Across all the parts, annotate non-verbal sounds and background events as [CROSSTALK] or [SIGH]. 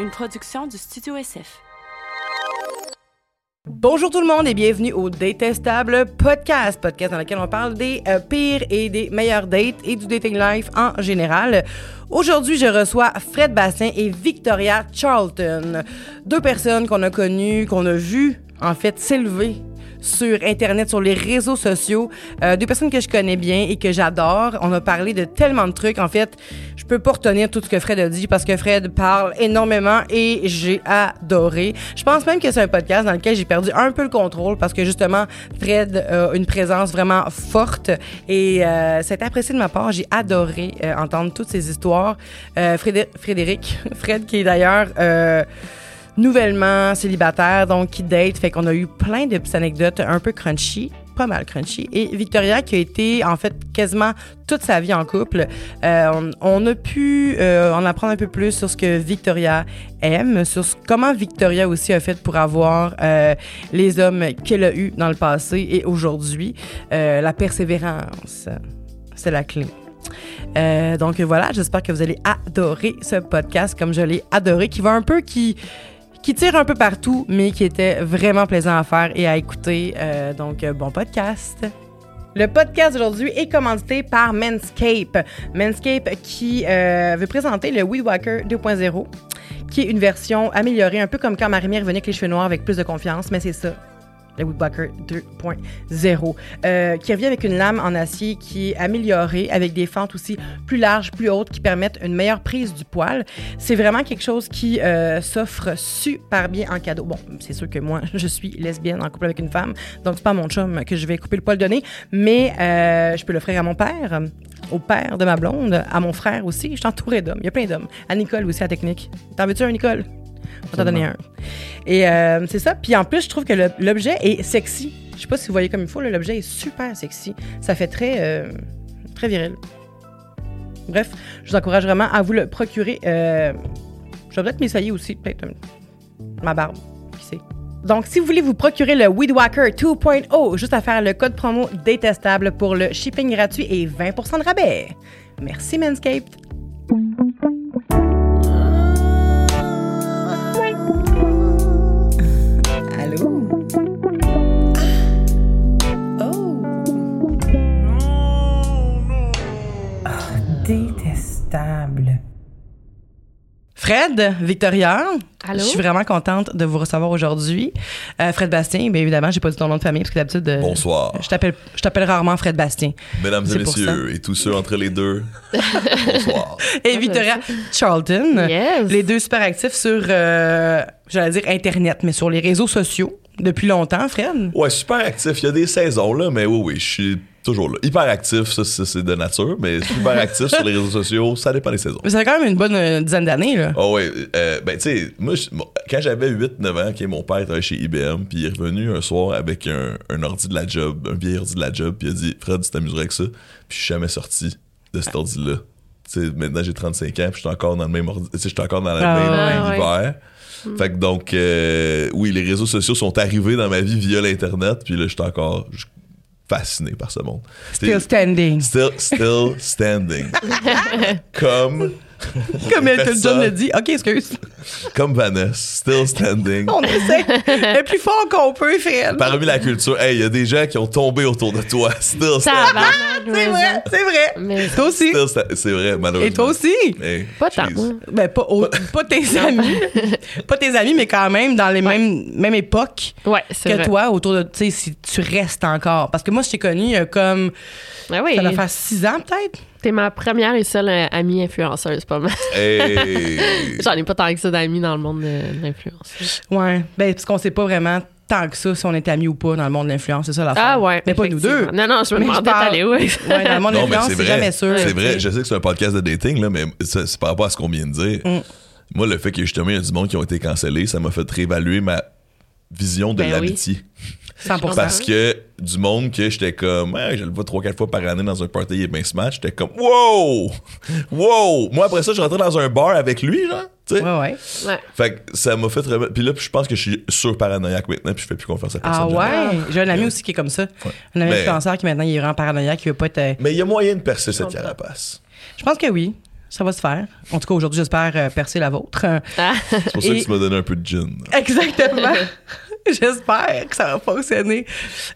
une production du Studio SF. Bonjour tout le monde et bienvenue au Détestable Podcast, podcast dans lequel on parle des euh, pires et des meilleurs dates et du dating life en général. Aujourd'hui, je reçois Fred Bastien et Victoria Charlton, deux personnes qu'on a connues, qu'on a vues en fait s'élever sur Internet, sur les réseaux sociaux. Euh, personnes que je connais bien et que j'adore. On a parlé de tellement de trucs. En fait, je peux pas retenir tout ce que Fred a dit parce que Fred parle énormément et j'ai adoré. Je pense même que c'est un podcast dans lequel j'ai perdu un peu le contrôle parce que justement, Fred a une présence vraiment forte et euh, c'est apprécié de ma part. J'ai adoré euh, entendre toutes ces histoires. Euh, Frédéric, Frédéric, [LAUGHS] Fred qui est d'ailleurs... Nouvellement célibataire, donc qui date. Fait qu'on a eu plein de petites anecdotes un peu crunchy pas mal crunchy. Et Victoria, qui a été en fait quasiment toute sa vie en couple, euh, on, a pu euh, en apprendre un peu plus sur ce que Victoria aime, sur comment Victoria aussi a fait pour avoir euh, les hommes qu'elle a eus dans le passé et aujourd'hui. Euh, la persévérance, c'est la clé. Euh, donc voilà, j'espère que vous allez adorer ce podcast comme je l'ai adoré, qui va un peu qui qui tire un peu partout, mais qui était vraiment plaisant à faire et à écouter. Euh, donc, bon podcast. Le podcast d'aujourd'hui est commandité par Manscape. Manscape qui euh, veut présenter le Weed Whacker 2.0, qui est une version améliorée, un peu comme quand Marie-Mie revenait avec les cheveux noirs avec plus de confiance, mais c'est ça le Woodbucker 2.0, euh, qui revient avec une lame en acier qui est améliorée, avec des fentes aussi plus larges, plus hautes, qui permettent une meilleure prise du poil. C'est vraiment quelque chose qui euh, s'offre super bien en cadeau. Bon, c'est sûr que moi, [LAUGHS] je suis lesbienne en couple avec une femme, donc c'est pas mon chum que je vais couper le poil de nez, mais euh, je peux l'offrir à mon père, au père de ma blonde, à mon frère aussi. Je suis entourée d'hommes. Il y a plein d'hommes. À Nicole aussi, à Technique. T'en veux-tu un, Nicole? On va t'en donner un. Et euh, c'est ça. Puis en plus, je trouve que l'objet est sexy. Je sais pas si vous voyez comme il faut, l'objet est super sexy. Ça fait très, euh, très viril. Bref, je vous encourage vraiment à vous le procurer. Euh, je vais peut-être m'essayer aussi, peut-être ma barbe, qui sait. Donc, si vous voulez vous procurer le Weed Whacker 2.0, juste à faire le code promo détestable pour le shipping gratuit et 20% de rabais. Merci Manscaped. Détestable. Fred, Victoria, Allô? je suis vraiment contente de vous recevoir aujourd'hui. Euh, Fred Bastien, bien évidemment, j'ai pas dit ton nom de famille parce que d'habitude, euh, Bonsoir. je t'appelle, je t'appelle rarement Fred Bastien. Mesdames et C'est pour messieurs, et tous ceux entre les deux, bonsoir. [LAUGHS] Et Victoria Charlton, Yes. les deux super actifs sur, euh, j'allais dire Internet, mais sur les réseaux sociaux depuis longtemps, Fred. Ouais, super actif. Il y a des saisons, là, mais oui, oui, je suis toujours là. Hyper actif, ça, c'est de nature, mais [LAUGHS] super actif sur les réseaux sociaux, ça dépend des saisons. Mais ça fait quand même une bonne euh, dizaine d'années, là. Oh ouais, euh, ben tu sais, moi, bon, quand j'avais 8-9 ans, mon père travaillait chez IBM, puis il est revenu un soir avec un, un ordi de la job, un vieil ordi de la job, puis il a dit « Fred, tu t'amuserais avec ça? » Puis je suis jamais sorti de cet ordi-là. Tu sais, maintenant j'ai 35 ans, puis je suis encore dans le même ordi, tu sais, je suis encore dans le Ah même ouais. univers. Fait que donc, euh, oui, les réseaux sociaux sont arrivés dans ma vie via l'Internet, puis là, je suis encore fasciné par ce monde. Still standing. Still, still standing. [LAUGHS] Comme, [LAUGHS] Comme Elton le dit. OK, excuse. comme Vanessa, still standing. On essaie le plus fort qu'on peut, Fred. Parmi la culture, hey, il y a des gens qui ont tombé autour de toi. [LAUGHS] Still standing. C'est vrai, c'est vrai. Mais Toi aussi. C'est vrai, malheureusement. Et toi aussi. Hey, pas tant. Ben, pas, au- pas tes amis. pas tes amis, mais quand même dans les mêmes, mêmes époques Ouais, c'est que vrai. toi, autour de, tu sais, si tu restes encore. Parce que moi, je t'ai connu euh, comme, Ah oui, ça doit faire six ans peut-être? T'es ma première et seule euh, amie influenceuse, pas mal. Hey. [LAUGHS] J'en ai pas tant que ça d'amis dans le monde de, de l'influence. Ouais. Ben, parce qu'on sait pas vraiment tant que ça si on est amis ou pas dans le monde de l'influence. C'est ça la Ah ouais. Mais pas nous deux. Non, non, je me demandais parle- d'aller où. Ouais, dans le monde de l'influence, c'est jamais sûr. C'est vrai. Je sais que c'est un podcast de dating, là, mais c'est par rapport à ce qu'on vient de dire. Mm. Moi, le fait que justement, il y a du monde qui ont été cancellés, ça m'a fait réévaluer ma vision de Ben oui. L'amitié. 100%. Parce que du monde que j'étais comme, je le vois trois, quatre fois par année dans un party, il est bien smash, j'étais comme, wow! [LAUGHS] Wow! Moi, après ça, je rentrais dans un bar avec lui, genre, tu sais. Ouais, ouais. Ouais. Fait que ça m'a fait remettre. Puis là, je pense que je suis sur paranoïaque maintenant, puis je fais plus confiance à personne. Ah ouais? J'ai un ami aussi qui est comme ça. Un ami Mais- influenceur qui maintenant il est vraiment paranoïaque, qui veut pas être. Mais il y a moyen de percer cette carapace. Je pense que oui. ça va se faire. En tout cas, aujourd'hui, j'espère euh, percer la vôtre. Ah. C'est pour ça Et- que tu m'as donné un peu de gin. Exactement. [LAUGHS] [LAUGHS] J'espère que ça va fonctionner.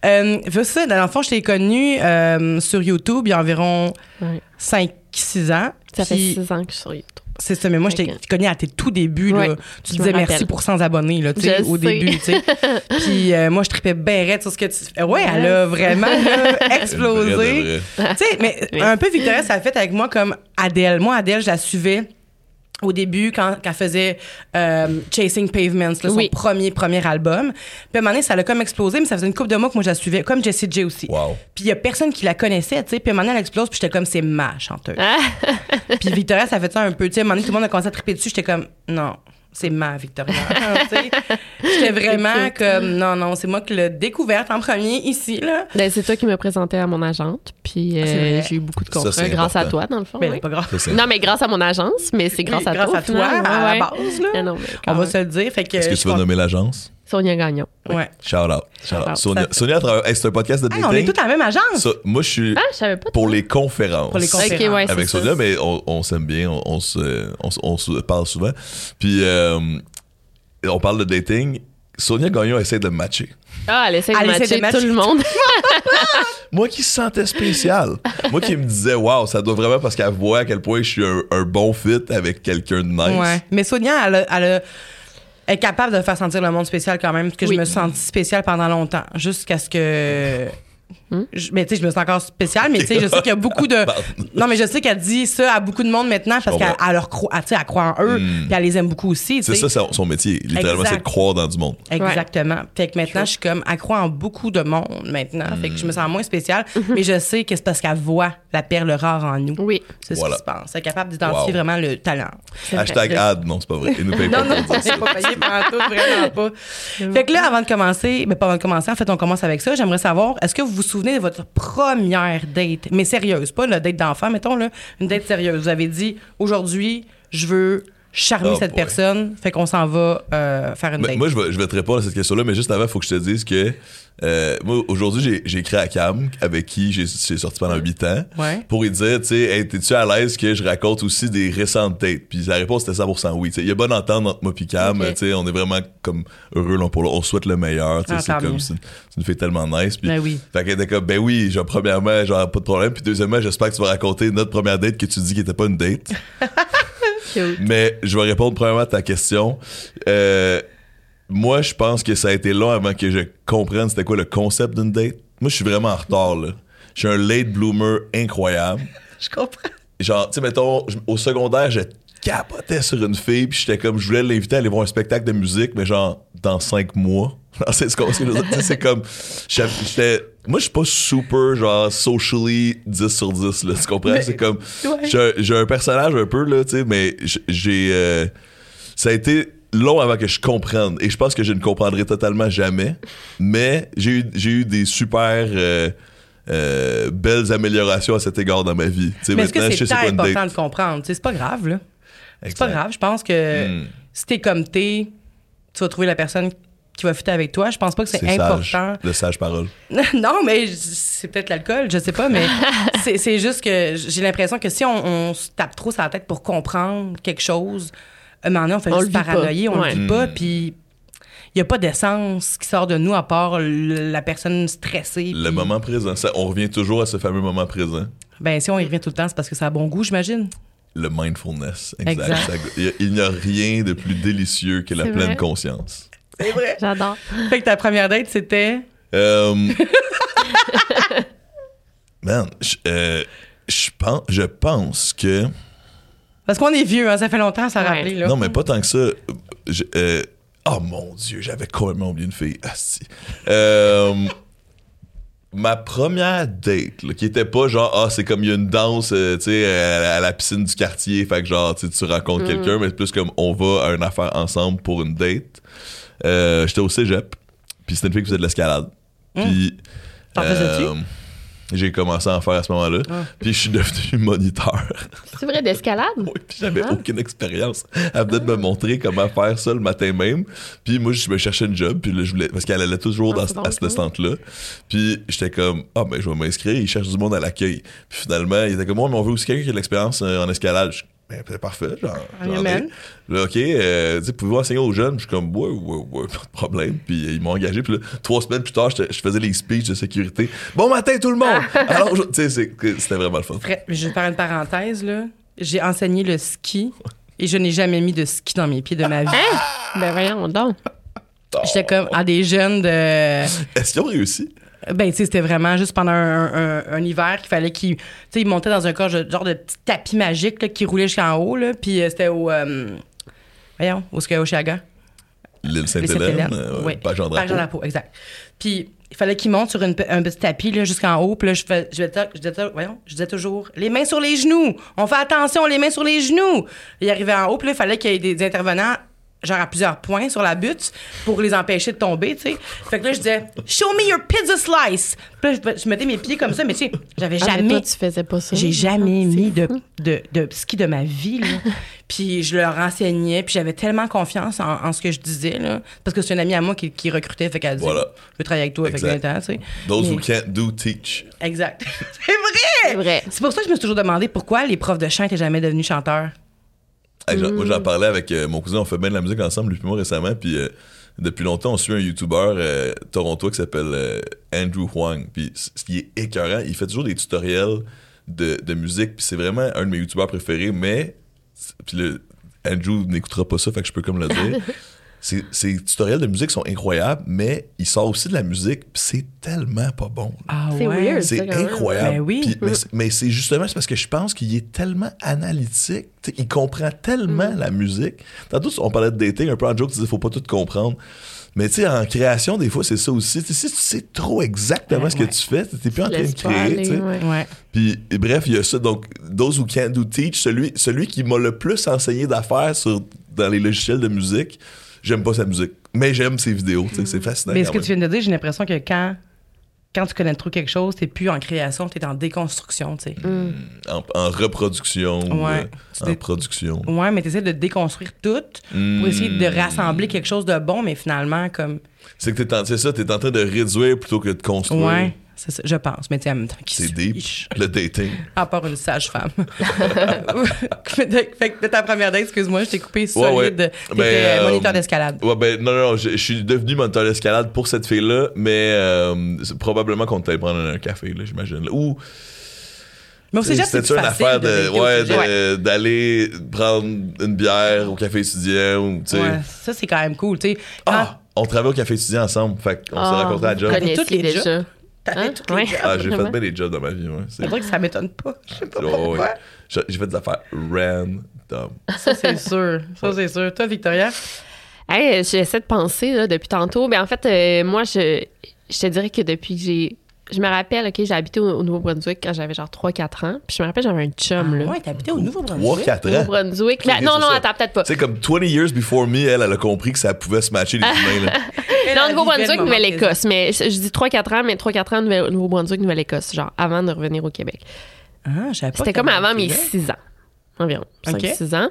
Euh, ça, dans le fond, je t'ai connu euh, sur YouTube il y a environ Ouais. 5-6 ans. Ça fait Puis- six ans que je suis sur YouTube. C'est ça, mais moi, je t'ai Ok. connu à tes tout débuts. Là. Tu je disais me merci pour 100 abonnés là, tu sais, Je au sais. début. [LAUGHS] Puis euh, moi, je tripais bien raide sur ce que tu fais. Ouais, elle a vraiment là, [LAUGHS] explosé. vrai. tu sais, mais Oui. un peu Victoria, ça a fait avec moi comme Adèle. Moi, Adèle, je la suivais au début quand, quand elle faisait euh, Chasing Pavements, là, son Oui. premier, premier album. Puis à un moment donné, ça a comme explosé, mais ça faisait une couple de mois que moi, je la suivais, comme Jessie J aussi. Wow. Puis il y a personne qui la connaissait, tu sais. Puis à un moment donné, elle explose, puis j'étais comme, c'est ma chanteuse. Ah. Puis Victoria, ça fait ça un peu. Tu sais, à un moment donné, tout le monde a commencé à triper dessus. J'étais comme, non, c'est ma Victoria. [LAUGHS] Sais, J'étais vraiment comme, non, non, c'est moi qui l'ai découverte en premier ici, là. Ben, c'est toi qui me présentais à mon agente, puis Ah, euh, j'ai eu beaucoup de contrats c'est grâce à toi, dans le fond. Ben, oui. pas grave. Ça, Non, mais grâce à mon agence, mais c'est grâce Oui, à grâce toi. à au final. toi, à Ouais, la base, là. Non, non, mais quand On va se le dire. Fait que, Est-ce que je tu vas nommer l'agence? Sonia Gagnon. Ouais. Shout out. Shout out. Sonia, Sonia hey, c'est un podcast de Hey, dating. on est tous à la même agence. Moi, je suis Ah, je savais pas. pour les conférences. Pour les conférences. Ok, ouais, Avec ça. Sonia, mais on, on s'aime bien, on, on se, on, se- on se parle souvent. Puis, euh, on parle de dating. Sonia Gagnon essaie de me matcher. Ah, elle essaie de Elle essaie matcher de matcher tout le monde. [LAUGHS] Moi qui se sentais spécial. Moi qui me disais, waouh, ça doit vraiment parce qu'elle voit à quel point je suis un, un bon fit avec quelqu'un de nice. Ouais. Mais Sonia, elle, a- elle a- est capable de faire sentir le monde spécial quand même, parce que Oui. je me suis sentie spéciale pendant longtemps, jusqu'à ce que. Hmm? Je- mais tu sais, je me sens encore spéciale, mais tu sais, je sais qu'il y a beaucoup de. [LAUGHS] Non, mais je sais qu'elle dit ça à beaucoup de monde maintenant parce qu'elle elle leur croit, tu sais, elle croit en eux, Hmm. puis elle les aime beaucoup aussi. tu C'est ça son- son métier. Littéralement, c'est de croire dans du monde. Exactement. Fait que maintenant, je suis comme, elle croit en beaucoup de monde maintenant. Fait que je me sens moins spéciale, Mhm. mais je sais que c'est parce qu'elle voit la perle rare en nous. Oui. C'est Voilà. ce qui se passe. Elle est capable d'identifier Wow. vraiment le talent. vrai. Hashtag ad. Non, c'est pas vrai. Il nous paye pas Non, non, pas payé tout, vraiment pas. Fait que là, avant de commencer, mais pas avant de commencer, en fait, on commence avec ça. J'aimerais savoir, est-ce que vous vous souvenez de votre première date, mais sérieuse, pas la date d'enfant, mettons, là, une date sérieuse. Vous avez dit, aujourd'hui, je veux charmer Oh cette boy. personne, fait qu'on s'en va euh, faire une Mais date. moi, je vais, je vais te répondre à cette question-là, mais juste avant, il faut que je te dise que euh, moi, aujourd'hui, j'ai- écrit à Cam, avec qui j'ai sorti pendant 8 ans, Ouais. pour lui dire, tu sais, hey, t'es-tu à l'aise que je raconte aussi des récentes dates? Puis la réponse était 100% oui. Il y a bonne entente entre moi et Cam, Ok. tu sais, on est vraiment comme heureux l'un pour l'autre, on souhaite le meilleur, Ah, c'est comme, mieux. c'est c'est une fille tellement nice. Puis, Ben oui. Fait qu'elle était comme, ben oui, genre, premièrement, genre, pas de problème, puis deuxièmement, j'espère que tu vas raconter notre première date que tu dis qui était pas une date. [LAUGHS] Cute. Mais je vais répondre premièrement à ta question. Euh, moi, je pense que ça a été long avant que je comprenne c'était quoi le concept d'une date. Moi, je suis vraiment en retard, là. Je suis un late bloomer incroyable. Je comprends. Genre, tu sais, mettons, au secondaire, je capotais sur une fille, puis j'étais comme, je voulais l'inviter à aller voir un spectacle de musique, mais genre, dans cinq mois. [LAUGHS] c'est ce qu'on C'est comme, j'étais, moi, je suis pas super, genre, socially 10 sur 10, là, tu comprends? C'est comme, Ouais. j'ai un- j'ai un personnage un peu, là, tu sais, mais j'ai, euh, ça a été long avant que je comprenne, et je pense que je ne comprendrai totalement jamais, mais j'ai eu, j'ai eu des super... euh, euh, belles améliorations à cet égard dans ma vie. Tu sais, Mais est-ce maintenant, que c'est important date. de comprendre? C'est pas grave, là. C'est pas grave. Je pense que Hmm. si t'es comme t'es, tu vas trouver la personne qui va fitter avec toi. Je pense pas que c'est important. sage. Le sage parole. [LAUGHS] non, mais c'est peut-être l'alcool, je sais pas, mais [LAUGHS] c'est juste que j'ai l'impression que si on, on se tape trop sur la tête pour comprendre quelque chose, un moment donné, on fait On juste paranoïer, on Ouais. le vit pas, Mm. puis il y a pas d'essence qui sort de nous à part le- la personne stressée. Le moment présent. Ça, on revient toujours à ce fameux moment présent. Ben, si on y revient tout le temps, c'est parce que ça a bon goût, j'imagine. Le mindfulness. Exact. Il a- n'y a rien de plus délicieux que la pleine vrai. conscience. C'est vrai. [LAUGHS] J'adore. fait que ta première date, c'était? Euh, [LAUGHS] Man, je euh, je pense, je pense que. Parce qu'on est vieux, hein, ça fait longtemps, ça a Ouais. rappelé, là. Non, mais pas tant que ça. Je- euh, oh mon Dieu, j'avais complètement oublié une fille. Asti. Euh, [LAUGHS] ma première date, là, qui était pas genre, ah, c'est comme il y a une danse, euh, tu sais, à, à la piscine du quartier, fait que genre, tu sais, tu rencontres quelqu'un, mais c'est plus comme on va à une affaire ensemble pour une date. Euh, J'étais au cégep, puis c'était une fille qui faisait de l'escalade. Puis. T'en faisais-tu? j'ai commencé à en faire à ce moment-là. Ah. Puis je suis devenu [LAUGHS] moniteur. C'est vrai d'escalade? Oui, puis j'avais Ah. aucune expérience. Elle venait de me montrer comment faire ça le matin même. Puis moi, je me cherchais une job, puis là, je voulais, parce qu'elle allait toujours Ah, dans, bon, à ce centre-là. Puis j'étais comme, ah, ben, je vais m'inscrire, ils cherchent du monde à l'accueil. Puis finalement, il était comme, moi, mais on veut aussi quelqu'un qui a de l'expérience euh, en escalade. Je- Ben, c'est parfait, genre. Là, OK, euh, tu sais, pouvez-vous enseigner aux jeunes? Puis je suis comme, ouais, ouais, ouais, [LAUGHS] pas de problème. Puis euh, ils m'ont engagé. Puis là, trois semaines plus tard, je faisais les speeches de sécurité. Bon matin, tout le monde! [LAUGHS] Alors, je- tu sais, c'était vraiment le fun. Je vais faire une parenthèse, là. J'ai enseigné le ski et je n'ai jamais mis de ski dans mes pieds de ma vie. Ben voyons donc. [LAUGHS] J'étais comme à des jeunes de. Est-ce qu'ils ont réussi? Ben, tu sais, c'était vraiment juste pendant un, un- un hiver qu'il fallait qu'ils. Tu sais, ils montaient dans un corps, genre de petit tapis magique là, qui roulait jusqu'en haut, là. Puis euh, c'était au. euh, voyons, où est-ce qu'il y a Oshiaga? L'île Sainte-Hélène, euh, Oui. Drapeau. Drapeau, exact. Puis il fallait qu'ils montent sur une un petit tapis là, jusqu'en haut. Puis là, je, fais, je, disais, voyons, je disais toujours les mains sur les genoux. On fait attention, les mains sur les genoux. Il arrivait en haut, puis là, il fallait qu'il y ait des intervenants genre à plusieurs points sur la butte pour les empêcher de tomber, tu sais. Fait que là, je disais « Show me your pizza slice! » Puis là, je, je mettais mes pieds comme ça, mais tu sais, j'avais Ah, mais jamais... toi, tu faisais pas ça. J'ai jamais C'est mis de, de, de ski de ma vie. Là. [LAUGHS] puis je leur enseignais, puis j'avais tellement confiance en, en ce que je disais. Là, parce que c'est une amie à moi qui, qui recrutait, fait qu'elle disait Voilà. Je veux travailler avec toi, avec Exact. 20 ans, tu sais. Those who can't do, teach. Exact. [LAUGHS] c'est vrai! C'est vrai. C'est pour ça que je me suis toujours demandé pourquoi les profs de chant n'étaient jamais devenus chanteurs. Hey, Moi, j'en parlais avec euh, mon cousin, on fait bien de la musique ensemble, lui puis moi récemment, puis euh, depuis longtemps, on suit un YouTuber euh, torontois qui s'appelle euh, Andrew Huang, puis ce qui est écœurant, il fait toujours des tutoriels de, de musique, puis c'est vraiment un de mes YouTubers préférés, mais, puis le, Andrew n'écoutera pas ça, fait que je peux comme le dire. [LAUGHS] Ces, ces tutoriels de musique sont incroyables, mais il sort aussi de la musique, puis c'est tellement pas bon. Ah C'est weird. C'est incroyable. Ben oui. Mais [LAUGHS] c'est- mais c'est justement c'est parce que je pense qu'il est tellement analytique. Il comprend tellement Mm. la musique. Tantôt, on parlait de dating, un peu en joke, tu disais faut pas tout comprendre. Mais tu sais, en création, des fois, c'est ça aussi. Si tu sais trop exactement Ouais, ce que ouais. tu fais, t'es plus en train de créer. aller, ouais. Puis et bref, il y a ça. Donc, Those Who Can't Do Teach, celui, celui qui m'a le plus enseigné d'affaires sur, dans les logiciels de musique, j'aime pas sa musique. Mais j'aime ses vidéos. C'est fascinant. Mais ce que même. tu viens de dire, j'ai l'impression que quand, quand tu connais trop quelque chose, t'es plus en création, t'es en déconstruction, tu sais. en, en reproduction, ou, Ouais. euh, en production. Ouais, mais t'essaies de déconstruire tout pour essayer de Mm. rassembler quelque chose de bon, mais finalement, comme. C'est que t'es en, c'est ça, t'es en train de réduire plutôt que de construire. Ouais, c'est ça, je pense. Mais tu sais, en même temps, qui C'est deep. Le dating. À part une sage-femme. [LAUGHS] fait que de ta première date, excuse-moi, je t'ai coupé Ouais, solide. ouais. T'étais Ben, euh, moniteur d'escalade. Ouais, ben, non, non, non, je, je suis devenu moniteur d'escalade pour cette fille-là, mais euh, c'est probablement qu'on t'allait prendre un café, là, j'imagine. Ou Mais c'est une affaire de ouais, d'aller prendre une bière au café étudiant ou, tu sais. Ouais, ça, c'est quand même cool, tu sais. Quand Ah, on travaille au café étudiant ensemble, fait qu'on s'est Ah, rencontrés à job. Toutes les déjà. Hein? toutes les Ouais. jobs. Ah, j'ai fait bien des jobs dans ma vie, ouais. C'est- vrai que ça m'étonne pas. Je sais pas Ouais, pourquoi. ouais. J'ai fait des affaires random. Ça, c'est sûr. Ça, c'est sûr. Toi, Victoria? Hey, j'essaie de penser là, depuis tantôt. Ben, en fait, euh, moi, je, je te dirais que depuis que j'ai. Je me rappelle, OK, j'ai habité au, au Nouveau-Brunswick quand j'avais genre 3-4 ans. Puis je me rappelle, j'avais un chum, là. Ah, Ouais, t'habitais au 3, Nouveau-Brunswick? 4 Au ans. Nouveau-Brunswick. Non, c'est non, ça. attends, peut-être pas. Tu sais, comme 20 years before me, elle, elle a compris que ça pouvait se matcher les humains. Là. [LAUGHS] Non, Nouveau-Brunswick, Nouvelle-Écosse. Mais je je dis 3-4 ans, mais 3-4 ans, Nouveau-Brunswick, Nouvelle-Écosse. Genre, avant de revenir au Québec. Ah, je savais pas C'était comme avant mes vécu là. 6 ans. Environ. Ok. 5-6 ans.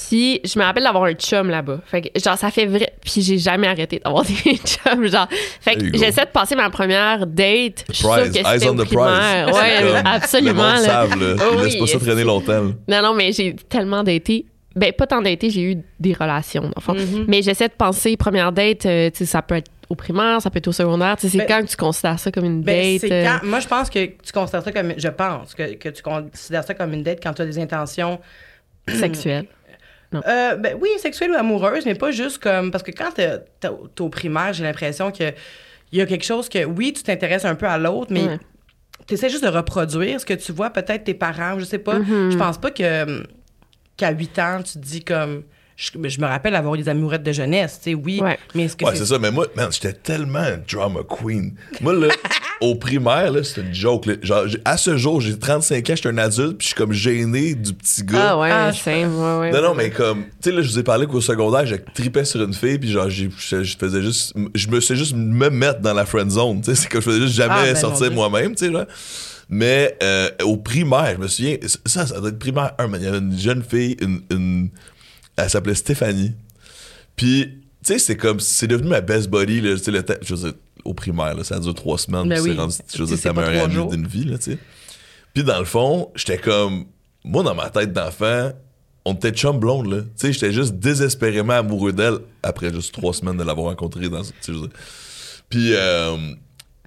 Puis je me rappelle d'avoir un chum là-bas. Fait que genre ça fait vrai. Puis j'ai jamais arrêté d'avoir [LAUGHS] des chums genre. Fait que j'essaie de passer ma première date. Je suis sûre Prize, que eyes on the prize. Ouais, [LAUGHS] absolument. Le monde là. savent, là. Oh oui, laissent pas ça traîner longtemps. Non, non, mais j'ai tellement daté. Ben, pas tant daté, j'ai eu des relations, dans le fond. Mhm. Mais j'essaie de penser, première date, euh, tu sais, ça peut être au primaire, ça peut être au secondaire. Tu sais, c'est Ben- quand que tu considères ça comme une Ben, date? c'est euh, quand- moi, je pense que tu considères ça comme. Je pense que, que tu considères ça comme une date quand tu as des intentions. sexuelle. Euh, ben, oui, sexuelles ou amoureuses, mais pas juste comme. Parce que quand t'es au primaire, j'ai l'impression que il y a quelque chose que, oui, tu t'intéresses un peu à l'autre, mais Ouais. tu essaies juste de reproduire ce que tu vois, peut-être tes parents, je sais pas. Mm-hmm. Je pense pas que qu'à 8 ans, tu te dis comme. Je, je me rappelle avoir eu des amourettes de jeunesse, tu sais, oui. Ouais. Mais est-ce que Ouais, c'est. c'est ça. Mais moi, man, j'étais tellement drama queen. Moi, là, [LAUGHS] au primaire, là, c'était une joke. là. Genre, à ce jour, j'ai 35 ans, j'étais un adulte, puis je suis comme gêné du petit gars. Ah ouais, Ah, je- c'est ouais, ouais. Non, non, mais comme, tu sais, là, je vous ai parlé qu'au secondaire, je tripais sur une fille, puis genre, j'ai- je, je faisais juste, je me sais juste me mettre dans la friend zone, tu sais, c'est que je faisais juste jamais Ah, ben, sortir moi-même, tu sais, là. Mais euh, au primaire, je me souviens, ça, ça doit être primaire 1, mais il y avait une jeune fille, une, une- elle s'appelait Stéphanie. Puis, tu sais, c'est comme, c'est devenu ma best buddy, là, tu sais, le temps, je veux dire, au primaire, là, ça a duré trois semaines, Ben oui. rendu, je sais, dire, c'est pas meilleure amie d'une vie, là, tu sais. Puis dans le fond, j'étais comme, moi, dans ma tête d'enfant, on était chum blonde, là. Tu sais, j'étais juste désespérément amoureux d'elle après juste trois semaines de l'avoir rencontrée dans. tu sais. Puis, euh,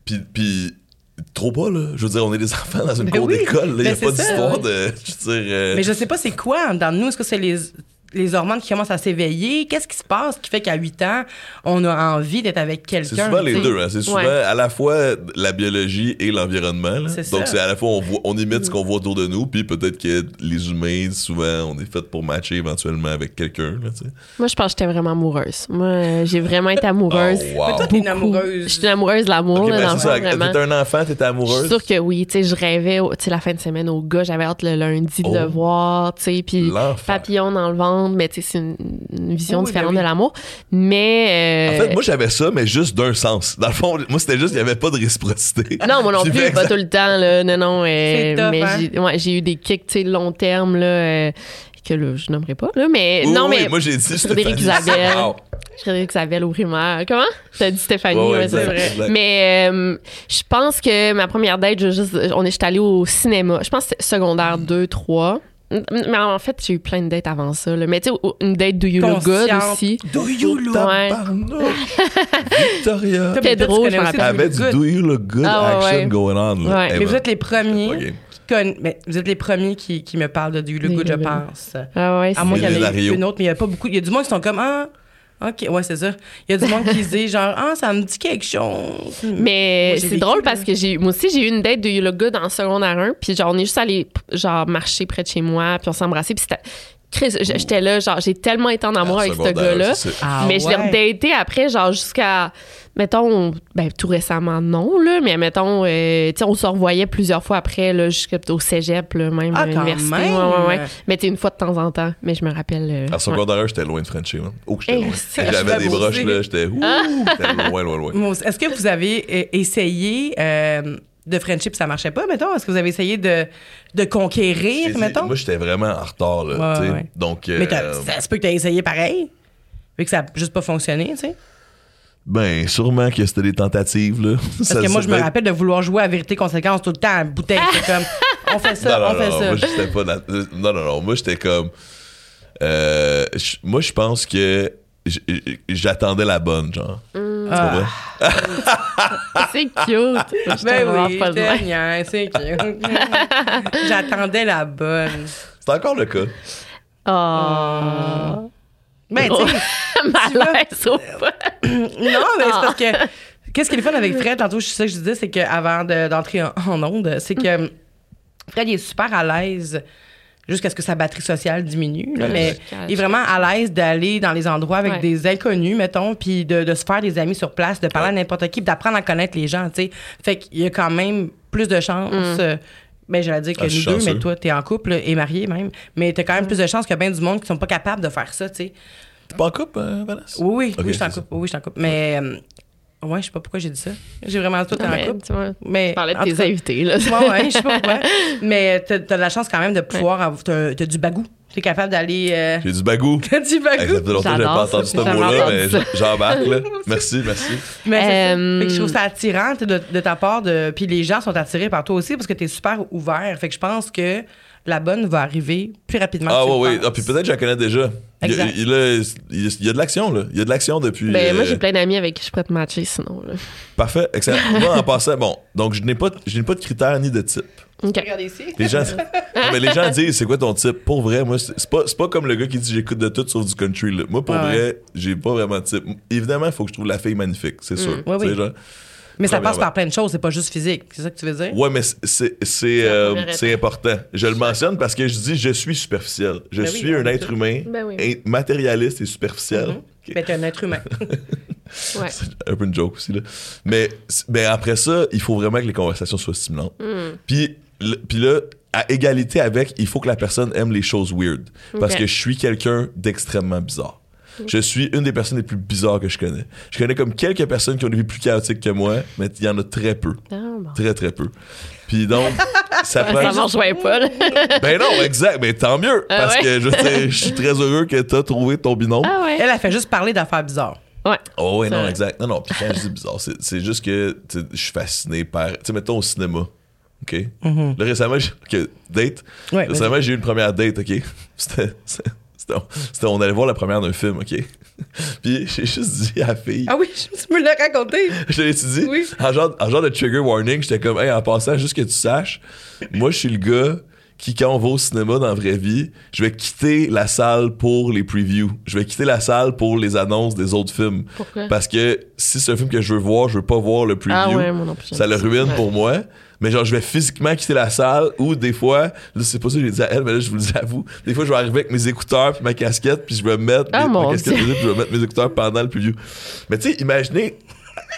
puis, puis, trop pas, là. Je veux dire, on est des [LAUGHS] enfants dans une Mais cour oui, d'école, là. Il mais a c'est pas d'histoire ouais. de. Je veux dire. euh, Mais je sais pas c'est quoi dans nous. Est-ce que c'est les, les hormones qui commencent à s'éveiller? Qu'est-ce qui se passe qui fait qu'à 8 ans, on a envie d'être avec quelqu'un? C'est souvent les deux. Hein. C'est souvent Ouais. à la fois la biologie et l'environnement. Donc, c'est à la fois on, voit, on imite ce qu'on voit autour de nous, puis peut-être que les humains, souvent, on est fait pour matcher éventuellement avec quelqu'un. Moi, je pense que j'étais vraiment amoureuse. Moi, j'ai vraiment été amoureuse. Oh, wow. Mais toi, t'es une Beaucoup. amoureuse. Je suis une amoureuse de l'amour, Ok, là, ben. T'étais un enfant, t'étais Je suis amoureuse. sûre que oui. Tu sais, je rêvais, tu sais, la fin de semaine au gars, j'avais hâte le lundi de Oh. le voir, tu sais, puis papillon dans le ventre, mais tu sais, c'est une, une vision Oui, différente ben oui. de l'amour. Mais. En euh, fait, moi, j'avais ça, mais juste d'un sens. Dans le fond, moi, c'était juste, il n'y avait pas de réciprocité. [LAUGHS] Non, moi non plus, pas tout le temps, là. Non, non. euh, mais hein? j'ai ouais, eu des kicks, tu sais, long terme, là, euh, que là, je nommerai pas, là. Mais Oui, non, oui, mais. moi, j'ai dit Frédéric. Isabelle. Wow. Frédéric Isabelle au primaire. Comment? T'as dit Stéphanie, ouais, c'est vrai. exact. Mais euh, je pense que ma première date, je juste, on est j'étais allé au cinéma. Je pense que c'était secondaire 2, 3. Mais en fait, j'ai eu plein de dates avant ça. là. Mais tu sais, une date Do You Look Good aussi. Do you look? Ouais. Tabarnak. Victoria. Pedro, je me rappelle. Do You avait Look du Good. Do You Look Good Ah, action ouais. going on. là. Ouais. Eh Mais vous ben, êtes les premiers mais vous êtes les premiers qui, qui me parlent de Do You Look Good, je Good. pense. Ah ouais, À moins c'est- qu'il y en ait une autre, mais il n'y a pas beaucoup. Il y a du monde qui sont comme Ah, ok, ouais, c'est ça. Il y a du monde qui se [LAUGHS] dit genre Ah, ça me dit quelque chose. Mais c'est drôle parce que j'ai moi aussi j'ai eu une date de You Look Good en secondaire 1 puis genre on est juste allé genre marcher près de chez moi puis on s'est embrassé puis c'était Chris, j'étais là genre j'ai tellement été en amour Ah, avec ce gars-là. Ah, mais je l'ai redaté après, genre jusqu'à, mettons, ben tout récemment, non, là, mais mettons, euh, tu sais, on se revoyait plusieurs fois après, là, jusqu'au cégep, là, même Ah, à quand l'université. même! Ouais, ouais, ouais. Mais tu une fois de temps en temps, mais je me rappelle. euh, ouais. secondaire 1, j'étais loin de Frenchie. man. Oh, que j'étais Eh, loin. J'avais des je broches, là. J'étais ouh, j'étais loin, loin, loin. Est-ce que vous avez euh, essayé euh, de friendship, ça marchait pas, mettons? Est-ce que vous avez essayé de, de conquérir, mettons? Moi, j'étais vraiment en retard, là. Ouais, tu sais. ouais. Donc, Mais t'as- euh, ça se peut que tu aies essayé pareil, vu que ça n'a juste pas fonctionné, tu sais? ben, sûrement que c'était des tentatives, là. [LAUGHS] Parce que moi, je me rappelle de vouloir jouer à vérité-conséquence tout le temps à bouteille. C'est comme, on fait ça, [LAUGHS] non, non, on fait non, ça. Moi, j'étais pas dans- Non, non, non. Moi, j'étais comme. euh, moi, je pense que j'attendais la bonne, genre. Ah. C'est cute. [LAUGHS] Je Ben oui, pas je de c'est cute. [LAUGHS] J'attendais la bonne. C'est encore le cas. Oh. Ben, tu sais, [LAUGHS] Malaise ou pas? non, mais c'est parce que. Qu'est-ce qui est le fun avec Fred, tantôt, c'est ça que je disais, c'est qu'avant de- d'entrer en, en onde, c'est que Fred, il est super à l'aise jusqu'à ce que sa batterie sociale diminue, là, mais il est vraiment à l'aise d'aller dans les endroits avec Ouais. des inconnus, mettons, puis de, de se faire des amis sur place, de parler à n'importe qui, puis d'apprendre à connaître les gens, tu sais. Fait qu'il y a quand même plus de chances. Mm. euh, ben, j'allais dire que Ah, nous deux, mais toi, t'es en couple et marié même. Mais t'as quand Mm. même plus de chances que bien du monde qui sont pas capables de faire ça, tu sais. T'es pas en couple, euh, Vanessa? Oui, oui, oui, je suis en c'est ça. couple. Oui, je suis en couple. Mais, euh, ouais, je sais pas pourquoi j'ai dit ça. J'ai vraiment tout Ah, en couple. tu vois, Mais, tu parlais de tes cas, invités, là. Ouais, ouais, je sais pas pourquoi. [LAUGHS] Mais t'as, t'as de la chance quand même de pouvoir avoir. T'as, t'as du bagou. T'es capable d'aller. euh, J'ai du bagou. T'as [LAUGHS] du Hey, ça bagou. fait longtemps que J'adore pas entendu ce J'ai mot-là, mais j'embarque, là. [LAUGHS] Merci, merci. Mais. Euh, Fait que je trouve ça attirant de, de ta part. De... Puis les gens sont attirés par toi aussi parce que t'es super ouvert. Fait que je pense que la bonne va arriver plus rapidement. Ah, que tu ouais, le oui. penses. Ah, puis peut-être que je la connais déjà. Il y, a, Exact. il, y a- il y a- il y a de l'action, là. Il y a de l'action depuis. Ben, moi, euh, j'ai plein d'amis avec qui je pourrais te matcher, sinon. Là. Parfait, excellent. Moi, en passant, bon, donc je n'ai pas, je n'ai pas de critères ni de type. OK. Regardez ici. Les gens, [LAUGHS] Non, mais les gens disent, c'est quoi ton type? Pour vrai, moi, c'est pas, c'est pas comme le gars qui dit j'écoute de tout sauf du country. Là. Moi, pour Ouais, vrai, j'ai pas vraiment de type. Évidemment, il faut que je trouve la fille magnifique, c'est sûr. Oui. genre- Mais ça passe par plein de choses. C'est pas juste physique. C'est ça que tu veux dire? Ouais, mais c'est- c'est c'est, la euh, important. Je le mentionne parce que je dis je suis superficiel. Je Ben oui, suis un être humain, Ben oui. matérialiste et superficiel. Mhm. Ok. Mais t'es un être humain. [LAUGHS] Ouais. C'est un peu une joke aussi, là. Mais, mais après ça, il faut vraiment que les conversations soient stimulantes. Hmm. Puis, puis là, à égalité avec, il faut que la personne aime les choses weird. Parce que je suis quelqu'un d'extrêmement bizarre. Je suis une des personnes les plus bizarres que je connais. Je connais comme quelques personnes qui ont des vies plus chaotiques que moi, mais il y en a très peu. Ah, bon. Très, très peu. Puis donc, [LAUGHS] ça prend. Ça m'en pas, là. [LAUGHS] Ben non, exact. Mais tant mieux. Ah parce ouais? que je, je suis très heureux que tu as trouvé ton binôme. Ah ouais. Elle a fait juste parler d'affaires bizarres. Ouais. Oh oui, C'est non, vrai. exact. Non, non, puis quand je dis bizarre, c'est, juste que je suis fasciné par... Tu sais, mettons au cinéma. OK? Là, récemment, j'ai- date. Ouais, récemment, j'ai eu une première date, OK? [LAUGHS] C'était... c'était- on allait voir la première d'un film, OK? [LAUGHS] Puis j'ai juste dit à la fille... Ah oui, je me l'ai raconté. [LAUGHS] Je te l'ai dit, Oui. en, genre, en genre de trigger warning, j'étais comme, hey, en passant, juste que tu saches, moi, je suis le gars qui, quand on va au cinéma dans la vraie vie, je vais quitter la salle pour les previews. Je vais quitter la salle pour les annonces des autres films. Pourquoi? Parce que si c'est un film que je veux voir, je veux pas voir le preview. Ah ouais, moi non plus. Ça le ruine Ouais. pour moi. Mais genre, je vais physiquement quitter la salle ou des fois, là, c'est pas ça que j'ai dit à elle, mais là, je vous le dis à vous. Des fois, je vais arriver avec mes écouteurs puis ma casquette puis je vais mettre Ah, mes- ma casquette puis je vais mettre mes écouteurs pendant le preview. Mais tu sais, imaginez,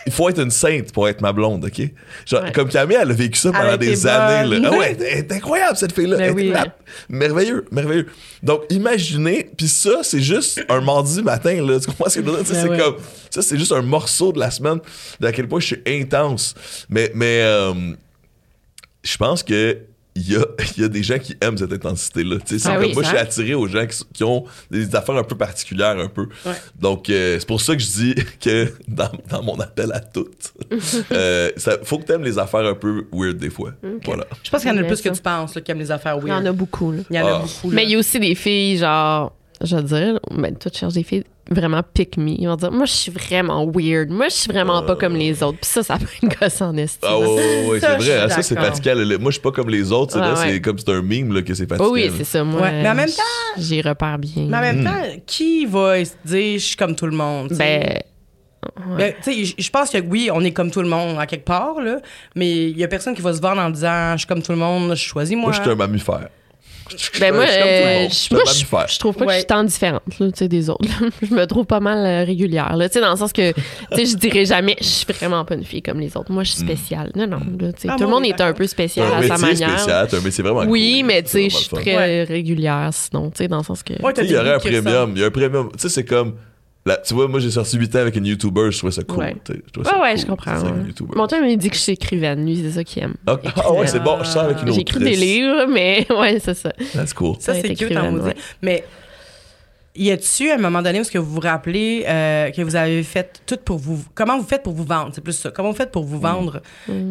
il faut être une sainte pour être ma blonde, OK? Genre, Ouais. comme Camille, elle a vécu ça pendant des années. Là. Ah ouais, elle est incroyable, cette fille-là. Ben Elle oui, était ouais. Merveilleux, merveilleux. Donc, imaginez, puis ça, c'est juste un mardi matin, là. Tu comprends ce que je veux dire? Ben c'est ouais. comme, ça, c'est juste un morceau de la semaine d'à quel point je suis intense. Mais, mais euh, je pense que il y a, [LAUGHS] il y a des gens qui aiment cette intensité-là. Ah oui, moi, je suis attiré aux gens qui, qui ont des affaires un peu particulières, un peu. Ouais. Donc, euh, c'est pour ça que je dis [LAUGHS] que dans, dans mon appel à toutes, [LAUGHS] euh, ça, faut que tu aimes les affaires un peu weird des fois. Voilà. Je pense qu'il y en a plus que tu penses, là, qui aiment les affaires Il y en weird. a beaucoup, là. Il y en a Ah. beaucoup. là. Mais il y a aussi des filles, genre, je veux dire, ben, toi, tu cherches des filles vraiment pick me. Ils vont dire, moi, je suis vraiment weird. Moi, je suis vraiment pas comme les autres. Puis ça, ça peut être gossant en estime. Ah ouais, ouais, ouais, Ça, c'est vrai. hein, ça, c'est là. Moi, je suis pas comme les autres. c'est Ouais, là, ouais. C'est comme c'est un meme là, que c'est fatigant. Oh oui, c'est ça. Moi, Ouais, mais en même j- j'y repère bien. Mais en même Mm. temps, qui va se dire je suis comme tout le monde? Ben, Ben, tu sais, je- je pense que oui, on est comme tout le monde à quelque part, là, mais il y a personne qui va se vendre en disant je suis comme tout le monde, je choisis moi. Moi, je suis un mammifère. Ben moi, je euh, je, moi, trouve pas que je suis tant différente là, tu sais, des autres. là. [LAUGHS] je me trouve pas mal euh, régulière. Là, tu sais, dans le sens que tu sais, je dirais jamais je suis vraiment pas une fille comme les autres. Moi, je suis spéciale. Non, non. là, Ah, tout le monde est un peu spécial un à sa manière. spécial, t'as un métier vraiment Oui, cool. mais tu sais, je suis très Ouais. régulière sinon, tu sais, dans le sens que. Ouais, il y aurait un premium. Il y a un premium. Tu sais, c'est comme. La- tu vois, moi, j'ai sorti 8 ans avec une YouTuber, je trouvais ça cool. Ouais. je trouvais ça Ouais, ouais, cool, je comprends. ouais. Mon chum, il dit que je suis écrivaine. Lui, c'est ça qu'il aime. Ah, ah ouais, c'est bon, je sors avec une autre. J'écris des livres, mais [LAUGHS] ouais, c'est ça. That's cool. Ça, Ouais, c'est cute en ouais. Mais y a-tu un moment donné où est-ce que vous vous rappelez euh, que vous avez fait tout pour vous. Comment vous faites pour vous vendre? C'est plus ça. Comment vous faites pour vous vendre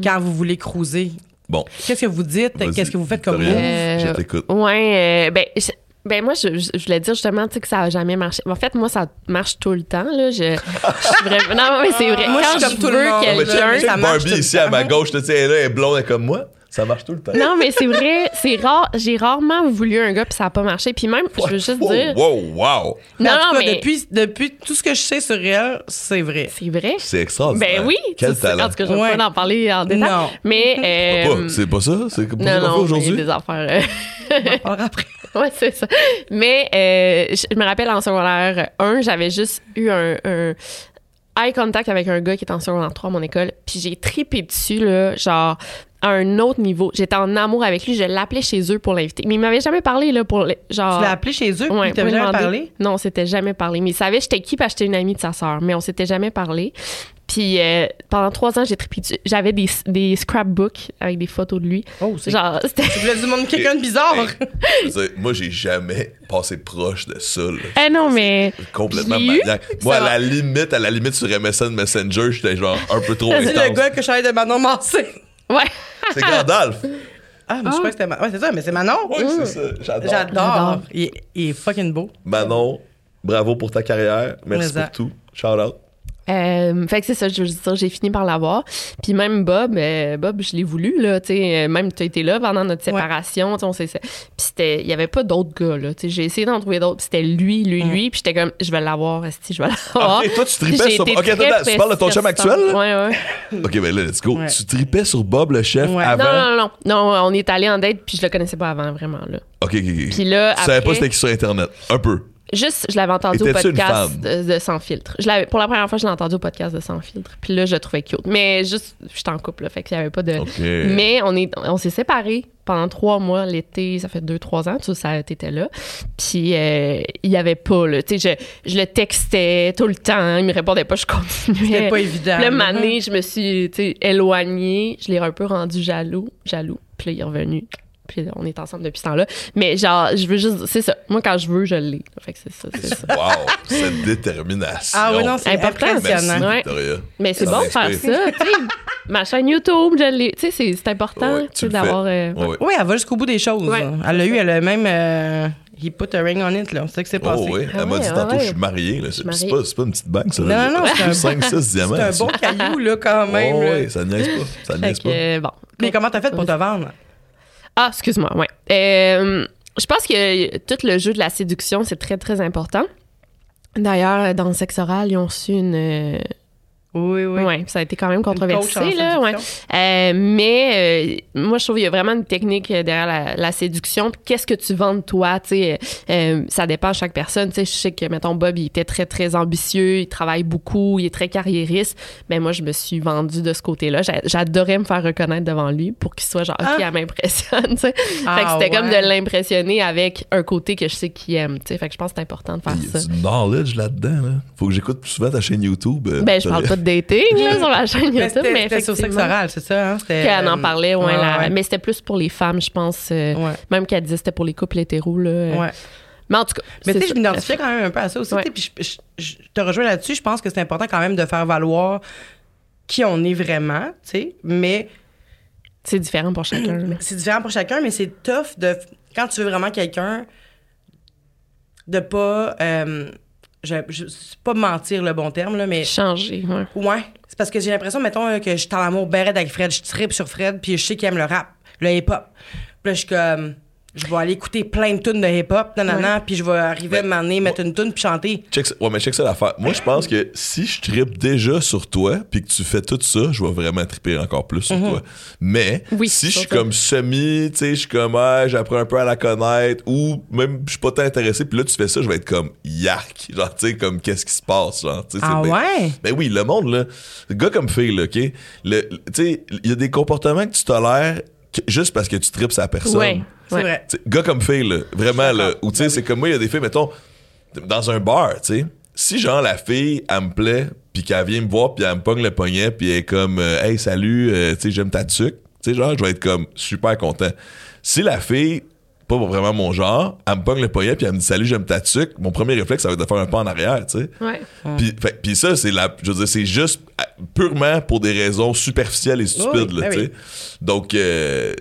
quand vous voulez cruiser? Bon. Qu'est-ce que vous dites? Qu'est-ce que vous faites comme move? Euh, Je t'écoute. Ouais, euh, ben, je, ben moi, je, je- je voulais dire justement tu sais, que ça a jamais marché. En fait, moi, ça marche tout le temps. Là. Je, je suis vraiment. Non, mais c'est vrai. Moi, je Quand tout le veux quelqu'un. Barbie ici à ma gauche, tu sais, elle est là, elle est blonde, elle est comme moi. Ça marche tout le temps. Non, mais c'est vrai, c'est rare. J'ai rarement voulu un gars, puis ça a pas marché. Puis même, je veux juste Wow, dire. Wow, wow. En Non, tout cas, mais. depuis, depuis tout ce que je sais sur elle, c'est vrai. C'est vrai? C'est extraordinaire. Ben oui. Quel talent. En tout cas, je vais Ouais. pas en parler en détail. Non. Mais. [LAUGHS] Euh, C'est pas ça? C'est pas ça non, qu'on fait non, aujourd'hui? des affaires. euh, On après. [LAUGHS] Ouais, c'est ça. Mais euh, je me rappelle en secondaire 1, j'avais juste eu un, un eye contact avec un gars qui était en secondaire 3 à mon école, puis j'ai tripé dessus, là, genre à un autre niveau. J'étais en amour avec lui, je l'appelais chez eux pour l'inviter. Mais il m'avait jamais parlé, là, pour les- genre... Tu l'as appelé chez eux, Ouais, puis lui jamais parlé? Non, on s'était jamais parlé. Mais il savait j'étais qui, puis j'étais une amie de sa sœur. Mais on s'était jamais parlé. Puis euh, pendant trois ans, j'ai. J'avais des, des scrapbooks avec des photos de lui. Oh, c'est. Genre, [LAUGHS] c'était... Tu voulais du monde quelqu'un de bizarre? Hey, dire, moi, j'ai jamais passé proche de ça. là. Eh non, mais... Complètement maniaque. Moi, à la limite, à la limite sur MSN Messenger, j'étais genre un peu trop [LAUGHS] C'est le intense. gars que je savais de Manon Massé. Ouais. C'est Gandalf. [LAUGHS] Ah, mais je crois que c'était Manon. Ouais, c'est ça, mais c'est Manon? Oui, c'est ça. J'adore. J'adore. Il, il est fucking beau. Manon, bravo pour ta carrière. Merci Mais ça. pour tout. Shout out. Euh, fait que c'est ça, je veux dire, j'ai fini par l'avoir. Puis même Bob, euh, Bob, je l'ai voulu, là, tu sais, euh, même tu as été là pendant notre séparation, tu sais, on s'est... Puis c'était, il y avait pas d'autres gars, là, tu sais, j'ai essayé d'en trouver d'autres, puis c'était lui, lui, lui, puis j'étais comme, je vais l'avoir, esti, je vais l'avoir. Ok, toi, tu tripais sur. été Ok, attends, tu parles de ton chum actuel, là? Ouais, ouais. [LAUGHS] Ok, ben là, let's go. Ouais. Tu tripais sur Bob le chef Ouais. avant? Non, non, non, non, on est allé en date, puis je le connaissais pas avant, vraiment, là. Ok, ok, ok. Puis là, tu savais pas c'était qui sur Internet. Un peu. Juste, je l'avais entendu au podcast de, de Sans Filtre. Je l'avais- pour la première fois, je l'ai entendu au podcast de Sans Filtre. Puis là, je le trouvais cute. Mais juste, j'étais en couple, là, fait qu'il y avait pas de... Mais on est, on s'est séparés pendant trois mois l'été, ça fait deux, trois ans, tu sais, ça t'étais là. Puis euh, il y avait pas, là, tu sais, je, je le textais tout le temps, il me répondait pas, je continuais. C'était pas évident. Là. mané, je me suis, tu sais, éloignée, je l'ai un peu rendu jaloux, jaloux. Puis là, il est revenu. Puis on est ensemble depuis ce temps-là. Mais genre, je veux juste, c'est ça. Moi, quand je veux, je l'ai. Fait que c'est ça, c'est ça. Wow, cette détermination. Ah oui, non, c'est Important. Merci, impressionnant. Victoria. Mais c'est bon de faire ça, tu sais. Ma chaîne YouTube, je l'ai. Tu sais, c'est- important Ouais, tu d'avoir. euh, Ouais, ouais. Oui, elle va jusqu'au bout des choses. Ouais. Elle l'a eu, elle a même. euh, he put a ring on it, là. C'est ça qui s'est passé. Oh, ouais. Ah Elle m'a ouais, dit ouais, tantôt, ouais. je suis marié. là. C'est mariée. pas, c'est pas une petite banque, ça. Non, non, non, c'est un 5, 6 diamants. C'est un bon caillou, là, quand [LAUGHS] même. Oh, ouais, ça niaise pas. Ça niaise pas. euh, bon. Mais comment t'as fait pour te vendre? Ah, excuse-moi, ouais. Euh, je pense que tout le jeu de la séduction, c'est très, très important. D'ailleurs, dans le sexe oral, ils ont reçu une. Oui, oui. ouais, ça a été quand même controversé, là. Ouais. Euh, mais euh, moi, je trouve qu'il y a vraiment une technique euh, derrière la, la séduction. Qu'est-ce que tu vends de toi? Tu sais, euh, ça dépend de chaque personne. Tu sais, je sais que, mettons, Bob, il était très, très ambitieux, il travaille beaucoup, il est très carriériste. Mais moi, je me suis vendue de ce côté-là. J'a- J'adorais me faire reconnaître devant lui pour qu'il soit genre, OK, Ah. elle m'impressionne. [LAUGHS] tu sais. fait que Ah, c'était comme de l'impressionner avec un côté que je sais qu'il aime. tu sais. Fait que je pense que c'est important de faire Il y ça. a du knowledge là-dedans. Là. Faut que j'écoute plus souvent ta chaîne YouTube. euh, Ben, je parle pas de dating là, sur la chaîne YouTube, mais c'était sur sexe oral, c'est ça? Hein? Qu'elle en euh, parlait, ouais, ouais, la- ouais. mais c'était plus pour les femmes, je pense. euh, Ouais. Même qu'elle disait que c'était pour les couples hétéros. Là. euh. Ouais. Mais en tout cas. Mais tu sais, je m'identifiais quand même un peu à ça aussi. Puis je, je- je te rejoins là-dessus. Je pense que c'est important quand même de faire valoir qui on est vraiment, tu sais. Mais C'est différent pour chacun. c'est différent pour chacun, mais c'est tough de. Quand tu veux vraiment quelqu'un, de pas. euh, je, je- c'est pas mentir le bon terme, là, mais. Changer, ouais. Ouais. C'est parce que j'ai l'impression, mettons, là, que je suis en amour béret avec Fred, je tripe sur Fred, puis je sais qu'il aime le rap, le hip-hop. Puis là, je suis comme. Je vais aller écouter plein de tunes de hip-hop, nanana, puis je vais arriver à m'amener, mettre une tune, puis chanter. Check ça. Ouais, mais check ça l'affaire. Moi, je pense que si je trippe déjà sur toi, puis que tu fais tout ça, je vais vraiment tripper encore plus sur toi. Mais Oui, si je suis comme semi, tu sais, je suis comme, ah, j'apprends un peu à la connaître, ou même je suis pas tant intéressé, puis là, tu fais ça, je vais être comme, yark. Genre, tu sais, comme, qu'est-ce qui se passe, genre, tu sais, Ah ouais? Ben oui, le monde, là, gars comme fille, là, OK? Tu sais, il y a des comportements que tu tolères que- juste parce que tu tripes sa personne. Ouais. C'est vrai. T'sais, gars comme fille, là, vraiment, là, ou tu sais, c'est comme moi, il y a des filles, mettons, dans un bar, tu sais, si genre la fille, elle me plaît, puis qu'elle vient me voir, puis elle me pogne le poignet, puis elle est comme, euh, hey, salut, euh, tu sais, j'aime ta tuque, tu sais, genre, je vais être comme super content. Si la fille, pas vraiment mon genre, elle me pogne le poignet, puis elle me dit, salut, j'aime ta tuque, mon premier réflexe, ça va être de faire un pas en arrière, tu sais. Ouais. Puis, ça, c'est la. Je veux dire, c'est juste purement pour des raisons superficielles et stupides, Oui, là, ben tu oui. sais. Donc, euh,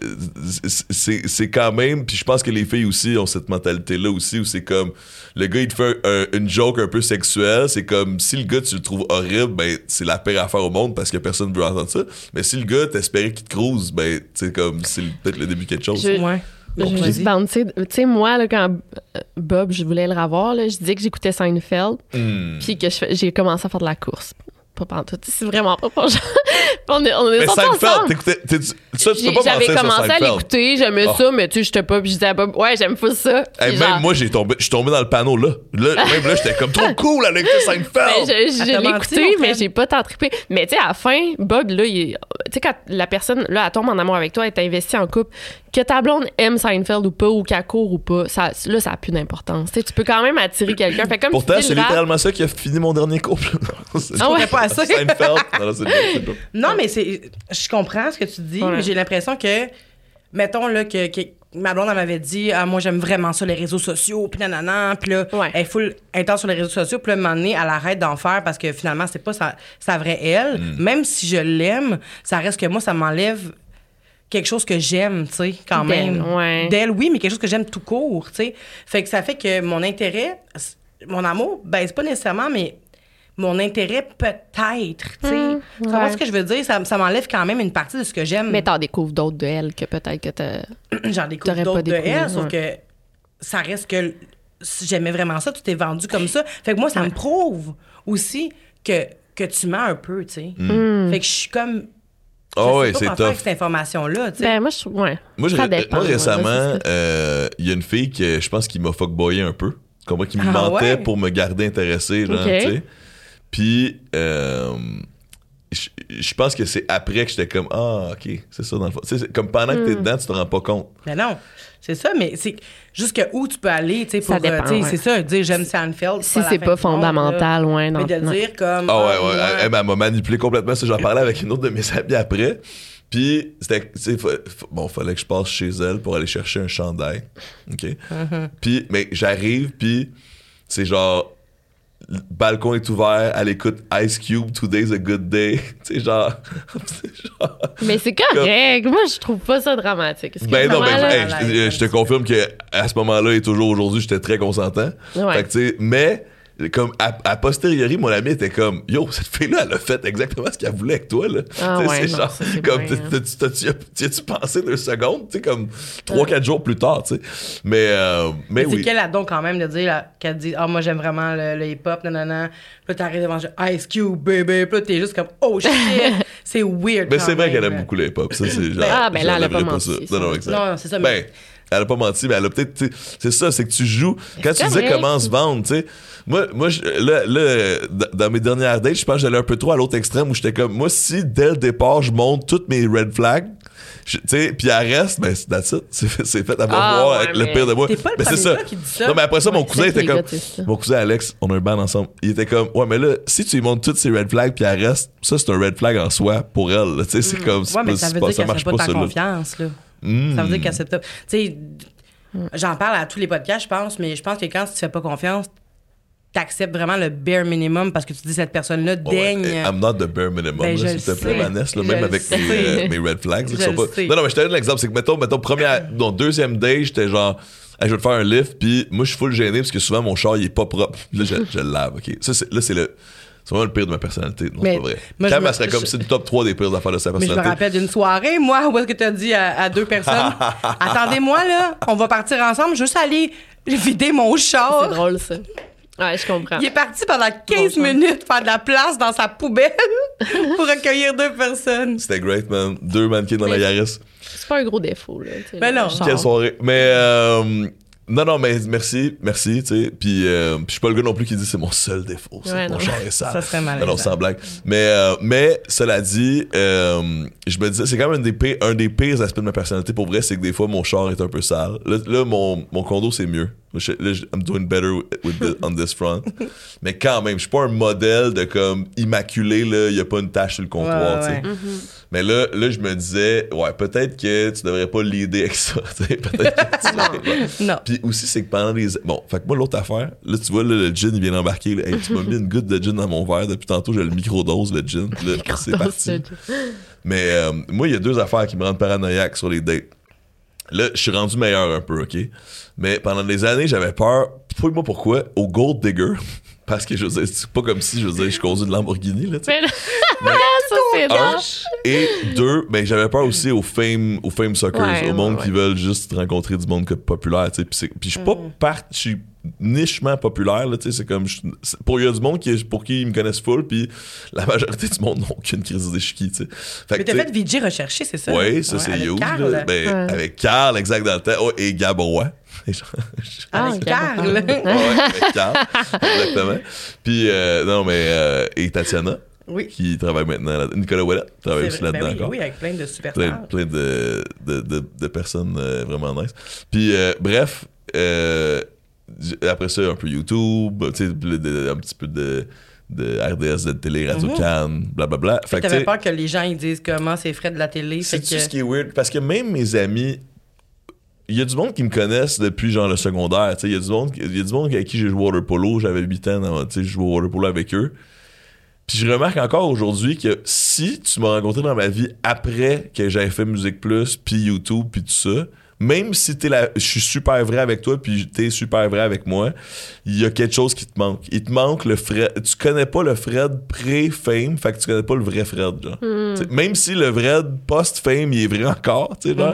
c'est c'est quand même. Puis je pense que les filles aussi ont cette mentalité-là aussi, où c'est comme. Le gars, il te fait un- une joke un peu sexuelle. C'est comme si le gars, tu le trouves horrible, ben, c'est la pire affaire au monde parce que personne veut entendre ça. Mais si le gars, t'espérais qu'il te crouse, ben, c'est comme. C'est peut-être le début de quelque chose. Je- Ouais. Je. Tu sais, moi, là, quand Bob, je voulais le revoir, là, je disais que j'écoutais Seinfeld, Hmm. puis que je fais- j'ai commencé à faire de la course. Pas pantoute. C'est vraiment pas pour genre. [LAUGHS] on est, on est Mais ensemble. Ça, tu peux J'ai- pas J'avais commencé à l'écouter, j'aimais Ah. ça, mais tu sais, j'étais pas. Puis je disais à Bob, ouais, j'aime pas ça. Hey, genre, même moi, j'ai tombé, je suis tombé dans le panneau là. Là, [LAUGHS] même là, j'étais comme trop cool avec le Ben, Seinfeld. je je Elle t'a l'ai écouté, mon mais j'ai pas tant trippé. Mais tu sais, à la fin, Bob, là, tu sais, quand la personne, là, elle tombe en amour avec toi, elle est investie en couple, que ta blonde aime Seinfeld ou pas, ou qu'elle court ou pas, ça, là, ça a plus d'importance. Tu sais, tu peux quand même attirer quelqu'un. Fait comme Pourtant, c'est littéralement ça qui a fini mon dernier couple. [LAUGHS] Ah ouais? pas Seinfeld. Non, c'est mais c'est. Je comprends ce que tu dis, Ouais. mais j'ai l'impression que. Mettons, là, que. que Ma blonde, elle m'avait dit, ah, moi, j'aime vraiment ça, les réseaux sociaux, puis nanana. Puis là, Ouais. elle est full intense sur les réseaux sociaux. Puis là, à un moment donné, elle arrête d'en faire parce que finalement, c'est pas sa, sa vraie elle. Mm. Même si je l'aime, ça reste que moi, ça m'enlève quelque chose que j'aime, tu sais, quand même. ouais. D'elle, oui, mais quelque chose que j'aime tout court, tu sais. Fait que ça fait que mon intérêt, mon amour, ben, c'est pas nécessairement, mais mon intérêt peut-être, tu sais. Tu ouais. ce que je veux dire? Ça, ça m'enlève quand même une partie de ce que j'aime. Mais t'en découvres d'autres de elle que peut-être que t'as. [CLEARS THROAT] J'en découvre d'autres pas de découvert, elle, sauf que ça reste que si j'aimais vraiment ça, tu t'es vendu comme ça. Fait que moi, ça me prouve aussi que, que tu mens un peu, tu sais. Fait que je suis comme... Ah ouais, pas c'est faire avec tough. cette information-là, tu sais. Ben, moi, je. Ouais. Moi, je- dépend. moi, récemment, euh, il y a une fille que je pense qui m'a fuckboyé un peu. Comprends? Qui me Ah mentait ouais? pour me garder intéressé, genre, tu sais. Puis, euh, je je pense que c'est après que j'étais comme, ah, ok, c'est ça dans le fond. Tu sais, c'est comme pendant que t'es Hmm. dedans, tu te rends pas compte. Mais non, c'est ça, mais c'est jusqu'à où tu peux aller, tu sais, pour... Ça dépend, euh, tu sais, ouais. C'est ça, dire j'aime Seinfeld. Si c'est pas fondamental, ouais, là. non. Mais de non. dire comme... Ah ouais, ah, ouais. moi, Elle, elle m'a manipulé complètement. Ça, J'en parlais avec une autre de mes amies après. Puis, c'était, bon, fallait que je passe chez elle pour aller chercher un chandail. OK? Mm-hmm. Puis, mais j'arrive, puis c'est genre, le balcon est ouvert, elle écoute Ice Cube, Today's a Good Day. [LAUGHS] tu sais, genre. c'est genre- Mais c'est correct. Moi, je trouve pas ça dramatique. Ben non, ben, hey, je, je te confirme que à ce moment-là et toujours aujourd'hui, j'étais très consentant. Ouais. Fait que, tu sais, mais comme à posteriori, mon ami était comme Yo, cette fille-là, elle a fait exactement ce qu'elle voulait avec toi. Là. Ah Tu ouais, c'est genre, comme, t'y as-tu pensé deux secondes, tu sais, comme trois, quatre jours plus tard, tu sais. Mais, euh, mais Mais c'est oui. qu'elle a donc quand même de dire là, qu'elle dit Ah, moi j'aime vraiment le, le hip-hop, nanana. Puis là, t'arrives devant Ice Cube, baby. Puis là, t'es juste comme Oh shit. [LAUGHS] c'est weird. Mais c'est vrai qu'elle aime là. beaucoup le hip-hop. Ça, c'est genre. Ah, ben là, elle a pas menti, ça. Non, non, c'est ça, mais- Ben, elle a pas menti, mais elle a peut-être. C'est ça, c'est que tu joues. Quand tu disais comment se vendre, tu sais. Moi, moi je- là, là, dans mes dernières dates, je pense que j'allais un peu trop à l'autre extrême où j'étais comme, moi, si dès le départ, je monte toutes mes red flags, tu sais, puis elle reste, ben, c'est that's it. [LAUGHS] C'est fait, c'est fait à Ah, ouais, avec le pire de moi. T'es pas le Mais c'est ça. gars qui dit ça. Non, mais après ça, mon cousin était comme. gars. Mon cousin Alex, on a un band ensemble. Il était comme, ouais, mais là, si tu lui montres toutes ces red flags puis elle reste, ça, c'est un red flag en soi pour elle. Tu sais, c'est comme. Mm. Ouais, mais ça veut pas- dire ça marche pas pas, ta confiance, là. Ça veut dire qu'elle s'est. Tu sais, j'en parle à tous les podcasts, je pense, mais je pense que quand tu te fais pas confiance, t'acceptes vraiment le bare minimum parce que tu dis cette personne-là Ouais, daigne. I'm not the bare minimum, Ben, s'il te plaît. Vanessa, là, même avec mes, euh, mes red flags. Je sont pas... Non, non, mais je te donne l'exemple. C'est que, mettons, mettons première, non, deuxième day, j'étais genre, Hey, je vais te faire un lift, puis moi, je suis full gêné parce que souvent, mon char, il est pas propre. Là, je, je le lave, OK? Ça, là, c'est le. C'est vraiment le pire de ma personnalité. Non, Mais c'est pas vrai. moi, Cam, je me- elle serait comme c'est le top 3 des pires affaires de sa Mais je me personnalité. rappelle d'une soirée, moi, où est-ce que tu as dit à, à deux personnes [LAUGHS] Attendez-moi, là, on va partir ensemble, juste aller vider mon char. C'est drôle, ça. Ouais, je comprends. Il est parti pendant 15 Bon sang. minutes faire de la place dans sa poubelle [LAUGHS] pour accueillir deux personnes. C'était great, man. Deux mannequins dans la Mais- Yaris. C'est pas un gros défaut, là. tu sais, Ben non. Quelle soirée. Mais euh, non, non, mais merci, merci, tu sais. Puis euh, puis je suis pas le gars non plus qui dit c'est mon seul défaut. c'est Ouais, mon char est sale. Ça serait malaisant. Non, non, sans blague. Mais, euh, mais cela dit, euh, je me disais, c'est quand même un des, pires, un des pires aspects de ma personnalité pour vrai, c'est que des fois mon char est un peu sale. Là, là, mon, mon condo, c'est mieux. Je- Là, je- I'm doing better with the- on this front. [LAUGHS] mais quand même, je suis pas un modèle de comme immaculé, là, il y a pas une tache sur le comptoir, Ouais, ouais. Mais là, là, je me disais, ouais, peut-être que tu devrais pas l'aider avec ça. tu sais, Peut-être que tu [LAUGHS] Non. Puis aussi, c'est que pendant les. Bon, fait que moi, l'autre affaire, là, tu vois, là, le gin, il vient d'embarquer. Hey, tu m'as [LAUGHS] mis une goutte de gin dans mon verre. Depuis tantôt, j'ai le microdose, le gin. C'est parti. Mais euh, moi, il y a deux affaires qui me rendent paranoïaque sur les dates. Là, je suis rendu meilleur un peu, OK? Mais pendant des années, j'avais peur, fouille-moi pourquoi, au Gold Digger. [LAUGHS] Parce que je veux dire, c'est pas comme si je veux dire, je conduis une Lamborghini, là, tu sais. Mais [LAUGHS] ça, c'est Un. drôle. Et deux, ben j'avais peur aussi aux fame, aux fame suckers, Ouais, au monde ouais, qui veulent juste rencontrer du monde populaire, tu sais. Puis je suis pas Mm. part, je suis nichement populaire, là, tu sais. C'est comme, je- pour il y a du monde qui, pour qui ils me connaissent full, puis la majorité du monde n'a aucune crise suis qui, tu sais. Fait Mais que, t'as fait VJ recherché, c'est ça? oui, ça Ouais, c'est avec huge. Carl. là. Ben, Ouais. Avec Carl, exact, dans le temps. Oh, et Gab Roy. [LAUGHS] Ah, Avec. Carl. Ouais, avec Carl, [LAUGHS] exactement. Puis, euh, non, mais, euh, et Tatiana, Oui. qui travaille maintenant là Nicolas Ouellet travaille aussi vrai. là-dedans Ben oui, encore. oui, avec plein de super plein, plein de, de, de, de personnes euh, vraiment nice. Puis, euh, bref, euh, après ça, un peu YouTube, tu sais, un petit peu de, de RDS, de télé, Radio. Cannes, blablabla. Fait que, tu T'avais peur que les gens ils disent comment c'est frais de la télé. c'est que... ce qui est weird? Parce que même mes amis, il y a du monde qui me connaissent depuis genre le secondaire. Il y a du monde, il y a du monde avec qui j'ai joué au water polo. J'avais 8 ans, tu sais, je jouais au water polo avec eux. Puis je remarque encore aujourd'hui que si tu m'as rencontré dans ma vie après que j'avais fait Musique Plus, puis YouTube, puis tout ça, même si t'es la, je suis super vrai avec toi, puis t'es super vrai avec moi, il y a quelque chose qui te manque. Il te manque le Fred. Tu connais pas le Fred pré-fame, fait que tu connais pas le vrai Fred, genre. T'sais, Même si le Fred post-fame, il est vrai encore, tu sais, genre.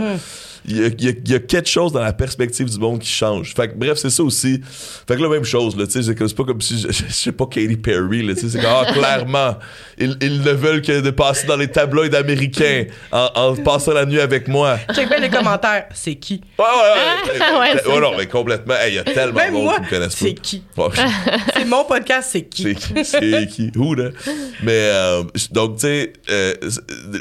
Il y, a, il y a- il y a quelque chose dans la perspective du monde qui change. Fait que bref, c'est ça aussi. Fait que la même chose, là, tu sais, c'est que c'est pas comme si, je, je- je sais pas, Katy Perry, là, tu sais, c'est comme, ah, [LAUGHS] clairement, ils, ils ne veulent que de passer dans les tabloïds américains en, en passant la nuit avec moi. Check bien les commentaires. C'est qui? Ouais, ouais, ouais. Ouais, ouais, c'est- non, mais complètement. Hey, Il y a tellement de monde qui me connaissent pas. c'est qui? Ouais, [LAUGHS] C'est mon podcast, c'est qui? c'est qui? C'est qui? Who, là? Mais, euh, donc, tu sais, euh,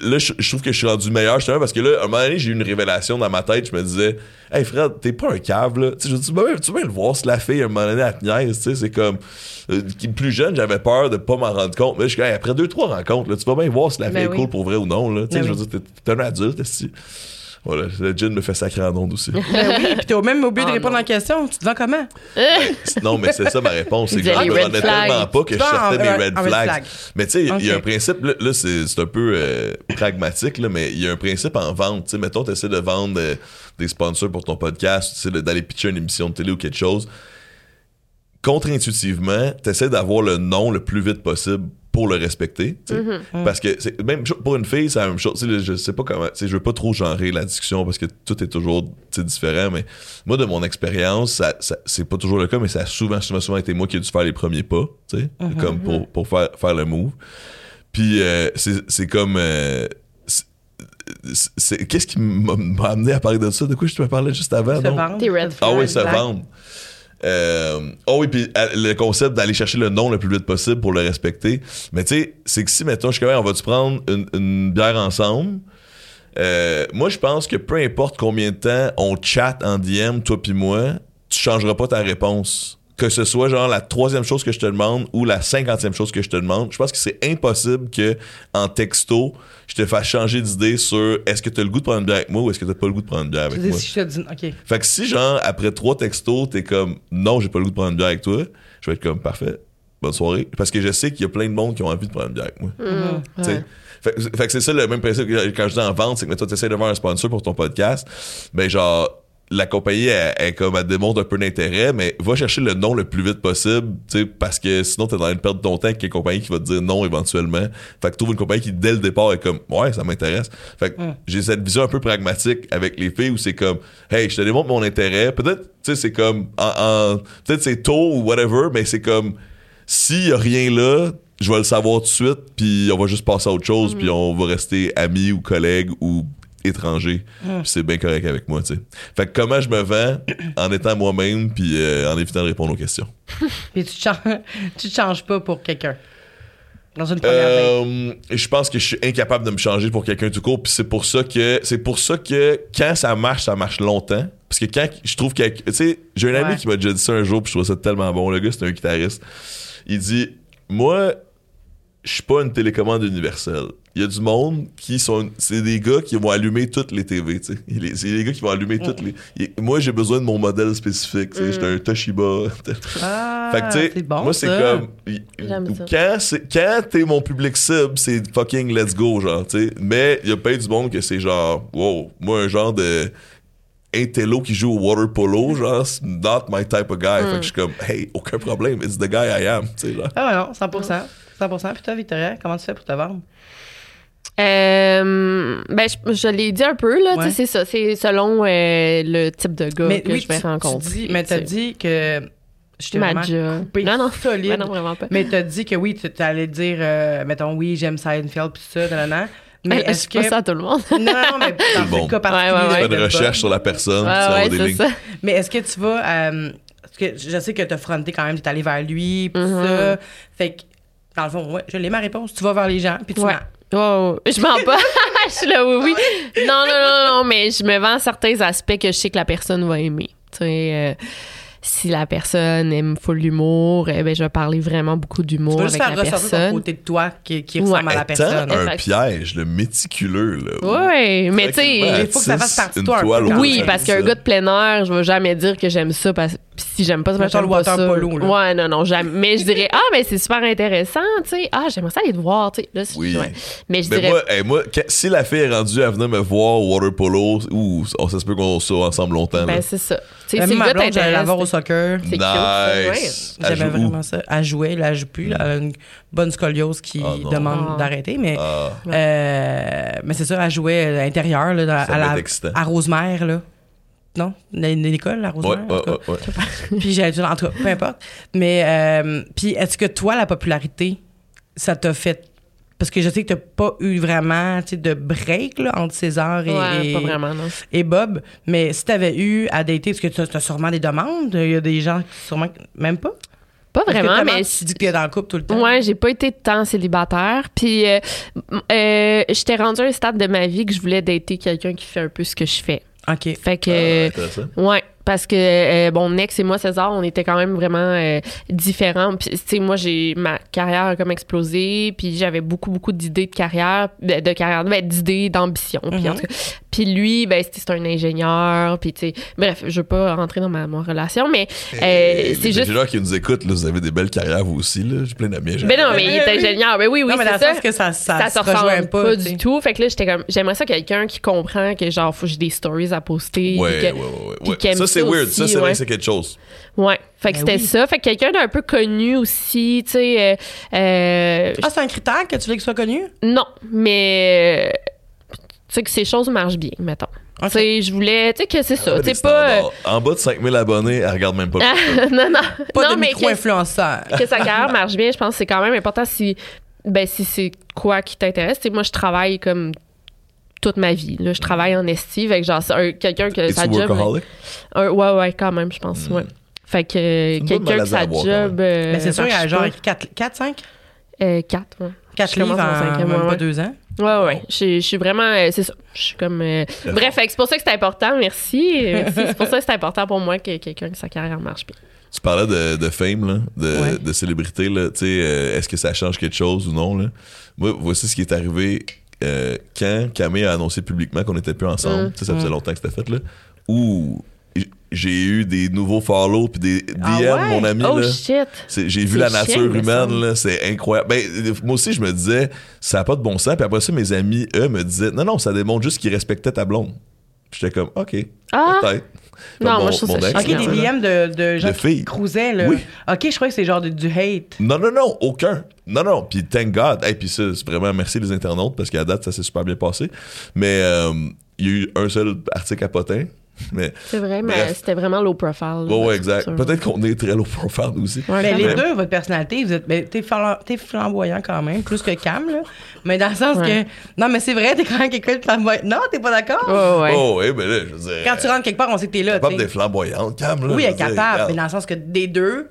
là, je je trouve que je suis rendu meilleur, justement, parce que là, à un moment donné, j'ai eu une révélation dans ma tête. Je me disais, hey, Fred, t'es pas un cave, là. Je dis, tu peux même le voir, si la fille, à un moment donné, elle te niaise, tu sais, c'est comme. euh, plus jeune, j'avais peur de pas m'en rendre compte. Mais je suis hey, après deux, trois rencontres, là, tu vas bien voir si la fille Ben est oui. cool pour vrai ou non, là. Tu sais, Ben je oui. veux dire, t'es- t'es un adulte, si. Voilà, le gin me fait sacrer en onde aussi. [LAUGHS] Ben oui, puis t'as même oublié de Ah, répondre non. à la question. Tu te vends comment? non, mais c'est ça ma réponse. C'est que je me red rendais flags. tellement pas que je sortais mes red flags. flag. Mais tu sais, il y a un principe, là, là, c'est un peu euh, pragmatique, là, mais il y a un principe en vente. Tu sais, mettons, tu essaies de vendre euh, des sponsors pour ton podcast, d'aller pitcher une émission de télé ou quelque chose. Contre-intuitivement, tu essaies d'avoir le nom le plus vite possible pour le respecter. tu sais. Parce que c'est même pour une fille, c'est la même chose. Je sais pas comment. Je veux pas trop genrer la discussion parce que tout est toujours différent. Mais moi, de mon expérience, ça, ça- c'est pas toujours le cas, mais ça a souvent, souvent, souvent été moi qui ai dû faire les premiers pas, tu sais, comme pour, pour faire, faire le move. Puis euh, c'est c'est comme. euh, c'est- c'est- Qu'est-ce qui m'a m'a amené à parler de ça? De quoi je te parlais juste avant? Se non? Tes red Ah oui, se vendre. Euh, oh oui, puis euh, le concept d'aller chercher le nom le plus vite possible pour le respecter. Mais tu sais, c'est que si, mettons, je suis quand même, on va-tu prendre une, bière ensemble? Euh, moi, je pense que peu importe combien de temps on chatte en DM, toi puis moi, tu changeras pas ta réponse. Que ce soit genre la troisième chose que je te demande ou la cinquantième chose que je te demande, je pense que c'est impossible que en texto, je te fasse changer d'idée sur est-ce que tu as le goût de prendre une bière avec moi ou est-ce que tu pas le goût de prendre une bière avec Tu moi. si je te dis, OK. Fait que si, genre, après trois textos, t'es comme non, j'ai pas le goût de prendre une bière avec toi, je vais être comme parfait, bonne soirée. Parce que je sais qu'il y a plein de monde qui ont envie de prendre une bière avec moi. Mm. Tu sais. Ouais. Fait, que- fait que c'est ça le même principe que quand je dis en vente, c'est que toi, tu essaies de voir un sponsor pour ton podcast, ben genre, la compagnie, elle, elle, comme, elle démontre un peu d'intérêt, mais va chercher le nom le plus vite possible, parce que sinon, t'es dans une perte de ton temps avec une compagnie qui va te dire non éventuellement. Fait que trouve une compagnie qui, dès le départ, est comme, ouais, ça m'intéresse. Fait que j'ai cette vision un peu pragmatique avec les filles où c'est comme, hey, je te démontre mon intérêt. Peut-être, tu sais, c'est comme, en, en- peut-être c'est tôt ou whatever, mais c'est comme, s'il y a rien là, je vais le savoir tout de suite, puis on va juste passer à autre chose, puis on va rester amis ou collègues ou étrangers. Puis c'est bien correct avec moi, tu sais. Fait que comment je me vends [CLEARS THROAT] en étant moi-même, puis euh, en évitant de répondre aux questions? [LAUGHS] Puis tu changes, [LAUGHS] tu te changes pas pour quelqu'un? Dans une première. Euh, je pense que je suis incapable de me changer pour quelqu'un tout court, puis c'est pour ça que c'est pour ça que quand ça marche, ça marche longtemps. Parce que quand je trouve que tu sais, j'ai un ami qui m'a déjà dit ça un jour, puis je trouve ça tellement bon. Le gars, c'est un guitariste. Il dit Moi, je suis pas une télécommande universelle. Il y a du monde qui sont. C'est des gars qui vont allumer toutes les TV, tu sais. C'est des gars qui vont allumer toutes les. il- Moi, j'ai besoin de mon modèle spécifique, tu sais. J'étais un Toshiba. [LAUGHS] Ah, Fait que, tu sais, bon, moi, c'est comme. Quand, c'est- quand t'es mon public cible, c'est fucking let's go, genre, tu sais. Mais il y a pas du monde que c'est genre, wow, moi, un genre de. Intello qui joue au water polo, genre, c'est not my type of guy. Fait que je suis comme, hey, aucun problème, it's the guy I am, tu sais, genre. Ah ouais, non, 100%. 100%. Puis toi, Victoria, comment tu fais pour te vendre? Euh, ben, je, je l'ai dit un peu, là. Ouais. Tu c'est ça. C'est selon euh, le type de gars mais que oui, je vais tu, rencontrer. tu dis, mais t'as tu dit que je t'ai vraiment coupé Non, non. solide. Ouais, non, vraiment pas. Mais t'as dit que oui, tu allais dire, euh, mettons, oui, j'aime Seinfeld, puis ça, nanana. Mais Mais est-ce je que. pas ça à tout le monde. Non, non, mais [LAUGHS] dans ce cas particulier. Ouais, ouais. Fais de de recherche sur la personne, ouais, des c'est lignes. ça. Mais est-ce que tu vas. euh, parce que je sais que t'as fronté quand même, t'es allé vers lui, puis Mhm. ça. Fait que, dans le fond, ouais, je l'ai ma réponse. Tu vas vers les gens, puis tu Ouais. mens. Ouais, ouais. Je mens pas. [LAUGHS] je suis là, oui, oui. Non, non, non, non, mais je me vends certains aspects que je sais que la personne va aimer. Tu sais, euh, si la personne aime full l'humour, eh ben, je vais parler vraiment beaucoup Tu d'humour juste avec faire la ressortir ton personne. côté de toi qui, qui Ouais. ressemble à la Étant personne. un Exact. piège, le méticuleux, là. Oui, mais tu sais, il faut que ça fasse partie de toi un peu. Oui, parce qu'un gars de plein air, je vais jamais dire que j'aime ça parce puis si j'aime pas ça, Mettons j'aime le pas water ça. polo, là. Ouais, non non, jamais. mais je dirais ah mais c'est super intéressant, tu sais. Ah, j'aimerais ça aller te voir, tu sais. Là, c'est- Oui. ouais. Mais je Mais dirais moi, hey, moi quand- si la fille est rendue à venir me voir au water polo, ouh, oh, ça se peut qu'on soit ensemble longtemps. ben c'est ça. Tu sais, Même si le ma gars blonde, j'allais la voir au soccer. c'est nice. J'aimais vraiment ça. Elle jouait, là, elle joue plus. là, Elle a une bonne scoliose qui Ah, demande Ah. d'arrêter. Mais, Ah, euh, mais c'est ça, elle jouait à l'intérieur, à, excitant. à Rosemère, là. Non? L'école, la Rosemère? ouais, ouais, ouais. [LAUGHS] Puis j'ai en tout cas, peu importe. Mais euh, puis est-ce que toi, la popularité, ça t'a fait parce que je sais que t'as pas eu vraiment tu sais, de break là, entre César et, Ouais, et- pas vraiment non. et Bob, mais si t'avais eu à dater, parce que tu as sûrement des demandes, il y a des gens qui sûrement même pas? Pas vraiment, mais tu dis que t'es dans le couple tout le temps? Ouais, j'ai pas été tant célibataire. Puis, euh, euh, j'étais rendue à un stade de ma vie que je voulais dater quelqu'un qui fait un peu ce que je fais. OK. Fait que, Ah, intéressant. ouais, parce que, euh, bon, mon ex et moi, César, on était quand même vraiment euh, différents. Puis, tu sais, moi, j'ai ma carrière a comme explosé, puis j'avais beaucoup, beaucoup d'idées de carrière, de, de carrière, ben, d'idées, d'ambition. Puis, en Mhm. tout cas, Puis lui, ben, c'est c'est un ingénieur. Puis, tu sais, bref, je veux pas rentrer dans ma, ma relation, mais euh, c'est les juste. gens qui nous écoutent, là, vous avez des belles carrières, vous aussi. là. J'ai plein d'amis. Ben non, mais il est [LAUGHS] ingénieur. Ben oui, oui, non, mais dans c'est ça. que ça, ça, ça se ressemble pas, pas, du tout. Fait que là, j'étais comme, j'aimerais ça quelqu'un qui comprend que genre, faut que j'ai des stories à poster. Ouais, que- ouais, ouais, ouais. Ça, c'est ça weird. Ça, c'est vrai ouais. que c'est quelque chose. Ouais. Fait que Ben c'était oui. ça. Fait que quelqu'un d'un peu connu aussi, tu sais. euh, euh, Ah, c'est un critère que tu veux qu'il soit connu? non, mais. Euh, sais, que ces choses marchent bien, mettons. Ok. Tu sais, je voulais. Tu sais, que c'est ça. Ah, Tu des sais, pas. euh, standards. En bas de 5000 abonnés, elle regarde même pas. [LAUGHS] non, non. Pas non, de mais que, micro-influenceur. que sa [LAUGHS] carrière marche bien, je pense que c'est quand même important si. Ben, si c'est quoi qui t'intéresse. Tu sais, moi, je travaille comme toute ma vie. Là, je travaille en esti. Fait que genre, c'est un- quelqu'un que sa job. workaholic? un- ouais, ouais, quand même, je pense. Ouais. Fait que euh, quelqu'un que sa job. euh, Mais c'est sûr, il y a genre pas. 4, 5? Euh, quatre, ouais. 4 Je commence livres mon en cinquième, même ouais, pas ouais. 2 ans? Ouais, ouais. Je suis- je suis vraiment. euh, c'est ça. Je suis comme. euh, Bref, c'est pour ça que c'est important. Merci. Merci. C'est pour ça que c'est important pour moi que quelqu'un que sa carrière marche bien. Tu parlais de, de fame, là, de, Ouais. de célébrité. Là, tu sais, euh, Est-ce que ça change quelque chose ou non? Là? Moi, voici ce qui est arrivé euh, quand Camille a annoncé publiquement qu'on n'était plus ensemble. Mm. Tu sais, Ça faisait Mm. longtemps que c'était fait. Là, où j'ai eu des nouveaux follow puis des DM, Ah ouais? mon ami. Oh là. shit. J'ai vu la nature humaine, là, c'est incroyable. Ben, moi aussi, je me disais, ça n'a pas de bon sens. Puis après ça, mes amis, eux, me disaient, non, non, ça démontre juste qu'ils respectaient ta blonde. J'étais comme, OK, Ah! peut-être. Non, moi, je trouve ça ex, Ok, des. DM de, de gens De filles. qui cruisaient, là. Oui. Ok, je crois que c'est genre de- du hate. Non, non, non, aucun. Non, non. Puis thank God. Et puis ça, c'est vraiment merci les internautes parce qu'à date, ça s'est super bien passé. Mais euh, il y a eu un seul article à potin. Mais C'est vrai, mais Bref. c'était vraiment low profile. ouais, c'est exact. sûr. Peut-être qu'on est très low profile aussi. Ouais, Mais les même. deux, votre personnalité, vous êtes, ben, t'es, flam- t'es flamboyant quand même, plus que Cam, là. Mais dans le sens Ouais. que. Non, mais c'est vrai, t'es quand même quelqu'un de flamboyant. Non, t'es pas d'accord? Ouais. Oh, oui, mais là, je veux dire. Quand tu rentres quelque part, on sait que t'es là. capable tu sais. d'être flamboyante, Cam, là. Oui, elle est capable, mais dans le sens que des deux,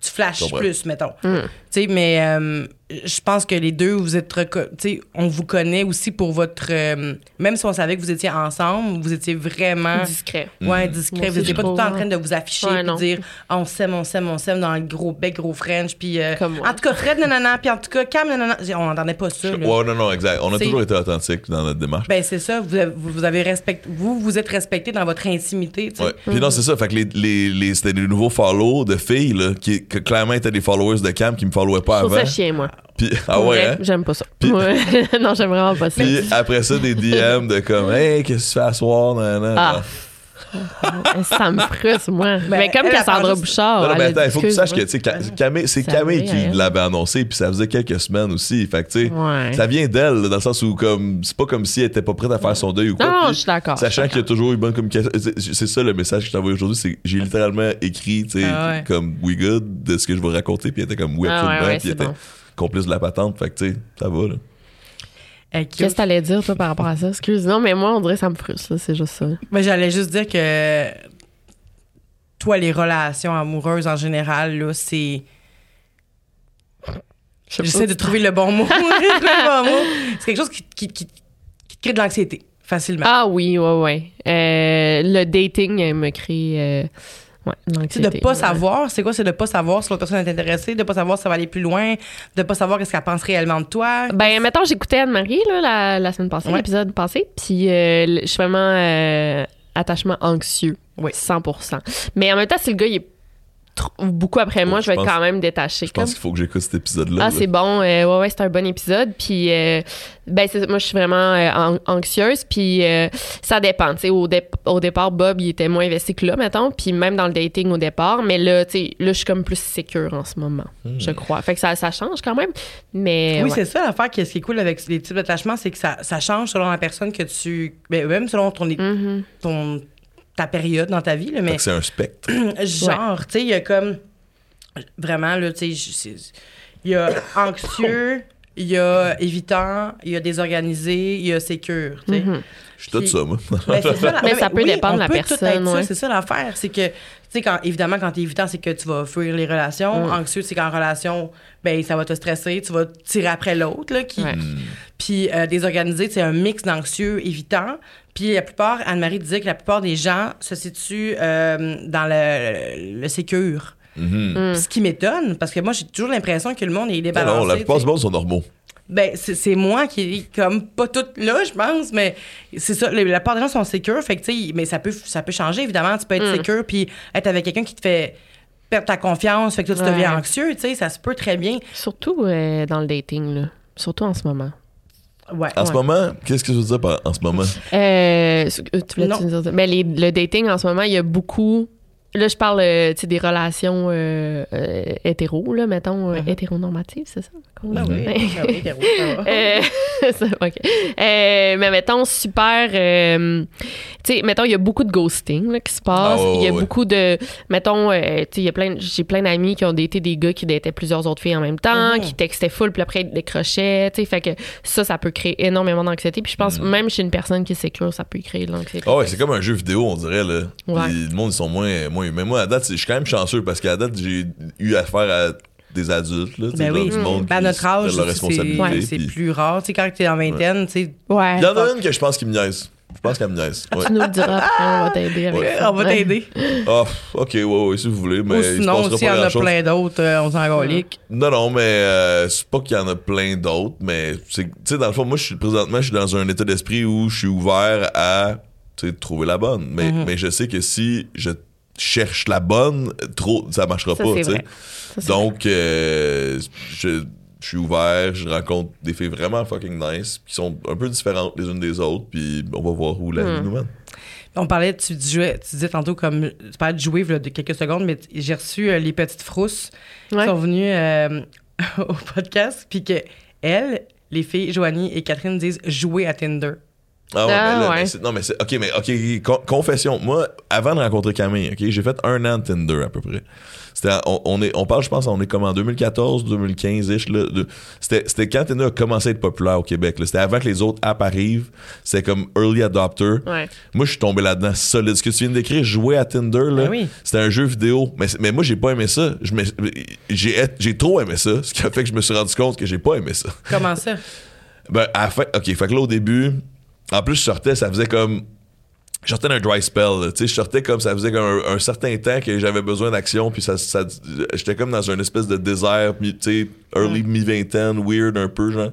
tu flashes plus, mettons. Hmm. Tu sais, mais euh, je pense que les deux, vous êtes. Tu sais, on vous connaît aussi pour votre. euh, même si on savait que vous étiez ensemble, vous étiez vraiment. Discret. Ouais, Mhm. discret. Moi Vous n'étiez pas tout le temps en train de vous afficher Ouais, non. dire Ah, on s'aime, on s'aime, on s'aime dans le gros bec, gros French. Puis euh, Comme moi. en tout cas, Fred, nanana, puis en tout cas, Cam, nanana. On n'entendait pas ça. là. Ouais, non, non, exact. On a toujours été authentique dans notre démarche. Ben, c'est ça. Vous avez, vous avez respect... vous, vous êtes respecté dans votre intimité. Ouais. Puis non, c'est ça. Fait que les, les, les- c'était des nouveaux follow de filles, là, qui que clairement étaient des followers de Cam qui me followaient pas Je trouve avant. ça chien, moi. Puis, ah ouais, vrai, hein? J'aime pas ça. Puis- Ouais. [LAUGHS] non, j'aime vraiment pas ça. Puis après ça, des DM de comme, hey, qu'est-ce que tu fais à soir? Nan, nan. Ah. [LAUGHS] ça me frustre, moi. [LAUGHS] Ben, mais comme Cassandra juste- Bouchard. Non, non, elle mais a attends, il faut que tu saches que, Camille- c'est Camille qui elle. l'avait annoncé, puis ça faisait quelques semaines aussi. Fait que, tu sais, Ouais. ça vient d'elle, dans le sens où, comme, c'est pas comme si elle était pas prête à faire son deuil ou quoi. Non, je suis d'accord. Sachant qu'il y a toujours eu bonne communication. C'est ça le message que je t'ai envoyé aujourd'hui, c'est j'ai littéralement écrit, tu sais, Ah ouais. comme We Good de ce que je vais raconter, puis elle était comme Oui, Ah absolument, ouais, ouais, puis elle était bon. complice de la patente. Fait que, tu sais, ça va, là. Qu'est-ce que t'allais dire, toi, par rapport à ça? Excuse. Non, mais moi, on dirait que ça me frustre, là, c'est juste ça. Mais j'allais juste dire que toi, les relations amoureuses en général, là, c'est. J'essaie de trouver le bon mot. [LAUGHS] le bon mot. C'est quelque chose qui, qui, qui, qui te crée de l'anxiété facilement. Ah oui, ouais, ouais. Euh, le dating me crée. euh, ouais, de l'anxiété. de pas ouais. savoir, c'est quoi? C'est de pas savoir si l'autre personne est intéressée, de pas savoir si ça va aller plus loin, de pas savoir qu'est-ce qu'elle pense réellement de toi. Ben, mettons, j'écoutais Anne-Marie là, la, la semaine passée, Ouais. l'épisode passé, puis euh, je suis vraiment euh, attachement anxieux. Oui. 100% Mais en même temps, si le gars il est beaucoup après moi, Ouais, je vais être quand même détachée. Je pense qu'il faut que j'écoute cet épisode-là. Ah, là. c'est bon. euh, ouais, ouais, c'est un bon épisode. Puis, euh, ben, c'est- moi, je suis vraiment euh, an- anxieuse. Puis, euh, ça dépend. Tu sais, au, dép- au départ, Bob, il était moins investi que là, mettons. Puis, même dans le dating au départ. Mais là, tu sais, là, je suis comme plus sécure en ce moment, je crois. Fait que ça, ça change quand même. Mais. Oui, ouais. c'est ça l'affaire qui, ce qui est cool avec les types d'attachement, c'est que ça, ça change selon la personne que tu. Ben, même selon ton, Mhm. ton, ta période dans ta vie. Là, mais c'est un spectre. [CLEARS THROAT] genre, tu sais, il y a comme. Vraiment, là, tu sais, il y a anxieux, il y a évitant, il y a désorganisé, il y a sécure, tu sais. Mhm. Je suis tout ça, moi. [LAUGHS] Ben, ça, la- [LAUGHS] Mais ça peut dépendre de la peut tout personne, ouais. C'est ça l'affaire. C'est que, tu sais, quand, évidemment, quand t'es évitant, c'est que tu vas fuir les relations. Mm. Anxieux, c'est qu'en relation, ben, ça va te stresser. Tu vas tirer après l'autre, là. Qui... Ouais. Puis, euh, désorganisé, c'est un mix d'anxieux, évitant. Puis, la plupart, Anne-Marie disait que la plupart des gens se situent euh, dans le, le sécure. Mhm. Mm. Ce qui m'étonne, parce que moi, j'ai toujours l'impression que le monde est débalancé. non, la plupart du monde sont normaux. Ben, c'est c'est moi qui est comme pas toute là, je pense, mais c'est ça. La la part des gens sont sécures, fait que, tu sais, mais ça peut, ça peut changer, évidemment. Tu peux être Mm. sécure puis être avec quelqu'un qui te fait perdre ta confiance, fait que toi, tu Ouais. deviens anxieux, tu sais, ça se peut très bien. Surtout euh, dans le dating, là. Surtout en ce moment. Ouais. En ce moment, qu'est-ce que je veux dire par en ce moment? Euh, tu voulais Non. dire ça? Mais les- le dating en ce moment, il y a beaucoup. Là, je parle euh, tu sais, des relations euh, euh, hétéro, là, mettons, euh, Mhm. hétéronormatives, c'est ça? Ben oui, ben oui, hétéro, ça va. [LAUGHS] [LAUGHS] Ça, ok. Mais mettons, super. euh, tu sais, mettons, il y a beaucoup de ghosting là, qui se passe. Ah, il y a ouais. beaucoup de. Mettons, euh, tu sais, il y a plein. J'ai plein d'amis qui ont daté des gars qui dataient plusieurs autres filles en même temps, Mhm. qui textaient full, puis après, ils décrochaient. Tu sais, fait que ça, ça peut créer énormément d'anxiété. Puis je pense, même chez une personne qui est sécure, ça peut créer de l'anxiété. Ah ouais, c'est comme un jeu vidéo, on dirait, là. Ouais. Puis le monde, ils sont moins, moins. Mais moi, à date, je suis quand même chanceux parce qu'à date, j'ai eu affaire à des adultes, là. Ben genre oui. du monde Ben, à notre âge, c'est responsabilité. ouais, c'est puis- plus rare. Tu sais, quand t'es en vingtaine, tu sais, Ouais. Il y en a une que je pense qui me niaise. Je pense qu'elle me niaise. Ouais. Tu nous le diras on va t'aider avec ouais, ça. on va Ouais. t'aider. Ah, ok, ouais, ouais, si vous voulez, mais Ou sinon, s'il y en a plein d'autres, euh, on s'en golique. Non, non, mais euh, c'est pas qu'il y en a plein d'autres, mais c'est- tu sais, dans le fond, moi, je suis présentement, je suis dans un état d'esprit où je suis ouvert à tu sais, trouver la bonne. Mais, Mhm. mais je sais que si je cherche la bonne, trop, ça marchera Ça, pas. Ça, Donc, euh, je, je suis ouvert, je rencontre des filles vraiment fucking nice, qui sont un peu différentes les unes des autres, puis on va voir où la Hmm. vie nous mène. On parlait, tu, jouais, tu disais tantôt comme, tu parlais de jouer là, de quelques secondes, mais j'ai reçu euh, les petites frousses Ouais. qui sont venues euh, [LAUGHS] au podcast, puis que elles, les filles, Joanie et Catherine disent jouer à Tinder. Ah ouais, Ah, mais là, ouais. mais c'est- non, mais c'est. Ok, mais ok, con- confession. Moi, avant de rencontrer Camille, ok, j'ai fait un an de Tinder à peu près. C'était, on, on est, on parle, je pense, on est comme en 2014, 2015-ish. Là, de- c'était, c'était quand Tinder a commencé à être populaire au Québec. là. C'était avant que les autres apps arrivent. C'était comme early adopter. Ouais. Moi, je suis tombé là-dedans solide. Ce que tu viens de décrire, jouer à Tinder, là, Ben oui. c'était un jeu vidéo. Mais, mais moi, j'ai pas aimé ça. Je me- j'ai, j'ai trop aimé ça. Ce qui a fait que je me suis rendu compte que j'ai pas aimé ça. Comment ça? [LAUGHS] Ben, à la fin, ok, fait que là, au début, en plus, je sortais, ça faisait comme. Je sortais d'un dry spell, là, tu sais, je sortais comme ça faisait comme un, un certain temps que j'avais besoin d'action, puis ça, ça j'étais comme dans une espèce de désert, tu sais, early mi-vingtaine, weird un peu, genre.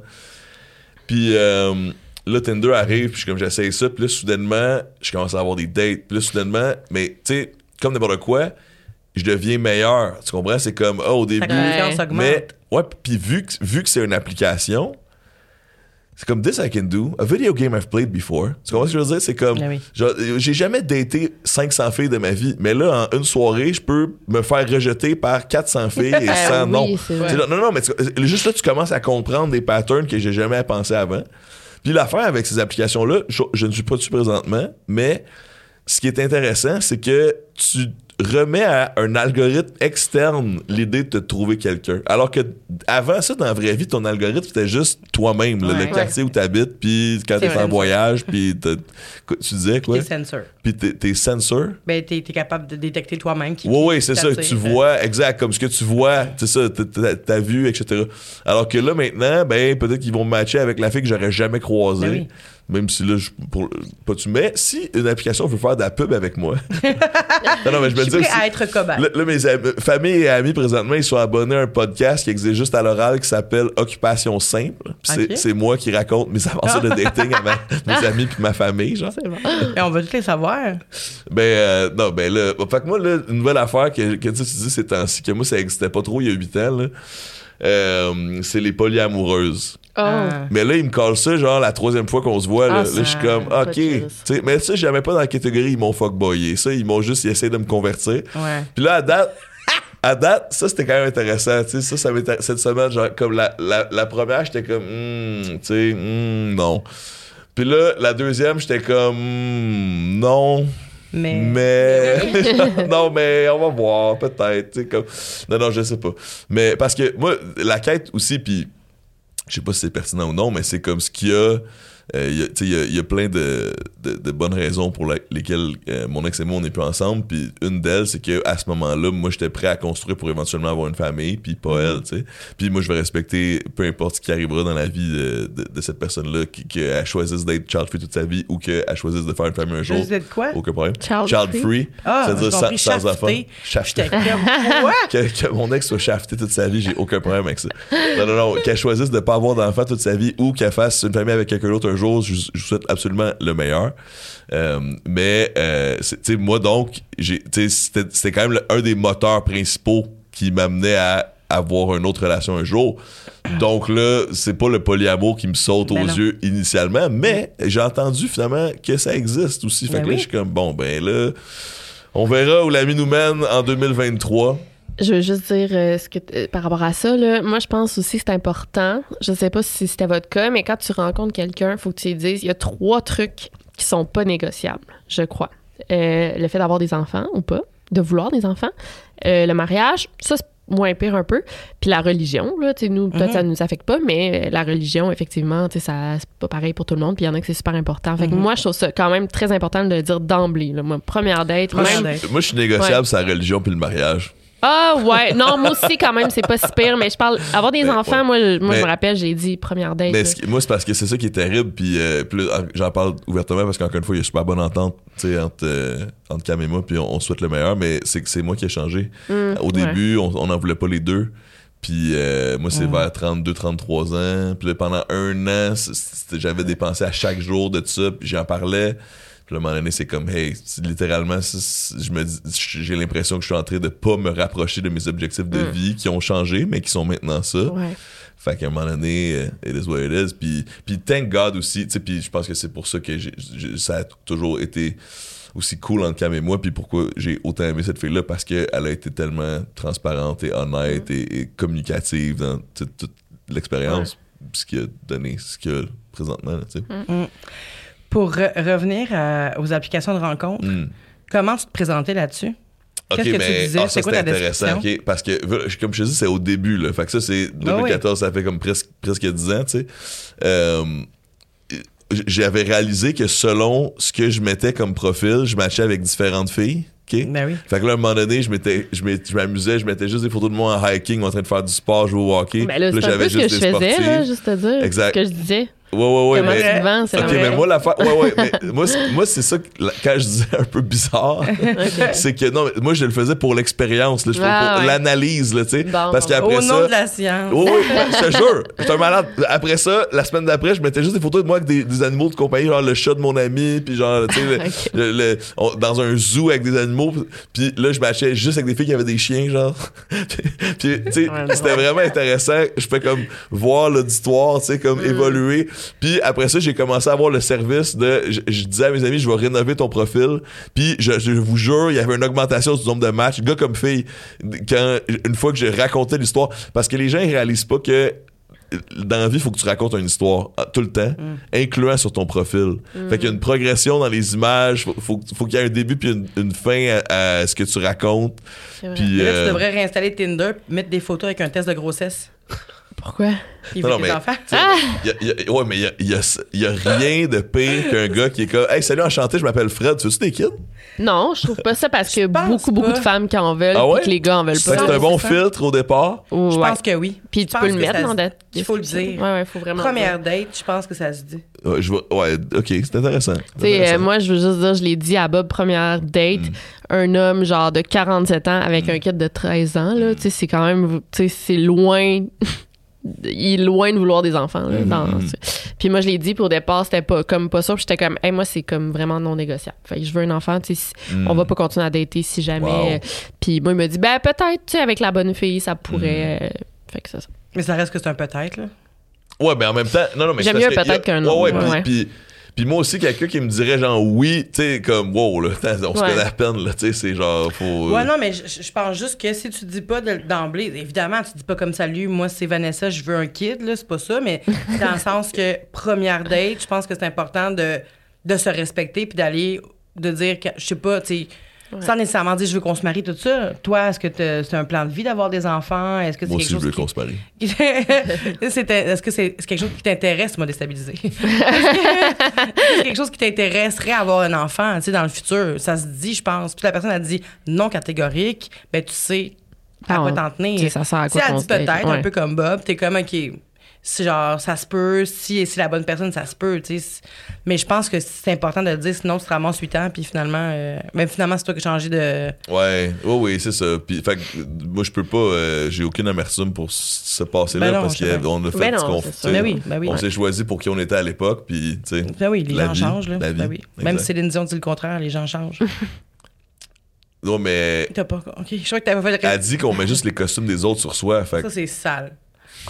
Puis euh, là, Tinder arrive, puis comme j'essaye ça, puis là, soudainement, je commence à avoir des dates, puis là, soudainement, mais tu sais, comme n'importe quoi, je deviens meilleur, tu comprends? C'est comme, ah, au début, Ta confiance augmente. mais, ouais, puis vu que, vu que c'est une application, c'est comme This I can do, a video game I've played before. Tu comprends ce que je veux dire? C'est comme, Ah oui. j'ai jamais daté 500 filles de ma vie, mais là, en une soirée, je peux me faire rejeter par 400 [LAUGHS] filles et 100 Euh, oui, non. Non, non, mais tu- juste là, tu commences à comprendre des patterns que j'ai jamais pensé avant. Puis l'affaire avec ces applications-là, je, je ne suis pas dessus présentement, mais ce qui est intéressant, c'est que tu remets à un algorithme externe l'idée de te trouver quelqu'un. Alors que avant ça, dans la vraie vie, ton algorithme, c'était juste toi-même, Ouais. le quartier où tu habites, puis quand t'es en voyage, puis tu disais quoi? Sensors. Puis tes, sensors. Ben, t'es es capable de détecter toi-même qui. Oui, oui, c'est ça. Tu vois, exact, comme ce que tu vois, c'est ça, t'as- t'as t'as vu, etc. Alors que là, maintenant, ben, peut-être qu'ils vont me matcher avec la fille que j'aurais jamais croisée. Ben oui. Même si là, je, pour, pas tu mais si une application veut faire de la pub avec moi. [LAUGHS] non, non, mais je me dis à être cobaye. Là, là, mes amis- famille et amis, présentement, ils sont abonnés à un podcast qui existe juste à l'oral qui s'appelle Occupation Simple. C'est moi qui raconte mes aventures de dating à ma- [LAUGHS] mes amis puis ma famille, genre. C'est bon. Mais on va tous les savoir. Ben, euh, non, ben là, fait que moi, là, une nouvelle affaire que, que tu dis ces temps-ci, que moi, ça existait pas trop il y a 8 ans, là, euh, c'est les polyamoureuses. Oh. Mais là, ils me collent ça, genre, la troisième fois qu'on se voit, là, Ah, là, je suis comme, ok, mais ça, jamais pas dans la catégorie, ils m'ont fuckboyé. Ça, ils m'ont juste, ils essaient de me convertir. Ouais. Puis là, à date, à date, ça, c'était quand même intéressant, tu sais, ça, ça cette semaine, genre, comme la, la, la première, j'étais comme, hmm, tu sais, hmm, non. Puis là, la deuxième, j'étais comme, hmm, non. Mais. Mais [LAUGHS] non, mais on va voir peut-être. Comme... Non, non, je sais pas. Mais parce que moi, la quête aussi, puis je sais pas si c'est pertinent ou non, mais c'est comme ce qu'il y a il y a- tu sais, il y, a- il y a plein de, de- de bonnes raisons pour la- lesquelles euh, mon ex et moi, on n'est plus ensemble. Puis une d'elles, c'est qu'à ce moment-là, moi, j'étais prêt à construire pour éventuellement avoir une famille, puis pas elle, tu sais. Puis moi, je vais respecter peu importe ce qui arrivera dans la vie de, de- de cette personne-là, qui- qu'elle choisisse d'être child-free toute sa vie ou qu'elle choisisse de faire une famille un jour. Vous êtes quoi? Aucun problème. Child-free. free? Ah, c'est-à-dire j'ai sans, sans enfant. Shafté. J'étais comme, [LAUGHS] quoi? que, que mon ex soit shafté toute sa vie, j'ai aucun problème avec ça. Non, non, non. Qu'elle choisisse de pas avoir d'enfant toute sa vie ou qu'elle fasse une famille avec quelqu'un d'autre un jour, je, je souhaite absolument le meilleur. Euh, mais, euh, tu moi donc, c'était c'était quand même le- un des moteurs principaux qui m'amenait à avoir une autre relation un jour. Donc là, c'est pas le polyamour qui me saute Ben aux non. yeux initialement, mais j'ai entendu finalement que ça existe aussi. Fait Ben que là, oui. je suis comme, bon, ben là, on verra où la vie nous mène en 2023. Je veux juste dire euh, ce que t- euh, par rapport à ça, là, moi je pense aussi que c'est important. Je sais pas si c'était votre cas, mais quand tu rencontres quelqu'un, il faut que tu lui dises il y a trois trucs qui sont pas négociables, je crois. Euh, le fait d'avoir des enfants ou pas, de vouloir des enfants, euh, le mariage, ça c'est moins pire un peu, puis la religion, là, tu sais, nous, peut-être Mhm. ça nous affecte pas, mais la religion, effectivement, tu sais, ça, c'est pas pareil pour tout le monde, puis il y en a que c'est super important. Fait que Mhm. moi, je trouve ça quand même très important de le dire d'emblée, là. Moi, première date, Première même, date. Moi, je suis négociable, c'est la religion puis le mariage. Ah ouais, non, moi aussi quand même, c'est pas si pire, mais je parle avoir des Mais, enfants, ouais. moi, je- moi Mais- je me rappelle, j'ai dit première date. Mais ce moi, c'est parce que c'est ça qui est terrible. Puis, euh, puis là, j'en parle ouvertement parce qu'encore une fois, il y a super bonne entente tu sais, entre, euh, entre Cam et moi. Puis on, on souhaite le meilleur. Mais c'est que c'est moi qui ai changé. Mm, Au ouais. début, on on n'en voulait pas les deux. Puis euh, moi, c'est Mm. vers 32, 33 ans. Puis là, pendant un an, j'avais dépensé à chaque jour de ça. Puis j'en parlais. Puis là, à un moment donné, c'est comme, hey, littéralement, je me j'ai l'impression que je suis en train de pas me rapprocher de mes objectifs de Mm. vie qui ont changé, mais qui sont maintenant ça. Ouais. Fait qu'à un moment donné, euh, it is what it is. Puis, puis thank God aussi, tu sais, puis je pense que c'est pour ça que ça a toujours été aussi cool entre Cam et moi, puis pourquoi j'ai autant aimé cette fille-là, parce qu'elle a été tellement transparente et honnête et, et communicative dans toute, toute l'expérience, ce qui a donné ce qu'il y a présentement, tu sais. Pour re- revenir à- aux applications de rencontre, Mm. comment tu te présentais là-dessus? Ok, Qu'est-ce que tu mais disais? ah, C'est ça, quoi ta intéressant, parce que comme je te dis, c'est au début là. Fait que ça c'est Ah 2014, ça fait comme presque presque 10 ans, tu sais. Euh, j'avais réalisé que selon ce que je mettais comme profil, je matchais avec différentes filles, ok? Ben oui. Fait que là, à un moment donné, je m'étais, m'amusais, je mettais juste des photos de moi en hiking, en train de faire du sport, jouer au hockey. Ben là, peu ce que je faisais, là, juste te dire. Exact. Ce que je disais. Ouais, ouais, ouais. Comment mais- tu te vends, c'est Ok, vrai. mais moi, la fa- ouais, ouais, mais moi, c'est- moi, c'est ça que, quand je disais un peu bizarre, [LAUGHS] c'est que non, moi, je le faisais pour l'expérience, là, je Ah, pour ouais. l'analyse, là, tu sais. Bon, parce qu'après Au ça. nom de la science. Oui, oui, [LAUGHS] je te jure, j'étais un malade. Après ça, la semaine d'après, je mettais juste des photos de moi avec des, des animaux de compagnie, genre le chat de mon ami, puis genre, tu sais, le- [LAUGHS] Ok. le- le- on- dans un zoo avec des animaux. Puis là, je matchais juste avec des filles qui avaient des chiens, genre. puis, tu sais, c'était vraiment intéressant. Je peux comme voir l'auditoire, tu sais, comme évoluer. Puis après ça, j'ai commencé à avoir le service de. Je, je disais à mes amis, je vais rénover ton profil. Puis je, je vous jure, il y avait une augmentation du nombre de matchs, gars comme filles, quand, une fois que j'ai raconté l'histoire. Parce que les gens, ils réalisent pas que dans la vie, il faut que tu racontes une histoire ah, tout le temps, incluant sur ton profil. Fait qu'il y a une progression dans les images, faut, faut, faut qu'il y ait un début puis une, une fin à, à ce que tu racontes. Puis, là, euh, tu devrais réinstaller Tinder, mettre des photos avec un test de grossesse. Pourquoi? Il Non, veut non, des mais- enfants? tu sais, y a- y a- ouais, mais il y a, y a- y a rien de pire qu'un gars qui est comme Hey, salut, enchanté, je m'appelle Fred, tu veux-tu des kids? Non, je trouve pas ça parce qu'il y a pense beaucoup, beaucoup de femmes qui en veulent Ah ouais? puis que les gars en veulent que pas. c'est un bon 100%. filtre au départ? Je pense que oui. Puis tu peux le que mettre dans se- la Il faut le dire. Ouais, ouais, faut vraiment. Première date, je pense que ça se dit. Ouais, je vois- ouais, ok, c'est intéressant. Tu C'est sais, euh, moi, je veux juste dire, je l'ai dit à Bob, première date, Mm. un homme genre de 47 ans avec un kid de 13 ans, Mm. là, tu sais, c'est quand même, tu sais, c'est loin, il est loin de vouloir des enfants, là, Mm, dans- mm. Puis moi, je l'ai dit, pour au départ, c'était pas comme pas sûr, puis j'étais comme, hey, moi, c'est comme vraiment non négociable. Fait que je veux un enfant, tu sais, si- Mm. on va pas continuer à dater si jamais. Wow. euh, Puis moi, il m'a dit, ben, peut-être, tu sais, avec la bonne fille, ça Mm. pourrait. euh, Fait que c'est ça. Mais ça reste que c'est un peut-être, là. Ouais, mais en même temps, non, non, mais J'aime mieux peut-être qu'un non, Ouais, ouais, puis- ouais. puis, puis moi aussi, quelqu'un qui me dirait genre oui, tu sais, comme wow, là, [LAUGHS] on se Ouais. connaît à peine, là, tu sais, c'est genre, faut. Ouais, non, mais je, pense juste que si tu dis pas de- d'emblée, évidemment, tu dis pas comme salut, moi c'est Vanessa, je veux un kid, là, c'est pas ça, mais [LAUGHS] dans le sens que première date, je pense que c'est important de, de se respecter puis d'aller, de dire, que, je sais pas, tu sais, Sans nécessairement dire je veux qu'on se marie, tout ça. Toi, est-ce que c'est un plan de vie d'avoir des enfants? Est-ce que c'est Moi quelque aussi, je veux qu'on se marie. [LAUGHS] Est-ce que c'est quelque chose qui t'intéresse, m'as déstabilisé? [LAUGHS] Est-ce que c'est quelque chose qui t'intéresserait avoir un enfant, tu sais, dans le futur? Ça se dit, je pense. Puis la personne a dit non catégorique, ben tu sais à Ah, quoi t'en tenir. tu sais, ça sert à Si quoi elle dit peut-être, un peu comme Bob, t'es comme, OK, si genre, ça se peut, si c'est la bonne personne, ça se peut, tu sais. Mais je pense que c'est important de le dire, sinon tu te ramasses 8 ans, puis finalement, euh, ben finalement, c'est toi qui as changé de... Ouais, oui, oui, c'est ça. Puis, fait que, moi, je peux pas, euh, j'ai aucune amertume pour ce passé-là Ben parce qu'on a fait Ben non, ce qu'on fait. Ben oui, ben oui. On s'est choisi pour qui on était à l'époque, puis, tu sais. Ben oui, les La gens vie, changent, là. la vie, Ben oui. Même si Céline Dion dit le contraire, les gens changent. Non, mais T'as pas... OK, je crois que t'avais fait le elle dit qu'on met juste les costumes des autres sur soi. Fait que Ça, c'est sale.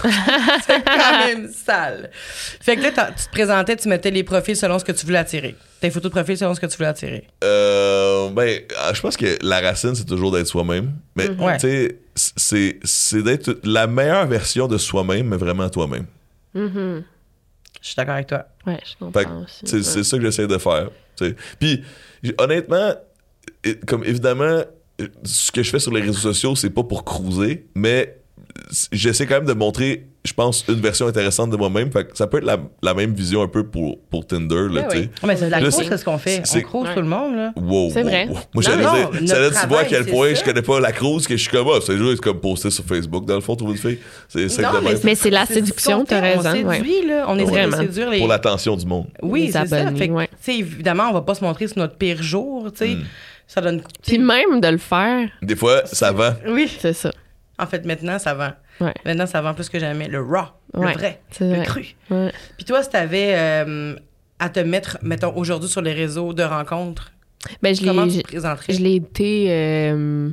C'est quand même sale. Fait que là, tu te présentais, tu mettais les profils selon ce que tu voulais attirer. Tes photos de profil selon ce que tu voulais attirer. Euh, ben, ah, je pense que la racine, c'est toujours d'être soi-même. Mais, Ouais. tu sais, c'est, c'est d'être la meilleure version de soi-même, mais vraiment toi-même. Mhm. Je suis d'accord avec toi. Ouais, je Fait que comprends aussi. c'est, ouais. c'est ça que j'essaie de faire. Puis, honnêtement, comme évidemment, euh, ce que je fais sur les réseaux sociaux, c'est pas pour cruiser, mais j'essaie quand même de montrer, je pense, une version intéressante de moi-même. Fait que ça peut être la, la même vision un peu pour, pour Tinder, là, Ben tu oui. sais. Ah, mais c'est de la Là, crouse, c'est- ce qu'on fait. c'est- On crouse Ouais. tout le monde, là. Wow, C'est wow, vrai. wow. Moi, j'allais dire, ça là, tu vois à quel point ça. je connais pas la cruise, que je suis comme, ah, c'est juste comme poster sur Facebook, dans le fond, trouver une fille. C'est ça que Non. Mais c'est la séduction, t'as raison, On ouais. séduit, là. On essaie Vraiment. de séduire les... Pour l'attention du monde. Oui, c'est ça. évidemment, on va pas se montrer sur notre pire jour, tu sais. Mm. Ça donne... Puis même de le faire, Des fois, ça vend. Oui. c'est ça. En fait, maintenant, ça vend. Ouais. Maintenant, ça vend plus que jamais. Le raw, le vrai, c'est le vrai. cru. Ouais. Puis toi, si t'avais euh, à te mettre, mettons, aujourd'hui sur les réseaux de rencontres, Ben, je comment l'ai, tu te présenterais? je l'ai été euh,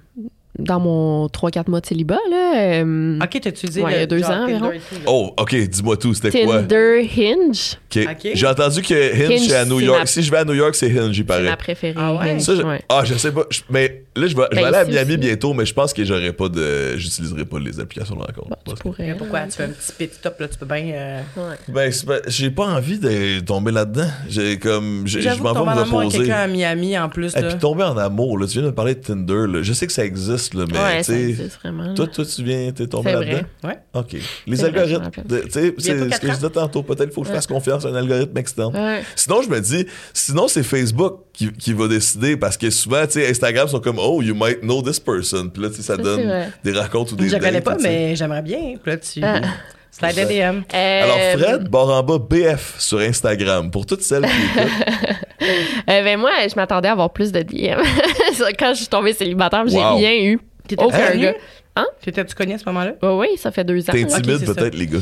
dans mon 3-4 mois de célibat, là. euh, OK, t'as utilisé Ouais, le il y a deux genre ans environ. Oh, ok, dis-moi tout, c'était quoi? Tinder Hinge, Ok. Ok. J'ai entendu que Hinge, Hinge, c'est à New c'est York. ma- Si je vais à New York, c'est Hinge, il c'est paraît. ma préférée. Ah ouais? Hinge, Ça, je- ouais. Ah, je sais pas. Je- mais là, je vais, je vais Ben, aller à Miami aussi. bientôt, mais je pense que j'aurais pas de. J'utiliserai pas les applications de rencontre. Bah, tu que- pourrais. Pourquoi? Tu fais un petit pit stop, là, tu peux bien... euh, Ouais. Ben, pas- j'ai pas envie de tomber là-dedans. J'ai comme. Je m'en vais me reposer. quelqu'un à Miami, en plus, Et là. puis tomber en amour, là. Tu viens de me parler de Tinder, là. Je sais que ça existe, là, mais ouais, tu ça existe vraiment. Toi, toi, tu viens, t'es tombé là-dedans? Ouais. OK. Les algorithmes. Tu sais, c'est ce que je disais tantôt. Peut-être qu'il faut que je fasse confiance à un algorithme externe. Ouais. Sinon, je me dis, sinon, c'est Facebook qui, qui va décider parce que souvent, tu sais, Instagram sont comme, oh, you might know this person. Puis là, tu sais, ça Ça, donne des rencontres ou des Je connais pas, mais j'aimerais bien. Puis là, tu... Ah. Slide DM. Euh, Alors, Fred, barre en bas, BF sur Instagram. Pour toutes celles qui écoutent. [LAUGHS] euh, ben moi, je m'attendais à avoir plus de DM. [LAUGHS] Quand je suis tombée célibataire, j'ai Wow. rien eu. T'étais Aucun connu? gars. Hein? T'étais-tu connu à ce moment-là? Oui, oui, ça fait deux ans. T'es timide, ça. peut-être, les gars.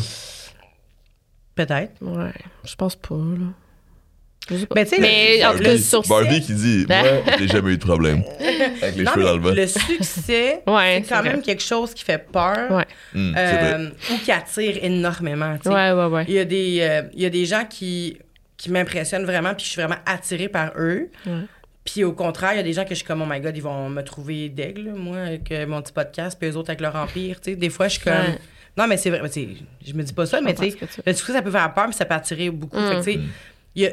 Peut-être. Ouais, je pense pas, là. Je sais pas. Tu sais, Mais le- en tout cas, sur Barbie qui dit, moi, j'ai jamais eu de problème. [LAUGHS] Avec les Non, cheveux mais dans le bas. le succès, [LAUGHS] Ouais, c'est quand même vrai. quelque chose qui fait peur Ouais. Euh, ou qui attire énormément. Ouais. Il, y a des, euh, il y a des gens qui, qui m'impressionnent vraiment, puis je suis vraiment attirée par eux. Puis au contraire, il y a des gens que je suis comme, oh my god, ils vont me trouver d'aigle, moi, avec euh, mon petit podcast, puis eux autres avec leur empire. tu sais. Des fois, je suis comme. Non, mais c'est vrai, mais je me dis pas ça, mais tu sais, le succès, ça peut faire peur, mais ça peut attirer beaucoup. Mm. Fait que, sais, il y a-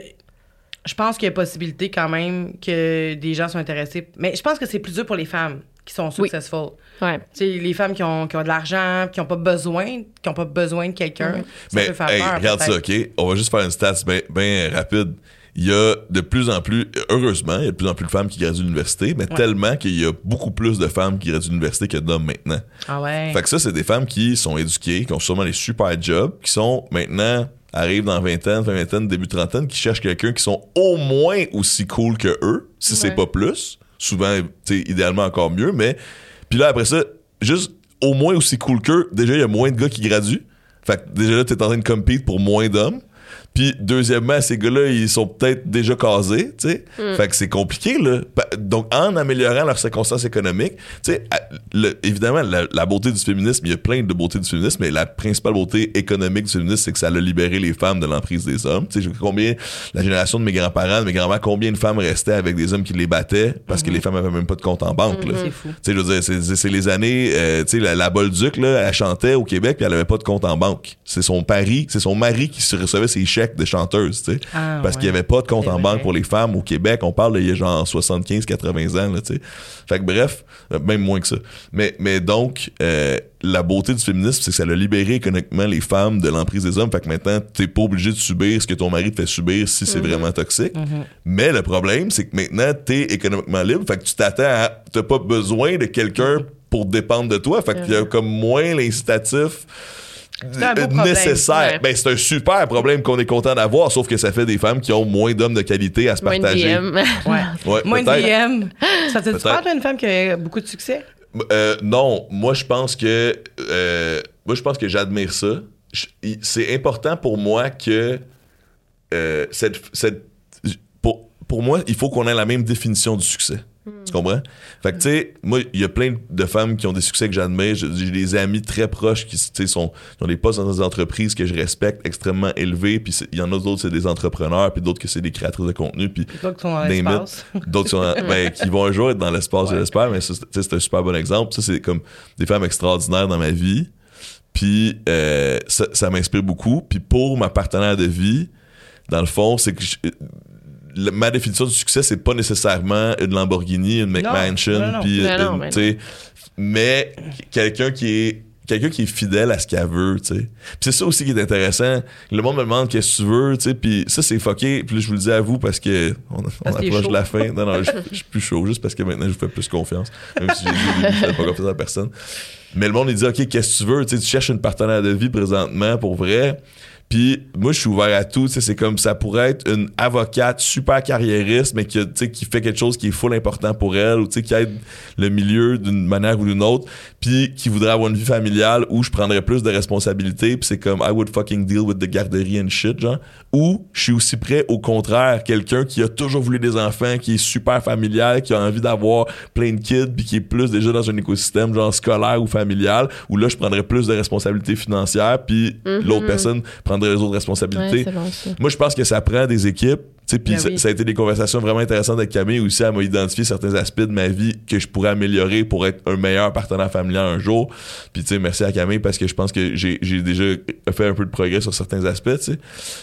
je pense qu'il y a possibilité quand même que des gens sont intéressés. Mais je pense que c'est plus dur pour les femmes qui sont Oui. successful. Ouais. Tu sais, les femmes qui ont, qui ont de l'argent, qui n'ont pas besoin, qui ont pas besoin de quelqu'un, ça Mais peut faire hey, peur. regarde ça. OK? On va juste faire une stats bien rapide. Il y a de plus en plus, heureusement, il y a de plus en plus de femmes qui graduent de l'université, mais tellement qu'il y a beaucoup plus de femmes qui graduent de l'université que d'hommes maintenant. Ah ouais. Fait que ça, c'est des femmes qui sont éduquées, qui ont sûrement des super jobs, qui sont maintenant, arrivent dans vingtaine, fin vingtaine, début trentaine, qui cherchent quelqu'un qui sont au moins aussi cool que eux, si c'est pas plus. Souvent, idéalement encore mieux, mais. Puis là, après ça, juste au moins aussi cool qu'eux, déjà, il y a moins de gars qui graduent. Fait que déjà là, t'es en train de compete pour moins d'hommes. Puis deuxièmement, ces gars-là, ils sont peut-être déjà casés, tu sais. Fait que c'est compliqué, là. Donc, en améliorant leurs circonstances économiques, tu sais, le- évidemment, la, la beauté du féminisme, il y a plein de beautés du féminisme, mais la principale beauté économique du féminisme, c'est que ça a libéré les femmes de l'emprise des hommes. Tu sais, combien, la génération de mes grands-parents, de mes grands-mères, combien de femmes restaient avec des hommes qui les battaient parce que les femmes avaient même pas de compte en banque, là. C'est fou. Tu sais, je veux dire, c'est les années, euh, tu sais, la, la Bolduc, là, elle chantait au Québec puis elle avait pas de compte en banque. C'est son pari, c'est son mari qui se recevait ses chèques chèques de chanteuses, tu sais. Ah, parce ouais. qu'il n'y avait pas de compte en banque pour les femmes au Québec. On parle d'il y a genre 75, 80 ans, là, tu sais. Fait que bref, euh, même moins que ça. Mais, mais donc, euh, la beauté du féminisme, c'est que ça a libéré économiquement les femmes de l'emprise des hommes. Fait que maintenant, t'es pas obligé de subir ce que ton mari te fait subir si c'est vraiment toxique. Mais le problème, c'est que maintenant, t'es économiquement libre. Fait que tu t'attends à. T'as pas besoin de quelqu'un pour dépendre de toi. Fait qu'il y a comme moins l'incitatif C'est un beau euh, problème. nécessaire. Ouais. Ben, c'est un super problème qu'on est content d'avoir, sauf que ça fait des femmes qui ont moins d'hommes de qualité à se Moins de partager. DM. [LAUGHS] Ouais. Ouais, Moins de. DM. Ça te une femme qui a beaucoup de succès? Euh, non, moi je pense que euh, moi je pense que j'admire ça. C'est important pour moi que euh, cette, cette pour, pour moi il faut qu'on ait la même définition du succès. Tu comprends? Fait que, tu sais, moi, il y a plein de femmes qui ont des succès que j'admire. J'ai des amis très proches qui, tu sais, sont, qui ont des postes dans des entreprises que je respecte extrêmement élevés. Puis il y en a d'autres, c'est des entrepreneurs, puis d'autres que c'est des créatrices de contenu. Puis D'autres qui sont dans l'espace. D'autres qui, sont- ben, [LAUGHS] qui vont un jour être dans l'espace, je l'espère, mais c'est un super bon exemple. Ça, c'est comme des femmes extraordinaires dans ma vie. Puis euh, ça, ça m'inspire beaucoup. Puis pour ma partenaire de vie, dans le fond, c'est que je- le- ma définition du succès, c'est pas nécessairement une Lamborghini, une McMansion, puis une- mais tu sais, mais quelqu'un qui est quelqu'un qui est fidèle à ce qu'elle veut, tu sais. Puis c'est ça aussi qui est intéressant. Le monde me demande qu'est-ce que tu veux, tu sais, puis ça c'est fucké. Puis là, je vous le dis à vous parce que on, Parce approche de la fin. Non non, je, [LAUGHS] je suis plus chaud juste parce que maintenant je vous fais plus confiance. Même si j'ai dit je pas confiance à personne. Mais le monde il dit OK, qu'est-ce que tu veux, tu sais, tu cherches une partenaire de vie présentement pour vrai. Puis moi, je suis ouvert à tout. tu sais, C'est comme ça pourrait être une avocate super carriériste, mais qui, qui fait quelque chose qui est full important pour elle, ou tu sais, qui aide le milieu d'une manière ou d'une autre, puis qui voudrait avoir une vie familiale où je prendrais plus de responsabilités, puis c'est comme I would fucking deal with the garderie and shit, genre. Ou je suis aussi prêt, au contraire, quelqu'un qui a toujours voulu des enfants, qui est super familial, qui a envie d'avoir plein de kids, puis qui est plus déjà dans un écosystème genre scolaire ou familial, où là, je prendrais plus de responsabilités financières, puis l'autre personne prendrait les autres responsabilités. Ouais, c'est bon, ça. Moi, je pense que ça prend des équipes. Puis Ben ça, oui. ça a été des conversations vraiment intéressantes avec Camille aussi. Elle m'a identifié certains aspects de ma vie que je pourrais améliorer pour être un meilleur partenaire familial un jour. Puis, tu sais, merci à Camille parce que je pense que j'ai déjà fait un peu de progrès sur certains aspects.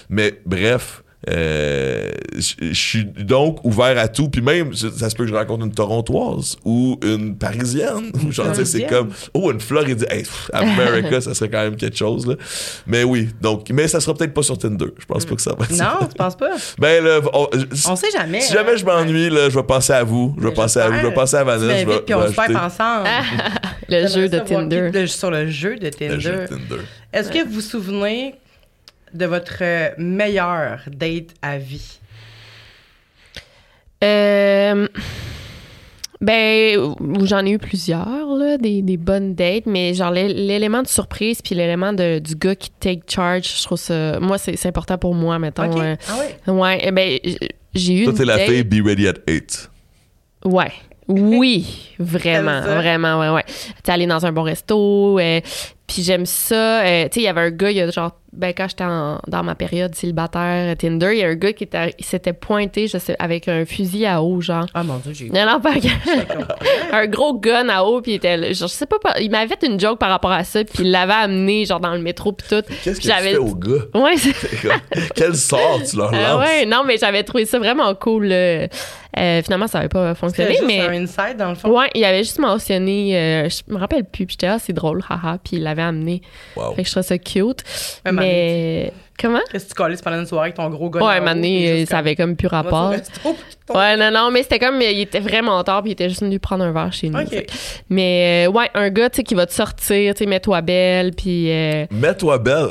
Mais bref, euh, je suis donc ouvert à tout. Puis même, ça ça se peut que je rencontre une Torontoise ou une Parisienne. Ou [LAUGHS] genre, tu sais, c'est comme, oh, une Floridienne. Hey, America, [LAUGHS] ça serait quand même quelque chose, là. Mais oui, donc, mais ça sera peut-être pas sur Tinder. Je pense pas que ça va être. Non, tu penses pas? Ben là, on- je- On sait jamais. si jamais je m'ennuie, là, je vais penser à vous. Je vais penser à vous. Je vais penser à Vanessa. Je vais, puis on se ensemble. [LAUGHS] Le jeu de Tinder. qui- de- sur le jeu de Le Tinder. jeu de Tinder. Est-ce que vous vous souvenez de votre meilleure date à vie? Euh, ben, j'en ai eu plusieurs, là, des, des bonnes dates, mais genre l'é- l'élément de surprise puis l'élément de- du gars qui take charge, je trouve ça. Moi, c'est important pour moi, mettons. Euh, Ah oui. ouais, eh ben, j'ai eu. Toi, t'es la date- fille Be Ready at 8. Ouais. Oui, vraiment, vraiment, ouais, ouais. T'es allé dans un bon resto, euh, puis j'aime ça. euh, tu sais, il y avait un gars, il y a genre, ben quand j'étais en- dans ma période célibataire euh, Tinder, il y a un gars qui s'était pointé, je sais, avec un fusil à eau, genre. Ah mon Dieu, j'ai eu. Non, non, pas [LAUGHS] un gros gun à eau, puis il était, genre, je sais pas, il m'avait fait une joke par rapport à ça, puis il l'avait amené, genre, dans le métro, puis tout. Qu'est-ce que tu J'avais- fais aux gars? Ouais, Quel sort tu leur ah ouais, non, mais j'avais trouvé ça vraiment cool. là. Euh, finalement, ça avait pas fonctionné, juste mais. un inside, dans le fond? Ouais, il avait juste mentionné, euh, je me rappelle plus, puis j'étais ah, c'est drôle, haha, puis il l'avait amené. Wow. Fait que je trouvais ça cute. Mais. Comment? Qu'est-ce que tu collais pendant une soirée avec ton gros gars? Ouais, donné, ça avait comme plus rapport. Ouais, non, non, mais c'était comme, il était vraiment tard, puis il était juste venu prendre un verre chez nous. Mais, euh, ouais, un gars, tu sais, qui va te sortir, tu sais, mets-toi belle, puis. euh, Mets-toi belle.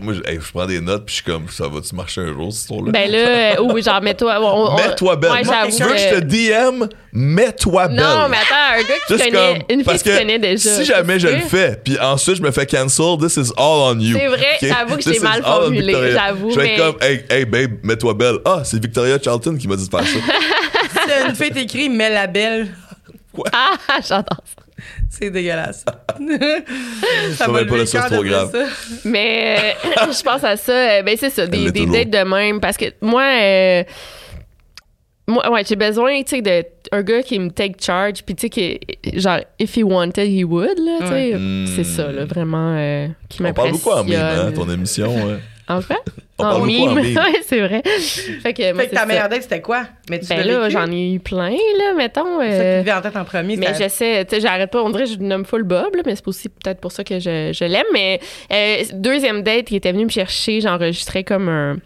Moi, je, hey, je prends des notes, puis je suis comme, ça va-tu marcher un jour, cette histoire-là? ben là, euh, oui, genre, mets-toi. Mets-toi belle. Ouais, Moi, tu veux que je te DM? Mets-toi belle. Non, mais attends, un gars qui Juste connaît. comme- une fille parce qui que connaît déjà. Si jamais je le fais, puis ensuite je me fais cancel, this is all on you. C'est vrai, j'avoue que l'ai mal formulé, j'avoue, Je vais être mais- comme, hey, hey babe, mets-toi belle. Ah, c'est Victoria Charlton qui m'a dit de faire ça. [LAUGHS] Si une fille t'écrit, mets la belle. Ah, j'adore ça. C'est dégueulasse. [LAUGHS] Ça va va pas cœur c'est trop grave. ça. Mais euh, je pense à ça. euh, Ben, c'est ça, Elle des, des dates de même. Parce que moi, euh, moi ouais, j'ai besoin, tu sais, de un gars qui me take charge. Puis, tu sais, que, genre, if he wanted, he would, là. Ouais. C'est ça, là, vraiment, euh, qui On parle beaucoup en mime, hein, m'impressionne. ton émission. ouais. En fait? On en mime. ouais, [LAUGHS] c'est vrai. Fait que, moi, Fait que c'est ta ça. meilleure date, c'était quoi? Mais tu Ben là, j'en ai eu plein, là, mettons. C'est ça qui euh, te vient en tête en premier. mais j'essaie, tu sais, j'arrête pas. On dirait que je nomme full Bob, là, mais c'est aussi peut-être pour ça que je, je l'aime. Mais euh, deuxième date, il était venu me chercher, j'enregistrais comme un.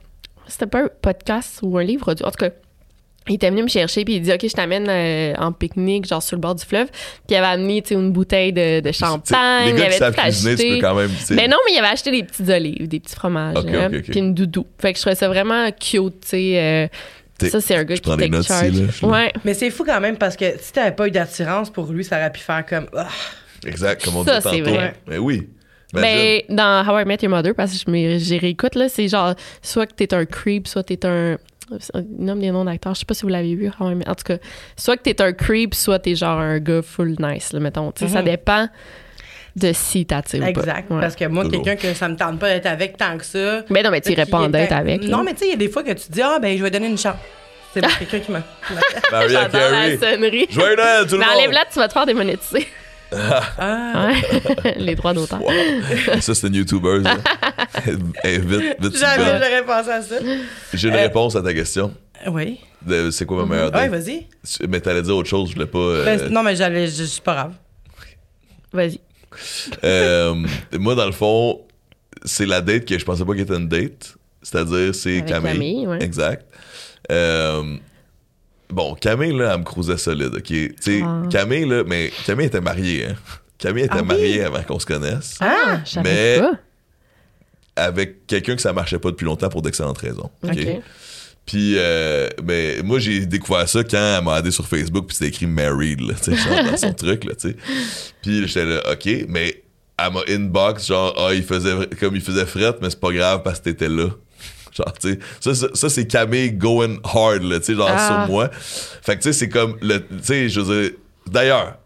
C'était pas un podcast ou un livre audio. En tout cas, il était venu me chercher, puis il dit Ok, je t'amène euh, en pique-nique, genre sur le bord du fleuve. Puis il avait amené, tu sais, une bouteille de, champagne. Les il gars avait qui tout cuisiner, tu acheté. peux quand même. tu sais, Mais non, mais il avait acheté des petites olives, des petits fromages, Ok, là, ok, ok. puis une doudou. Fait que je trouvais ça vraiment cute, tu sais. euh, ça, c'est un gars je qui prends des notes ici, charge. suis là. ouais. Mais c'est fou quand même parce que si t'avais pas eu d'attirance pour lui, ça aurait pu faire comme. Ah, Exact, comme on Ça, dit c'est tantôt. vrai. Mais oui. Ben, dans How I Met Your Mother, parce que je me- j'y réécoute, là, c'est genre, soit que t'es un creep, soit t'es un. Il nomme des noms d'acteurs, je sais pas si vous l'avez vu, En tout cas, soit que t'es un creep, soit t'es genre un gars full nice, là, mettons. Tu ça Mhm. dépend de si t'attires ou pas. exact. Ouais. Parce que moi, quelqu'un que ça me tente pas d'être avec tant que ça. Ben non, mais en était- date avec. là. Non, mais tu sais, il y a des fois que tu dis, ah, ben, je vais donner une chance. C'est [LAUGHS] quelqu'un qui m'a. qui m'a- Mariah J'adore la Carey. sonnerie. Joyeux Noël, tout le Mais monde! enlève-la, tu vas te faire démonétiser. Ah. Ouais. Les droits d'auteur. Wow. Ça, c'est une YouTuber, ça. Eh, vite, vite, Jamais j'aurais pensé à ça. J'ai une Euh, réponse à ta question. Oui. De C'est quoi ma meilleure Ouais, date? vas-y. Mais t'allais dire autre chose, je voulais pas. euh, Ben, non, mais j'allais. Je suis pas grave. Vas-y. euh, moi, dans le fond, c'est la date que je pensais pas qu'elle était une date. C'est-à-dire, c'est Avec Camille. Camille, ouais. Exact. Euh, bon, Camille, là, elle me cruisait solide, OK? Tu sais, Ah. Camille, là, mais Camille était mariée, hein? Camille était Ah oui? mariée avant qu'on se connaisse. Ah! Je mais- pas. Avec quelqu'un que ça marchait pas depuis longtemps pour d'excellentes raisons. OK? Puis, euh, ben, moi, j'ai découvert ça quand elle m'a aidé sur Facebook, puis c'était écrit married, là, tu sais, genre dans son [LAUGHS] truc, là, tu sais. Puis j'étais là, OK, mais elle m'a inbox, genre, ah, il faisait, comme il faisait fret, mais c'est pas grave parce que t'étais là. [LAUGHS] Genre, tu sais, ça, ça, ça, c'est Camille going hard, là, tu sais, genre Ah. sur moi. Fait que, tu sais, c'est comme, le, tu sais, je veux dire, d'ailleurs,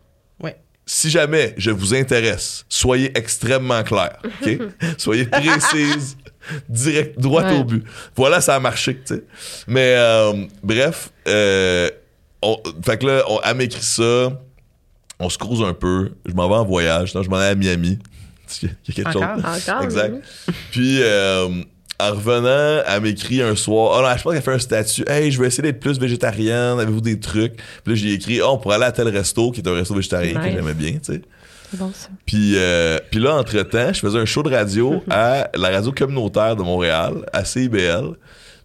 si jamais je vous intéresse, soyez extrêmement clair, OK? [LAUGHS] soyez précise, direct, droit Ouais. au but. Voilà, ça a marché, tu sais. Mais euh, bref, euh, on- fait que là, on, elle m'écrit ça, on se croise un peu, je m'en vais en voyage, non, je m'en vais à Miami. Il y a quelque Encore? chose. Encore. Exact. oui. Puis, euh, en revenant, elle m'écrit un soir. Oh non, je pense qu'elle fait un statut. Hey, je vais essayer d'être plus végétarienne. Avez-vous des trucs? Puis là, j'ai écrit, oh, on pourrait aller à tel resto, qui est un resto végétarien que j'aimais bien, tu sais. C'est bon, ça. Puis, euh, puis là, entre-temps, je faisais un show de radio [LAUGHS] à la radio communautaire de Montréal, à CIBL.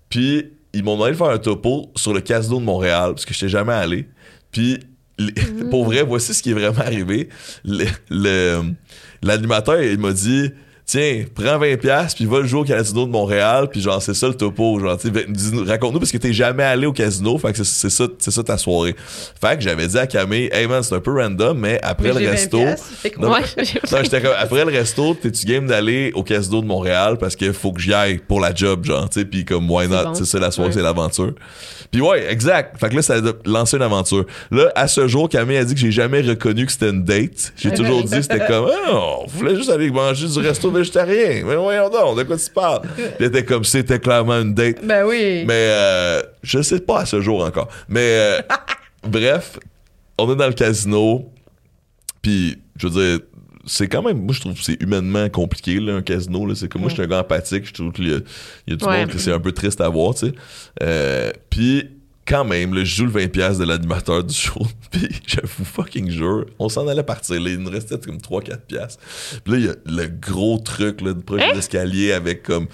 Puis, ils m'ont demandé de faire un topo sur le casino de Montréal, parce que je n'étais jamais allé. Puis, les- [LAUGHS] pour vrai, voici ce qui est vraiment arrivé. Le- le- L'animateur, il m'a dit... Tiens, prends 20$ piastres, puis va le jouer au casino de Montréal, puis genre, c'est ça le topo. Genre, raconte-nous parce que t'es jamais allé au casino, fait que c'est- ça, c'est ça ta soirée. Fait que j'avais dit à Camille, hey man, c'est un peu random, mais après Mais le j'ai 20 resto? Non, [LAUGHS] non, j'étais comme, après le resto, t'es-tu game d'aller au casino de Montréal parce qu'il faut que j'y aille pour la job, genre, tu sais, puis comme, why not, bon. c'est ça la soirée, Ouais. c'est l'aventure. Puis ouais, exact. Fait que là, ça a lancé une aventure. Là, à ce jour, Camille a dit que j'ai jamais reconnu que c'était une date. J'ai toujours dit, c'était comme, ah, on voulait juste aller manger du resto [LAUGHS] végétarien. Mais voyons donc, de quoi tu parles? Puis était comme, c'était clairement une date. Ben oui. Mais euh, je sais pas à ce jour encore. Mais euh, [LAUGHS] bref, on est dans le casino. Puis, je veux dire, c'est quand même, moi je trouve que c'est humainement compliqué, là, un casino. Là. C'est comme moi, je suis un gars empathique. Je trouve qu'il y a, il y a du Ouais. monde que c'est un peu triste à voir, tu sais. Euh, puis, quand même, là, je joue le 20$ de l'animateur du show. [LAUGHS] Puis, je vous fucking jure, on s'en allait partir. Là, il nous restait comme 3-4$. piastres. Puis là, il y a le gros truc là, de proche Hein? d'escalier avec comme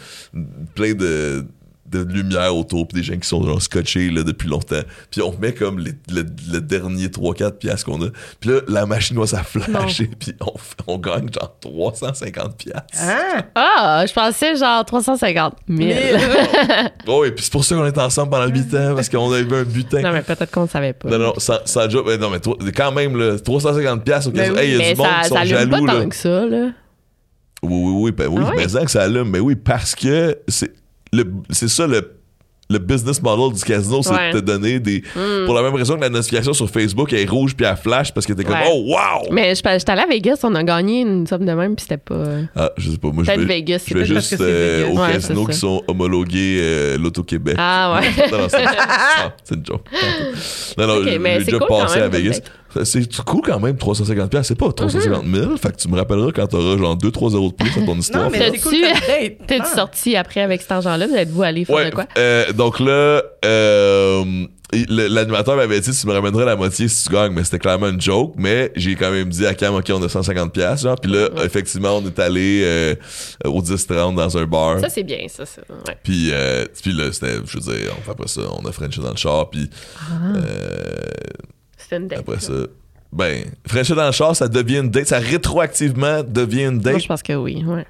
plein de de lumière autour puis des gens qui sont genre scotchés là, depuis longtemps puis on met comme les- le, le dernier 3-4 piastres qu'on a puis là la machine doit ça flasher puis on, on gagne genre 350 piastres Ah! Ah, je pensais genre 350 000. [LAUGHS] oh et puis c'est pour ça qu'on est ensemble pendant 8 ans parce qu'on avait un butin non, mais peut-être qu'on ne savait pas. non non job mais non mais toi, quand même là 350 piastres Ben oui, hey, il y a mais du monde ça, qui sont ça allume jaloux pas là tant que ça, là. Oui, oui, oui, ben oui, Ah ouais? mais ça que ça allume, mais oui, parce que c'est c'est ça le le business model du casino, c'est Ouais. Hmm. de te donner des. Pour la même raison que la notification sur Facebook elle est rouge puis elle flash parce que t'es comme Ouais. Oh wow! Mais je j'étais allée à Vegas, on a gagné une somme de même, puis c'était pas. Ah, je sais pas, moi je vais, Vegas, je vais juste euh, Vegas. aux Ouais, casinos c'est qui sont homologués euh, l'Auto-Québec. Ah ouais. [LAUGHS] non, non, c'est ah, une joke. [LAUGHS] Non, non, Ok, j'ai mais j'ai c'est déjà cool passé à Vegas. Peut-être. C'est cool quand même, 350 pièces. C'est pas 350 000. Fait que tu me rappelleras quand t'auras genre 2-3 euros de plus dans ton histoire. Non, mais c'est cool Ah. sorti après avec cet argent-là? Vous êtes-vous allé faire Ouais, de quoi? euh, donc là, euh, l'animateur m'avait dit tu me ramènerais la moitié si tu gagnes, mais c'était clairement une joke. Mais j'ai quand même dit à Cam, ok, on a 150 pièces, genre. Puis là, effectivement, on est allé euh, au 10-30 dans un bar. Ça, c'est bien, ça. ça. Ouais. Puis, euh, puis là, c'était, je veux dire, on fait après ça, on a Frenché dans le char, puis euh, C'était une date. après ça, ben, Frenché dans le char, ça devient une date, ça rétroactivement devient une Moi, date. je pense que oui. Ouais.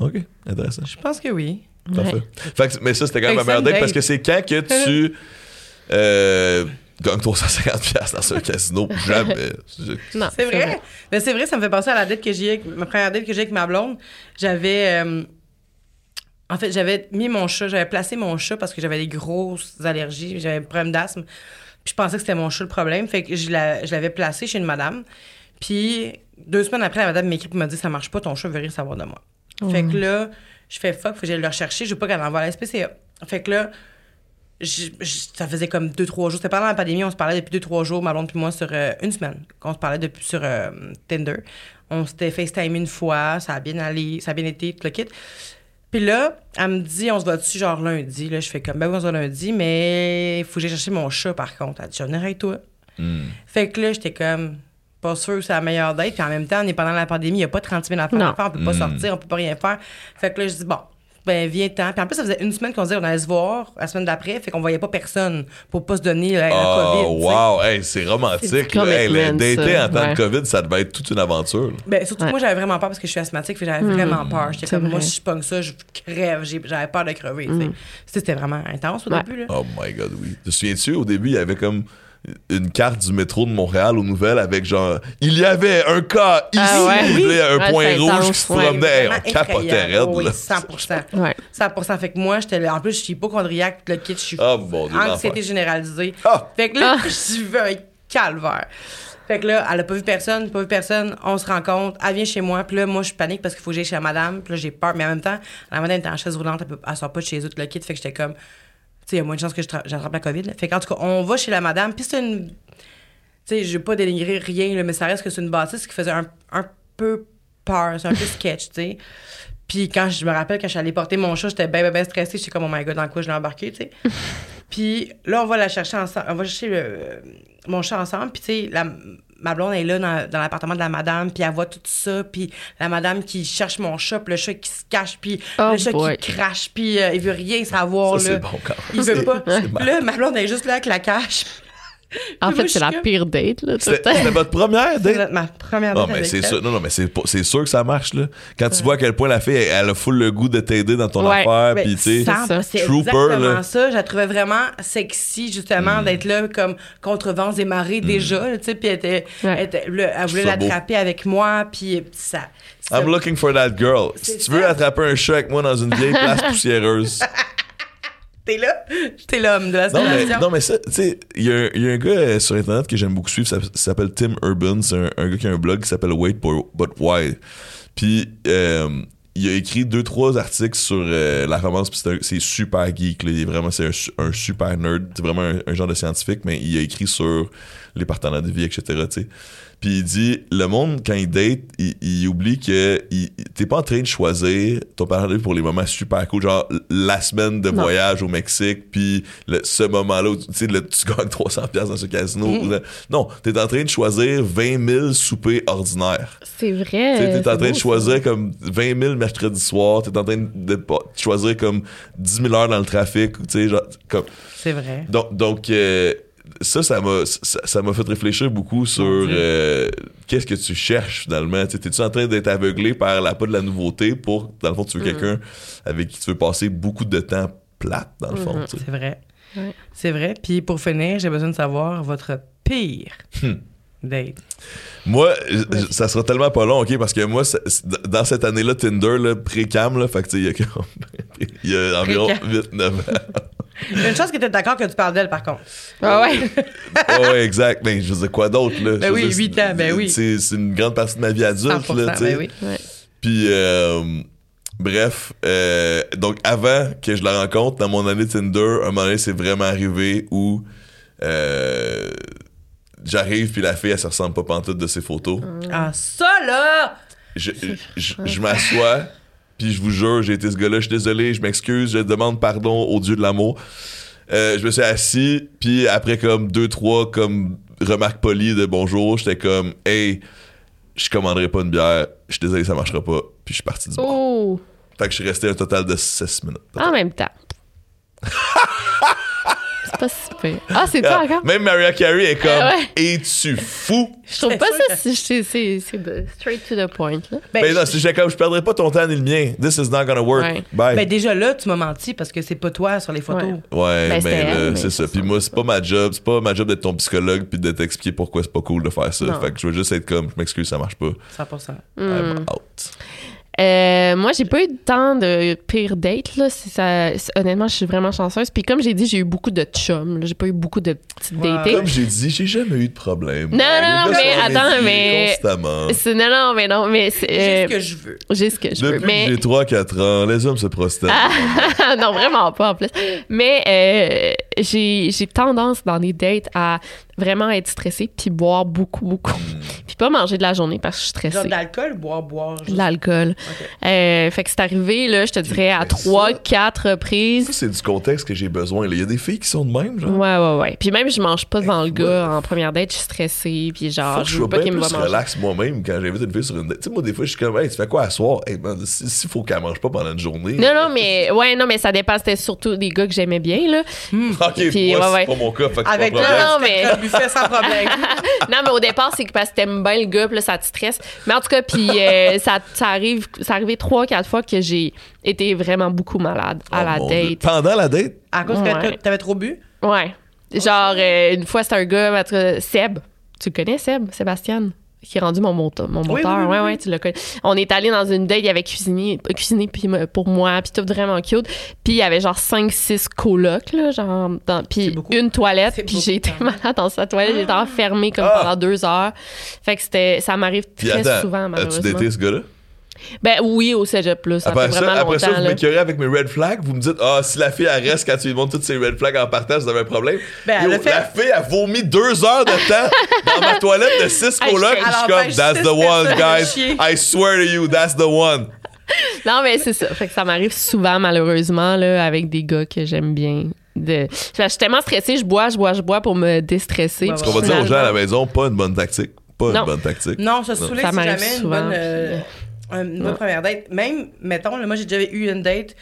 Ok, intéressant. Je pense que oui. Parfait. Ouais. Fait que- mais ça, c'était quand même ma meilleure date date. parce que c'est quand que [LAUGHS] tu euh, gagnes 350$ piastres dans un casino. [LAUGHS] Jamais. Non, C'est vrai. Mais c'est vrai, ça me fait penser à la date que j'ai avec ma première date que j'ai avec ma blonde. J'avais euh, en fait, j'avais mis mon chat, j'avais placé mon chat parce que j'avais des grosses allergies, j'avais un problème d'asthme. Puis je pensais que c'était mon chat le problème, fait que je l'a- je l'avais placé chez une madame. Puis deux semaines après, la madame m'écrit pour me dire ça marche pas, ton chat veut rien savoir de moi. Fait que là, je fais fuck, faut que j'aille le rechercher, je veux pas qu'elle envoie à la SPCA. Fait que là, je- je- ça faisait comme deux, trois jours. C'était pendant la pandémie, on se parlait depuis deux, trois jours, ma blonde puis moi, sur euh, une semaine. qu'on se parlait depuis sur euh, Tinder. On s'était FaceTime une fois, ça a bien allé, ça a bien été, tout le kit. Puis là, elle me dit, on se voit dessus genre lundi? Là, je fais comme, ben oui, on se voit lundi, mais il faut que j'aille chercher mon chat par contre. Elle dit, je venir avec toi. Hmm. Fait que là, j'étais comme, pas sûr que c'est la meilleure date. Puis en même temps, on est pendant la pandémie, il n'y a pas 30 000 affaires Non. à faire, on peut pas Mm. sortir, on peut pas rien faire. Fait que là, je dis, bon, ben viens-t'en. Puis en plus, ça faisait une semaine qu'on disait qu'on allait se voir la semaine d'après, fait qu'on voyait pas personne pour pas se donner la, la Oh, COVID. wow, hey, c'est romantique. là. Hey, le commitment, dater ça. en temps Ouais. de COVID, ça devait être toute une aventure. Ben, surtout Ouais. que moi, j'avais vraiment peur parce que je suis asthmatique, fait que j'avais vraiment peur. J'étais comme, moi, vrai. si je pogne ça, je crève. J'ai- J'avais peur de crever, tu sais. C'était- C'était vraiment intense au Ouais. début, là. Oh my god, oui. Te souviens-tu, au début, il y avait comme une carte du métro de Montréal aux nouvelles avec genre il y avait un cas ici Ah ouais. A un Ouais, point rouge qui se promenait Hey, on capotait raide Oui, là. 100 Ouais. 100 Fait que moi, j'étais là- En plus, je suis hypochondriaque, le kit, je suis Oh l'enfer. anxiété généralisée. Ah! Fait que là, [LAUGHS] je veux un calvaire. Fait que là, elle a pas vu personne, pas vu personne. On se rencontre, elle vient chez moi. Puis là, moi, je panique parce qu'il faut que j'aille chez la madame. Puis là, j'ai peur. Mais en même temps, la madame était en chaise roulante, elle, peut, elle sort pas de chez eux, le kit. Fait que j'étais comme, il y a moins de chances que j'attrape la COVID. là. Fait qu'en tout cas, on va chez la madame. Puis c'est une. Tu sais, je veux pas dénigrer rien, là, mais ça reste que c'est une bâtisse qui faisait un, un peu peur. C'est un peu sketch, tu sais. Puis quand je me rappelle, quand je suis allée porter mon chat, j'étais bien, bien, bien stressée. J'étais comme, oh my god, dans quoi je l'ai embarqué, tu sais. [LAUGHS] Puis là, on va la chercher ensemble. On va chercher le- mon chat ensemble. Puis tu sais, la- ma blonde est là dans, dans l'appartement de la madame. Puis elle voit tout ça. Puis la madame qui cherche mon chat. Puis le chat qui se cache. Puis Oh le chat boy. qui crache. Puis euh, il veut rien savoir, Ça, là. c'est bon quand même. Il veut pas. [LAUGHS] Là, ma blonde est juste là avec la cache. En fait, c'est la comme- pire date, là. C'était votre première C'est date? ma première Non, date mais avec c'est sûr, non, non, mais c'est pas- c'est sûr que ça marche, là. Quand tu vois à quel point la fille, elle, elle a full le goût de t'aider dans ton Ouais. affaire, puis tu sais. cent- ça. c'est Trooper, exactement là. ça. Je la trouvais vraiment sexy, justement, Hmm. d'être là comme contre vents et marées déjà, tu sais, puis elle, était, Ouais. elle, était- là, elle voulait l'attraper avec moi, puis ça... I'm looking for that girl. Si tu veux attraper un chat avec moi dans une vieille place [LAUGHS] poussiéreuse? T'es là? T'es l'homme de la Non, mais, situation. non, mais ça, tu sais, il y, a un- il y a un gars euh, sur Internet que j'aime beaucoup suivre, ça, ça s'appelle Tim Urban. C'est un, un gars qui a un blog qui s'appelle Wait But Why. Puis, euh, il a écrit deux, trois articles sur euh, la romance, puis c'est un- c'est super geek. Là. Il est vraiment, c'est un, su- un super nerd. C'est vraiment un, un genre de scientifique, mais il a écrit sur les partenaires de vie, etc. tu sais. Puis il dit, le monde, quand il date, il, il oublie que il- t'es pas en train de choisir ton partenaire pour les moments super cool, genre la semaine de Non. voyage au Mexique, puis le- ce moment-là où tu sais, là, tu gagnes [LAUGHS] 300$ piastres dans ce casino. Mm. là- Non, t'es en train de choisir 20 000 soupers ordinaires. C'est vrai. T'es en train beau, de choisir comme 20 000 mercredi soir, t'es en train de choisir comme 10 000 heures dans le trafic, tu sais, genre, comme... C'est vrai. Donc, donc euh, ça, ça m'a, ça, m'a fait réfléchir beaucoup sur euh, qu'est-ce que tu cherches finalement. T'es-tu en train d'être aveuglé par la pas de la nouveauté pour, dans le fond, tu veux quelqu'un avec qui tu veux passer beaucoup de temps plate, dans le fond. sais? C'est vrai. Ouais. C'est vrai. Puis pour finir, j'ai besoin de savoir votre pire Hmm. date. Moi, ça sera tellement pas long, OK, parce que moi, dans cette année-là, Tinder, là, pré-cam, là, fait que tu sais, il y a [LAUGHS] il y a environ Pré-cam. 8-9 ans. Il y a une chose que tu es d'accord que tu parles d'elle, par contre. Ah ouais. Ouais, ouais, [LAUGHS] exact. Ben, je veux dire, quoi d'autre, là? Ben Je oui, dire, huit ans, ben oui. C'est une grande partie de ma vie adulte, 100%, là, tu sais. ben oui. Ouais. Puis, euh, bref, euh, donc avant que je la rencontre, dans mon année Tinder, un moment donné, c'est vraiment arrivé où euh, j'arrive, puis la fille, elle se ressemble pas pantoute de ses photos. Ah, ça, là! Je, je, je m'assois, puis je vous jure, j'ai été ce gars-là, je suis désolé, je m'excuse, je demande pardon au Dieu de l'amour. Euh, je me suis assis, puis après comme deux, trois comme remarques polies de bonjour, j'étais comme Hey, je commanderai pas une bière, je suis désolé, ça marchera pas, puis je suis parti du bar. Oh! Fait que je suis resté un total de 6 minutes. En même temps. [LAUGHS] c'est pas si pire. Ah, c'est toi Ah, encore? Même Mariah Carey est comme ouais. Es-tu fou? Je trouve pas ça, si- c'est straight to the point, là. Ben, Ben non, je- si j'étais comme je perdrais pas ton temps ni le mien. This is not gonna work. Ouais. Bye. ben, déjà là, tu m'as menti parce que c'est pas toi sur les photos. Ouais. Ouais, Ben, mais c'est ça. Puis moi, c'est pas ma job. C'est pas ma job d'être ton psychologue puis de t'expliquer pourquoi c'est pas cool de faire ça. Non. Fait que je veux juste être comme, je m'excuse, ça marche pas. 100%. Hmm. I'm out. Euh, moi, j'ai pas eu tant de pire dates, là. Ça, honnêtement, je suis vraiment chanceuse. Puis comme j'ai dit, j'ai eu beaucoup de chums. J'ai pas eu beaucoup de petites Ouais. dates. Comme j'ai dit, j'ai jamais eu de problème. Non, non, mais attends, mais- Constamment. C'est- Non, non, mais non, mais c'est. J'ai euh, ce que je veux. J'ai ce que je veux. Depuis Mais... j'ai 3-4 ans, les hommes se prosternent. [LAUGHS] non, vraiment pas en plus. Mais euh, j'ai j'ai tendance dans les dates à vraiment être stressée puis boire beaucoup, beaucoup. [LAUGHS] Puis pas manger de la journée parce que je suis Genre stressée. de l'alcool, boire, boire. Juste. l'alcool. Euh, fait que c'est arrivé, là, je te dirais, à trois, ça? quatre Ça, reprises. c'est du contexte que j'ai besoin. là. Il y a des filles qui sont de même, genre. Ouais, ouais, ouais. Puis même, je mange pas devant le gars en première date, je suis stressée. Puis Faut genre, que je veux pas bien qu'il me voit manger. relax moi-même quand j'invite une fille sur une date. Tu sais, moi, des fois, je suis comme, hey, tu fais quoi à soir? Hey, man, si- s'il faut qu'elle mange pas pendant une journée. Non, non, mais ouais, non, mais ça dépend. C'était surtout des gars que j'aimais bien, là. Ok, Puis, moi, ouais, ouais. c'est pas mon cas. Fait que Avec toi, Non, mais- buffet sans problème. [LAUGHS] non, mais au départ, c'est que parce que t'aimes bien le gars, puis là, ça te stresse. Mais en tout cas, puis euh, [LAUGHS] ça, ça arrive, ça arrivé trois, quatre fois que j'ai été vraiment beaucoup malade à Oh, la Dieu. date. Pendant la date? À cause Ouais. que t'avais trop bu? Ouais. Genre, euh, une fois, c'était un gars, Seb. Tu le connais, Seb? Sébastien? Qui est rendu mon, moto- mon Oui, moteur. oui, oui, ouais, oui. ouais, tu le connais. On est allé dans une date, il avait cuisiné, cuisiné puis me- pour moi, puis tout vraiment cute. Puis il y avait genre 5-6 colocs, là, genre, dans- puis une toilette. Puis j'ai été malade dans sa toilette. J'étais enfermée comme Ah! pendant deux heures. Fait que c'était, ça m'arrive très attends, souvent, as-tu malheureusement. daté ce gars-là? Ben oui, au cégep, là. Ça Après fait ça, vraiment après ça, vous m'écœurez avec mes red flags. Vous me dites, ah, si la fille, elle reste quand tu lui montres toutes ses red flags en partage, vous avez un problème. Ben, Yo, a fait- La fille a vomi deux heures de temps dans ma toilette de six [LAUGHS] colocs. je- Je suis comme, that's the one, guys. I swear to you, that's the one. [LAUGHS] Non, mais c'est ça. Fait que ça m'arrive souvent, malheureusement, là, avec des gars que j'aime bien. De... Je suis tellement stressée, je bois, je bois, je bois pour me déstresser. Ouais, Puis Ce qu'on va dire aux gens à la maison, pas une bonne tactique. Pas Non. une bonne tactique. Non, se Ça c'est m'arrive jamais une souvent, bonne, euh, une bonne première date. Même, mettons, là, moi, j'ai déjà eu une date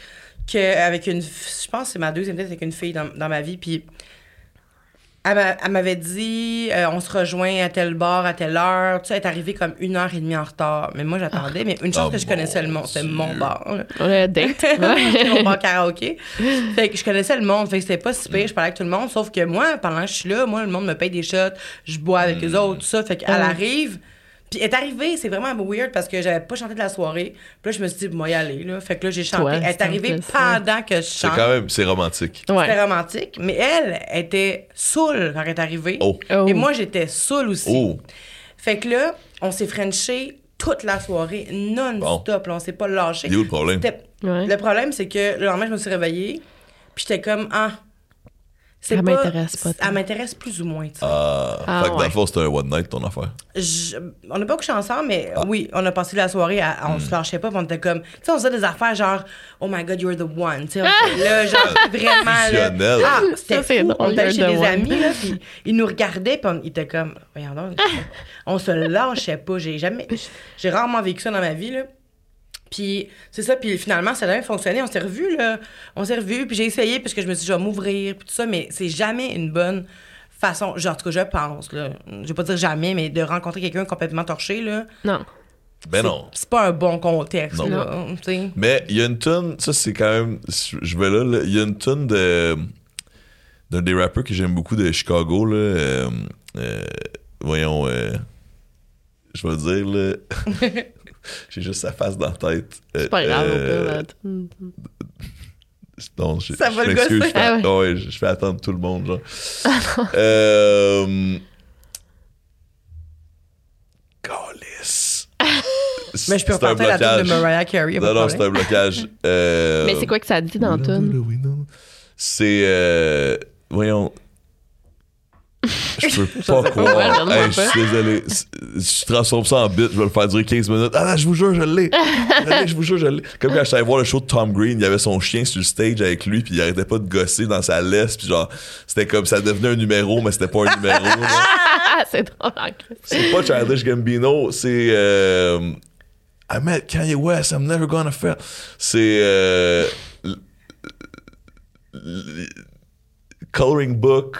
que, avec une. Je pense que c'est ma deuxième date avec une fille dans, dans ma vie. Puis elle m'a- elle m'avait dit euh, on se rejoint à tel bar à telle heure. Tu sais, elle est arrivée comme une heure et demie en retard. Mais moi, j'attendais. Mais une chance Oh que je connaissais le monde. C'était mon bar. là. Le date. [LAUGHS] ouais. mon bar karaoké. Fait que je connaissais le monde. Fait que c'était pas si pire. Je parlais avec tout le monde. Sauf que moi, pendant que je suis là, moi, le monde me paye des shots. Je bois avec eux autres, tout ça. Fait qu'elle Ah. arrive. Puis elle est arrivée, c'est vraiment weird parce que j'avais pas chanté de la soirée. Puis là, je me suis dit, moi, y aller, là. Fait que là, j'ai chanté. Toi, elle est c'est arrivée pendant que je C'est chante. quand même, c'est romantique. Ouais. C'était romantique. Mais elle était saoule quand elle est arrivée. Oh. Oh. Et moi, j'étais saoule aussi. Oh. Fait que là, on s'est frenché toute la soirée, non-stop. On s'est pas lâché. Il est où le problème? Ouais. Le problème, c'est que le lendemain, je me suis réveillée, puis j'étais comme, ah, c'est Elle pas- m'intéresse pas. Elle m'intéresse plus ou moins, tu sais. Ah, Ah, fait que dans ouais. le fond, c'était un one night ton affaire. Je- on n'a pas couché ensemble, mais Ah. oui, on a passé la soirée, à, Hmm. on se lâchait pas, puis on était comme, tu sais, on faisait des affaires genre, oh my god, you're the one, tu sais, on était là, genre, vraiment, là. Fusionnel. Ah, c'était Ça, c'est fou. drôle, On était you're chez the des one. amis, là, puis ils nous regardaient, puis on- ils étaient comme, voyons donc, [LAUGHS] on se lâchait pas, j'ai jamais, j'ai rarement vécu ça dans ma vie, là. Puis c'est ça, puis finalement, ça a jamais fonctionné. On s'est revus, là. On s'est revus, puis j'ai essayé, parce que je me suis dit, je vais m'ouvrir, puis tout ça, mais c'est jamais une bonne façon, genre, en tout cas, je pense, là. Je vais pas dire jamais, mais de rencontrer quelqu'un complètement torché, là. Non. Ben non. C'est pas un bon contexte, Non. là. Mais il y a une tonne, ça c'est quand même, je vais là, là, il y a une tonne de d'un des rappeurs que j'aime beaucoup de Chicago là, euh, euh, voyons, euh, je vais dire là, [LAUGHS] [LAUGHS] j'ai juste sa face dans la tête. C'est pas grave, Euh, là. non, je, Ça je va le gosser. je fais, Ah ouais. ouais, je, je fais attendre tout le monde genre. [LAUGHS] euh, [LAUGHS] Calice. Mais je peux C'est un repartir la tune de. Mariah Carey, Non, non, c'est un blocage. Euh, Mais c'est quoi que ça dit dans la tune? C'est. euh, voyons. Je peux pas croire. Hey, je suis désolé. Je transforme ça en bit, je vais le faire durer 15 minutes. Ah, non, je vous jure, je l'ai. Je vous jure, je l'ai. Comme quand je suis allé voir le show de Tom Green, il y avait son chien sur le stage avec lui, puis il arrêtait pas de gosser dans sa laisse, puis genre, c'était comme ça devenait un numéro, mais c'était pas un numéro. là. [LAUGHS] C'est drôle. C'est pas Childish Gambino, c'est. Euh, I met Kanye West, I'm never gonna fail. C'est. Euh, coloring Book,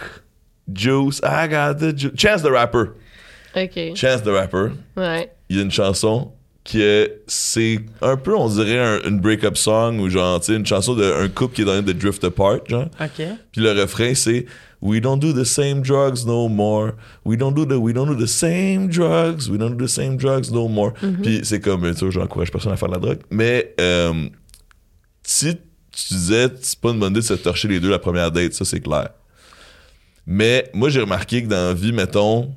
Juice, I got the juice. Chance the Rapper. OK. Chance the Rapper. Ouais. Il y a une chanson qui est. C'est un peu, on dirait, un- une break-up song ou genre, tu sais, une chanson d'un couple qui est dans de drift apart, genre. OK. Puis le refrain c'est We don't do the same drugs no more. We don't do the we don't do the same drugs. We don't do the same drugs no more. Puis c'est comme tu sais, j'encourage personne à faire de la drogue, mais euh, si tu disais c'est pas une bonne idée de se torcher les deux la première date, ça c'est clair. Mais moi j'ai remarqué que dans la vie mettons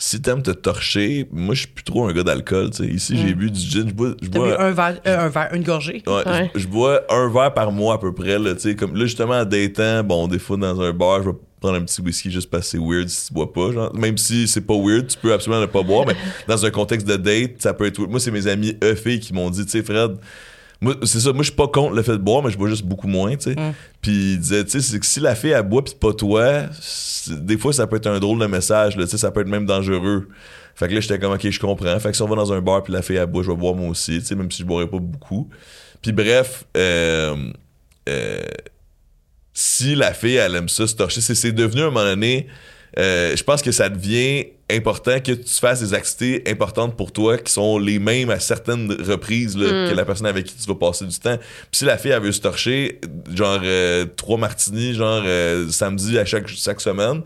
si t'aimes te torcher, moi je suis plus trop un gars d'alcool, tu sais. Ici j'ai bu du gin, je bois, je T'as bois bu un verre, euh, un verre, une gorgée? Ouais, Ouais. Je, je bois un verre par mois à peu près. Là, tu sais, comme, là, justement, en datant, bon, des fois, dans un bar, je vais prendre un petit whisky juste parce que c'est weird si tu bois pas. Genre. Même si c'est pas weird, tu peux absolument ne pas boire, mais dans un contexte de date, ça peut être weird. Moi, c'est mes amis e filles qui m'ont dit, tu sais, Fred, moi, c'est ça, moi, je suis pas contre le fait de boire, mais je bois juste beaucoup moins, tu sais. Puis ils disaient, tu sais, c'est que si la fille, elle boit, puis pas toi, des fois, ça peut être un drôle de message, tu sais, ça peut être même dangereux. Fait que là, j'étais comme, ok, je comprends. Fait que si on va dans un bar, puis la fille, elle boit, je vais boire moi aussi, tu sais, même si je boirais pas beaucoup. Puis bref, euh, euh, si la fille, elle aime ça, se torcher, c'est, c'est devenu à un moment donné, euh, je pense que ça devient important que tu fasses des activités importantes pour toi qui sont les mêmes à certaines reprises là, que la personne avec qui tu vas passer du temps. Puis si la fille, elle veut se torcher, genre euh, trois martinis, genre euh, samedi à chaque, chaque semaine,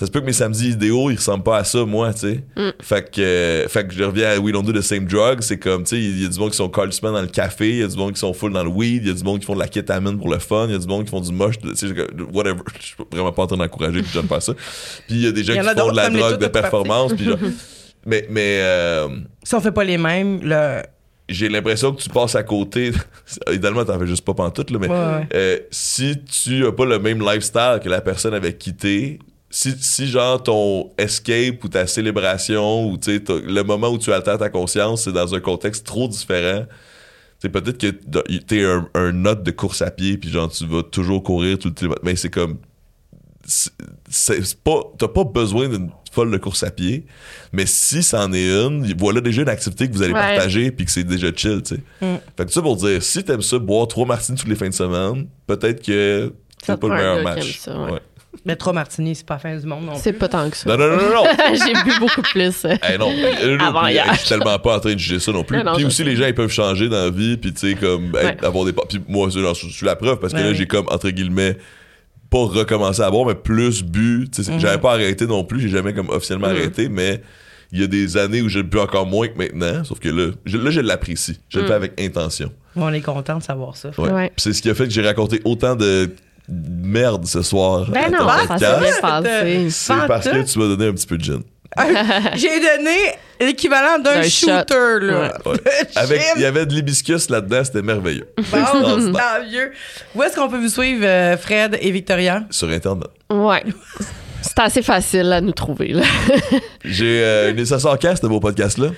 ça se peut que mes samedis idéaux, ils ressemblent pas à ça, moi, tu sais. Fait, que, euh, fait que je reviens à We Don't Do the Same Drugs. C'est comme, tu sais, il y a du monde qui sont carrément dans le café, il y a du monde qui sont full dans le weed, il y a du monde qui font de la kétamine pour le fun, il y a du monde qui font du moche, tu sais, whatever. [LAUGHS] Je suis vraiment pas en train d'encourager les de faire ça. Puis il y a des gens qui a font de la drogue de performance. puis genre- [LAUGHS] mais mais euh, Si on fait pas les mêmes, le. j'ai l'impression que tu passes à côté. [LAUGHS] Idéalement, t'en fais juste pas pantoute, là, mais Ouais, ouais. euh, si tu as pas le même lifestyle que la personne avec qui t'es, si, si genre ton escape ou ta célébration ou tu sais, t'as- le moment où tu altères ta conscience, c'est dans un contexte trop différent. C'est peut-être que t'es un, un note de course à pied puis genre tu vas toujours courir tout le temps. Mais c'est comme c'est pas t'as pas besoin d'une folle de course à pied mais si c'en est une voilà déjà une activité que vous allez Ouais. partager puis que c'est déjà chill tu sais Mm. fait que ça pour dire si t'aimes ça boire trois martinis toutes les fins de semaine peut-être que c'est pas le meilleur match aime ça, ouais. Ouais. Mais trois martinis, c'est pas la fin du monde non C'est pas tant que ça. non non non non, non. [LAUGHS] J'ai bu beaucoup plus. Hey, non, euh, non, Avant puis, hier. hey, je suis tellement pas en train de juger ça non plus. Non, non, puis je aussi, sais. les gens, ils peuvent changer dans la vie, puis tu sais, comme, Ouais. avoir des. pa- Puis moi, c'est- genre, je suis la preuve, parce que Ouais, là, oui. j'ai comme, entre guillemets, pas recommencé à boire, mais plus bu. Tu sais, Mhm. J'avais pas arrêté non plus, j'ai jamais comme officiellement Mhm. arrêté, mais il y a des années où j'ai bu encore moins que maintenant, sauf que là, je, là, je l'apprécie. Je le Mhm. fais avec intention. On est content de savoir ça. Ouais. Ouais. Puis c'est ce qui a fait que j'ai raconté autant de merde ce soir. Ben non, ça s'est passé. C'est parce que tu m'as donné un petit peu de gin. [LAUGHS] J'ai donné l'équivalent d'un shooter, shot. là. Ouais. De [LAUGHS] Avec, gin. il y avait de l'hibiscus là-dedans, c'était merveilleux. Bon, [LAUGHS] tant mieux. Où est-ce qu'on peut vous suivre, euh, Fred et Victoria? Sur Internet. Ouais. C'est assez facile à nous trouver, là. J'ai euh, une sort quand ce beau podcast-là?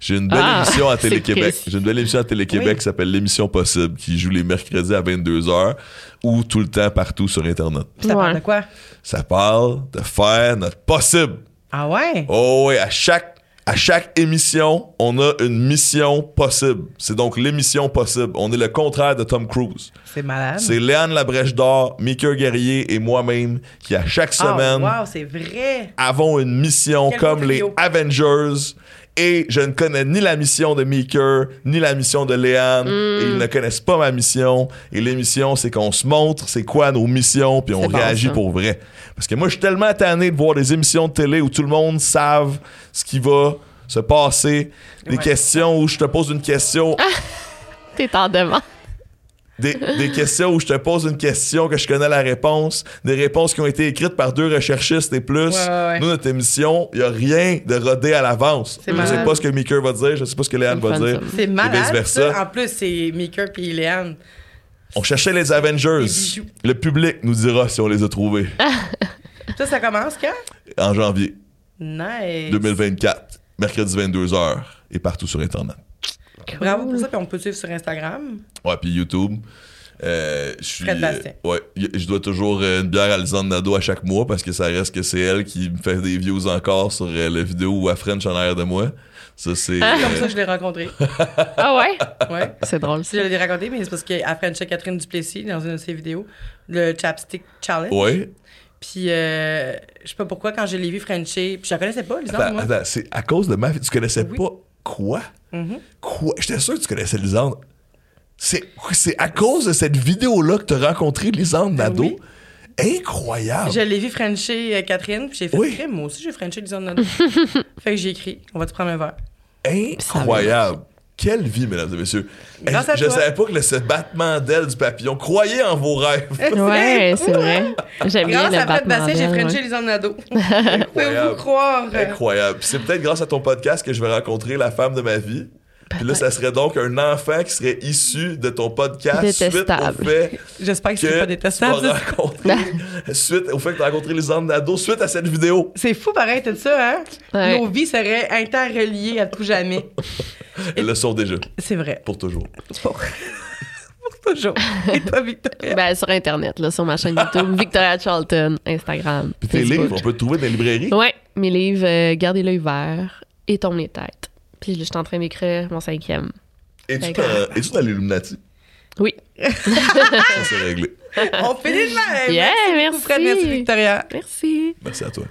J'ai une belle Ah, émission à [LAUGHS] Télé-Québec. J'ai une belle émission à Télé-Québec Oui. qui s'appelle L'émission Possible, qui joue les mercredis à 22h ou tout le temps partout sur Internet. Ça parle de quoi? Ça parle de faire notre possible. Ah ouais? Oh oui, à chaque, à chaque émission, on a une mission possible. C'est donc l'émission possible. On est le contraire de Tom Cruise. C'est malade. C'est Léane Labrèche d'Or, Mika Guerrier et moi-même qui, à chaque Ah, semaine, wow, c'est vrai. avons une mission Quel comme les. Avengers. Et je ne connais ni la mission de Meeker, ni la mission de Léane. Et ils ne connaissent pas ma mission. Et l'émission, c'est qu'on se montre c'est quoi nos missions, puis on bon, réagit pour vrai. Parce que moi, je suis tellement tanné de voir des émissions de télé où tout le monde savent ce qui va se passer. Des Ouais. questions où je te pose une question T'es en demande. Des, des questions où je te pose une question que je connais la réponse, des réponses qui ont été écrites par deux recherchistes et plus. Ouais, ouais, ouais. Nous, notre émission, il n'y a rien de rodé à l'avance. Je sais malade. pas ce que Meeker va dire, je sais pas ce que Léane va dire. C'est malade. vice-versa. ça. En plus, c'est Meeker puis Léane. On cherchait les Avengers. Le public nous dira si on les a trouvés [LAUGHS] Ça, ça commence quand? en janvier Nice. 2024, mercredi 22h et partout sur Internet. Bravo pour ça, puis on peut te suivre sur Instagram. Ouais, puis YouTube. Euh, je suis, Fred Bastien. euh, ouais, je dois toujours euh, une bière à Lisanne Nadeau à chaque mois parce que ça reste que c'est elle qui me fait des views encore sur euh, la vidéo où elle French en arrière de moi. Ça, c'est. Comme euh, ça, je l'ai rencontré. [LAUGHS] Ah ouais? Ouais. C'est drôle. Si je l'ai raconté, mais c'est parce qu'elle Frenchait Catherine Duplessis dans une de ses vidéos, le Chapstick Challenge. ouais. Puis, euh, je sais pas pourquoi, quand je l'ai vu Frencher, puis je la connaissais pas, Lisande, Attends, moi. attends, c'est à cause de ma vie. Tu connaissais Oui. pas quoi? Mhm. Quoi? J'étais sûr que tu connaissais Lisande. C'est, c'est à cause de cette vidéo-là que tu as rencontré Lisande Nadeau. Oui. Incroyable. Je l'ai vu Frencher euh, Catherine, puis j'ai fait, Oui. Moi aussi, j'ai Frenché Lisande [LAUGHS] Nadeau. fait que j'ai écrit, on va te prendre un verre. Incroyable. Quelle vie, mesdames et messieurs. Je toi. savais pas que le, ce battement d'aile du papillon. Croyez en vos rêves. [LAUGHS] Ouais, c'est vrai. J'aime bien Grâce le à battement Basset, j'ai Frenché ouais. Nadeau. [LAUGHS] Pouvez-vous Incroyable. croire? Incroyable. C'est peut-être grâce à ton podcast que je vais rencontrer la femme de ma vie. Puis là, ça serait donc un enfant qui serait issu de ton podcast Détestable. suite au fait [LAUGHS] J'espère que que c'est pas tu détestable. vas rencontrer, [LAUGHS] suite au fait que tu as rencontré Lisande Nadeau, suite à cette vidéo. C'est fou pareil, tout ça, hein? Ouais. Nos vies seraient interreliées à tout jamais. [LAUGHS] Elles le sont déjà, C'est vrai. pour toujours. Pour, pour toujours. Et toi, Victoria? Ben, sur Internet, là, sur ma chaîne YouTube, Victoria Charlton, Instagram. Puis tes Facebook. livres, on peut te trouver dans les librairies. Ouais, mes livres, euh, Gardez l'œil vert et Tourne les têtes. Puis je suis en train d'écrire mon cinquième. Es-tu dans, es-tu dans l'Illuminati? Oui. Ça, c'est réglé. On finit de même. Yeah, merci. Merci, Victoria. Merci. Merci à toi.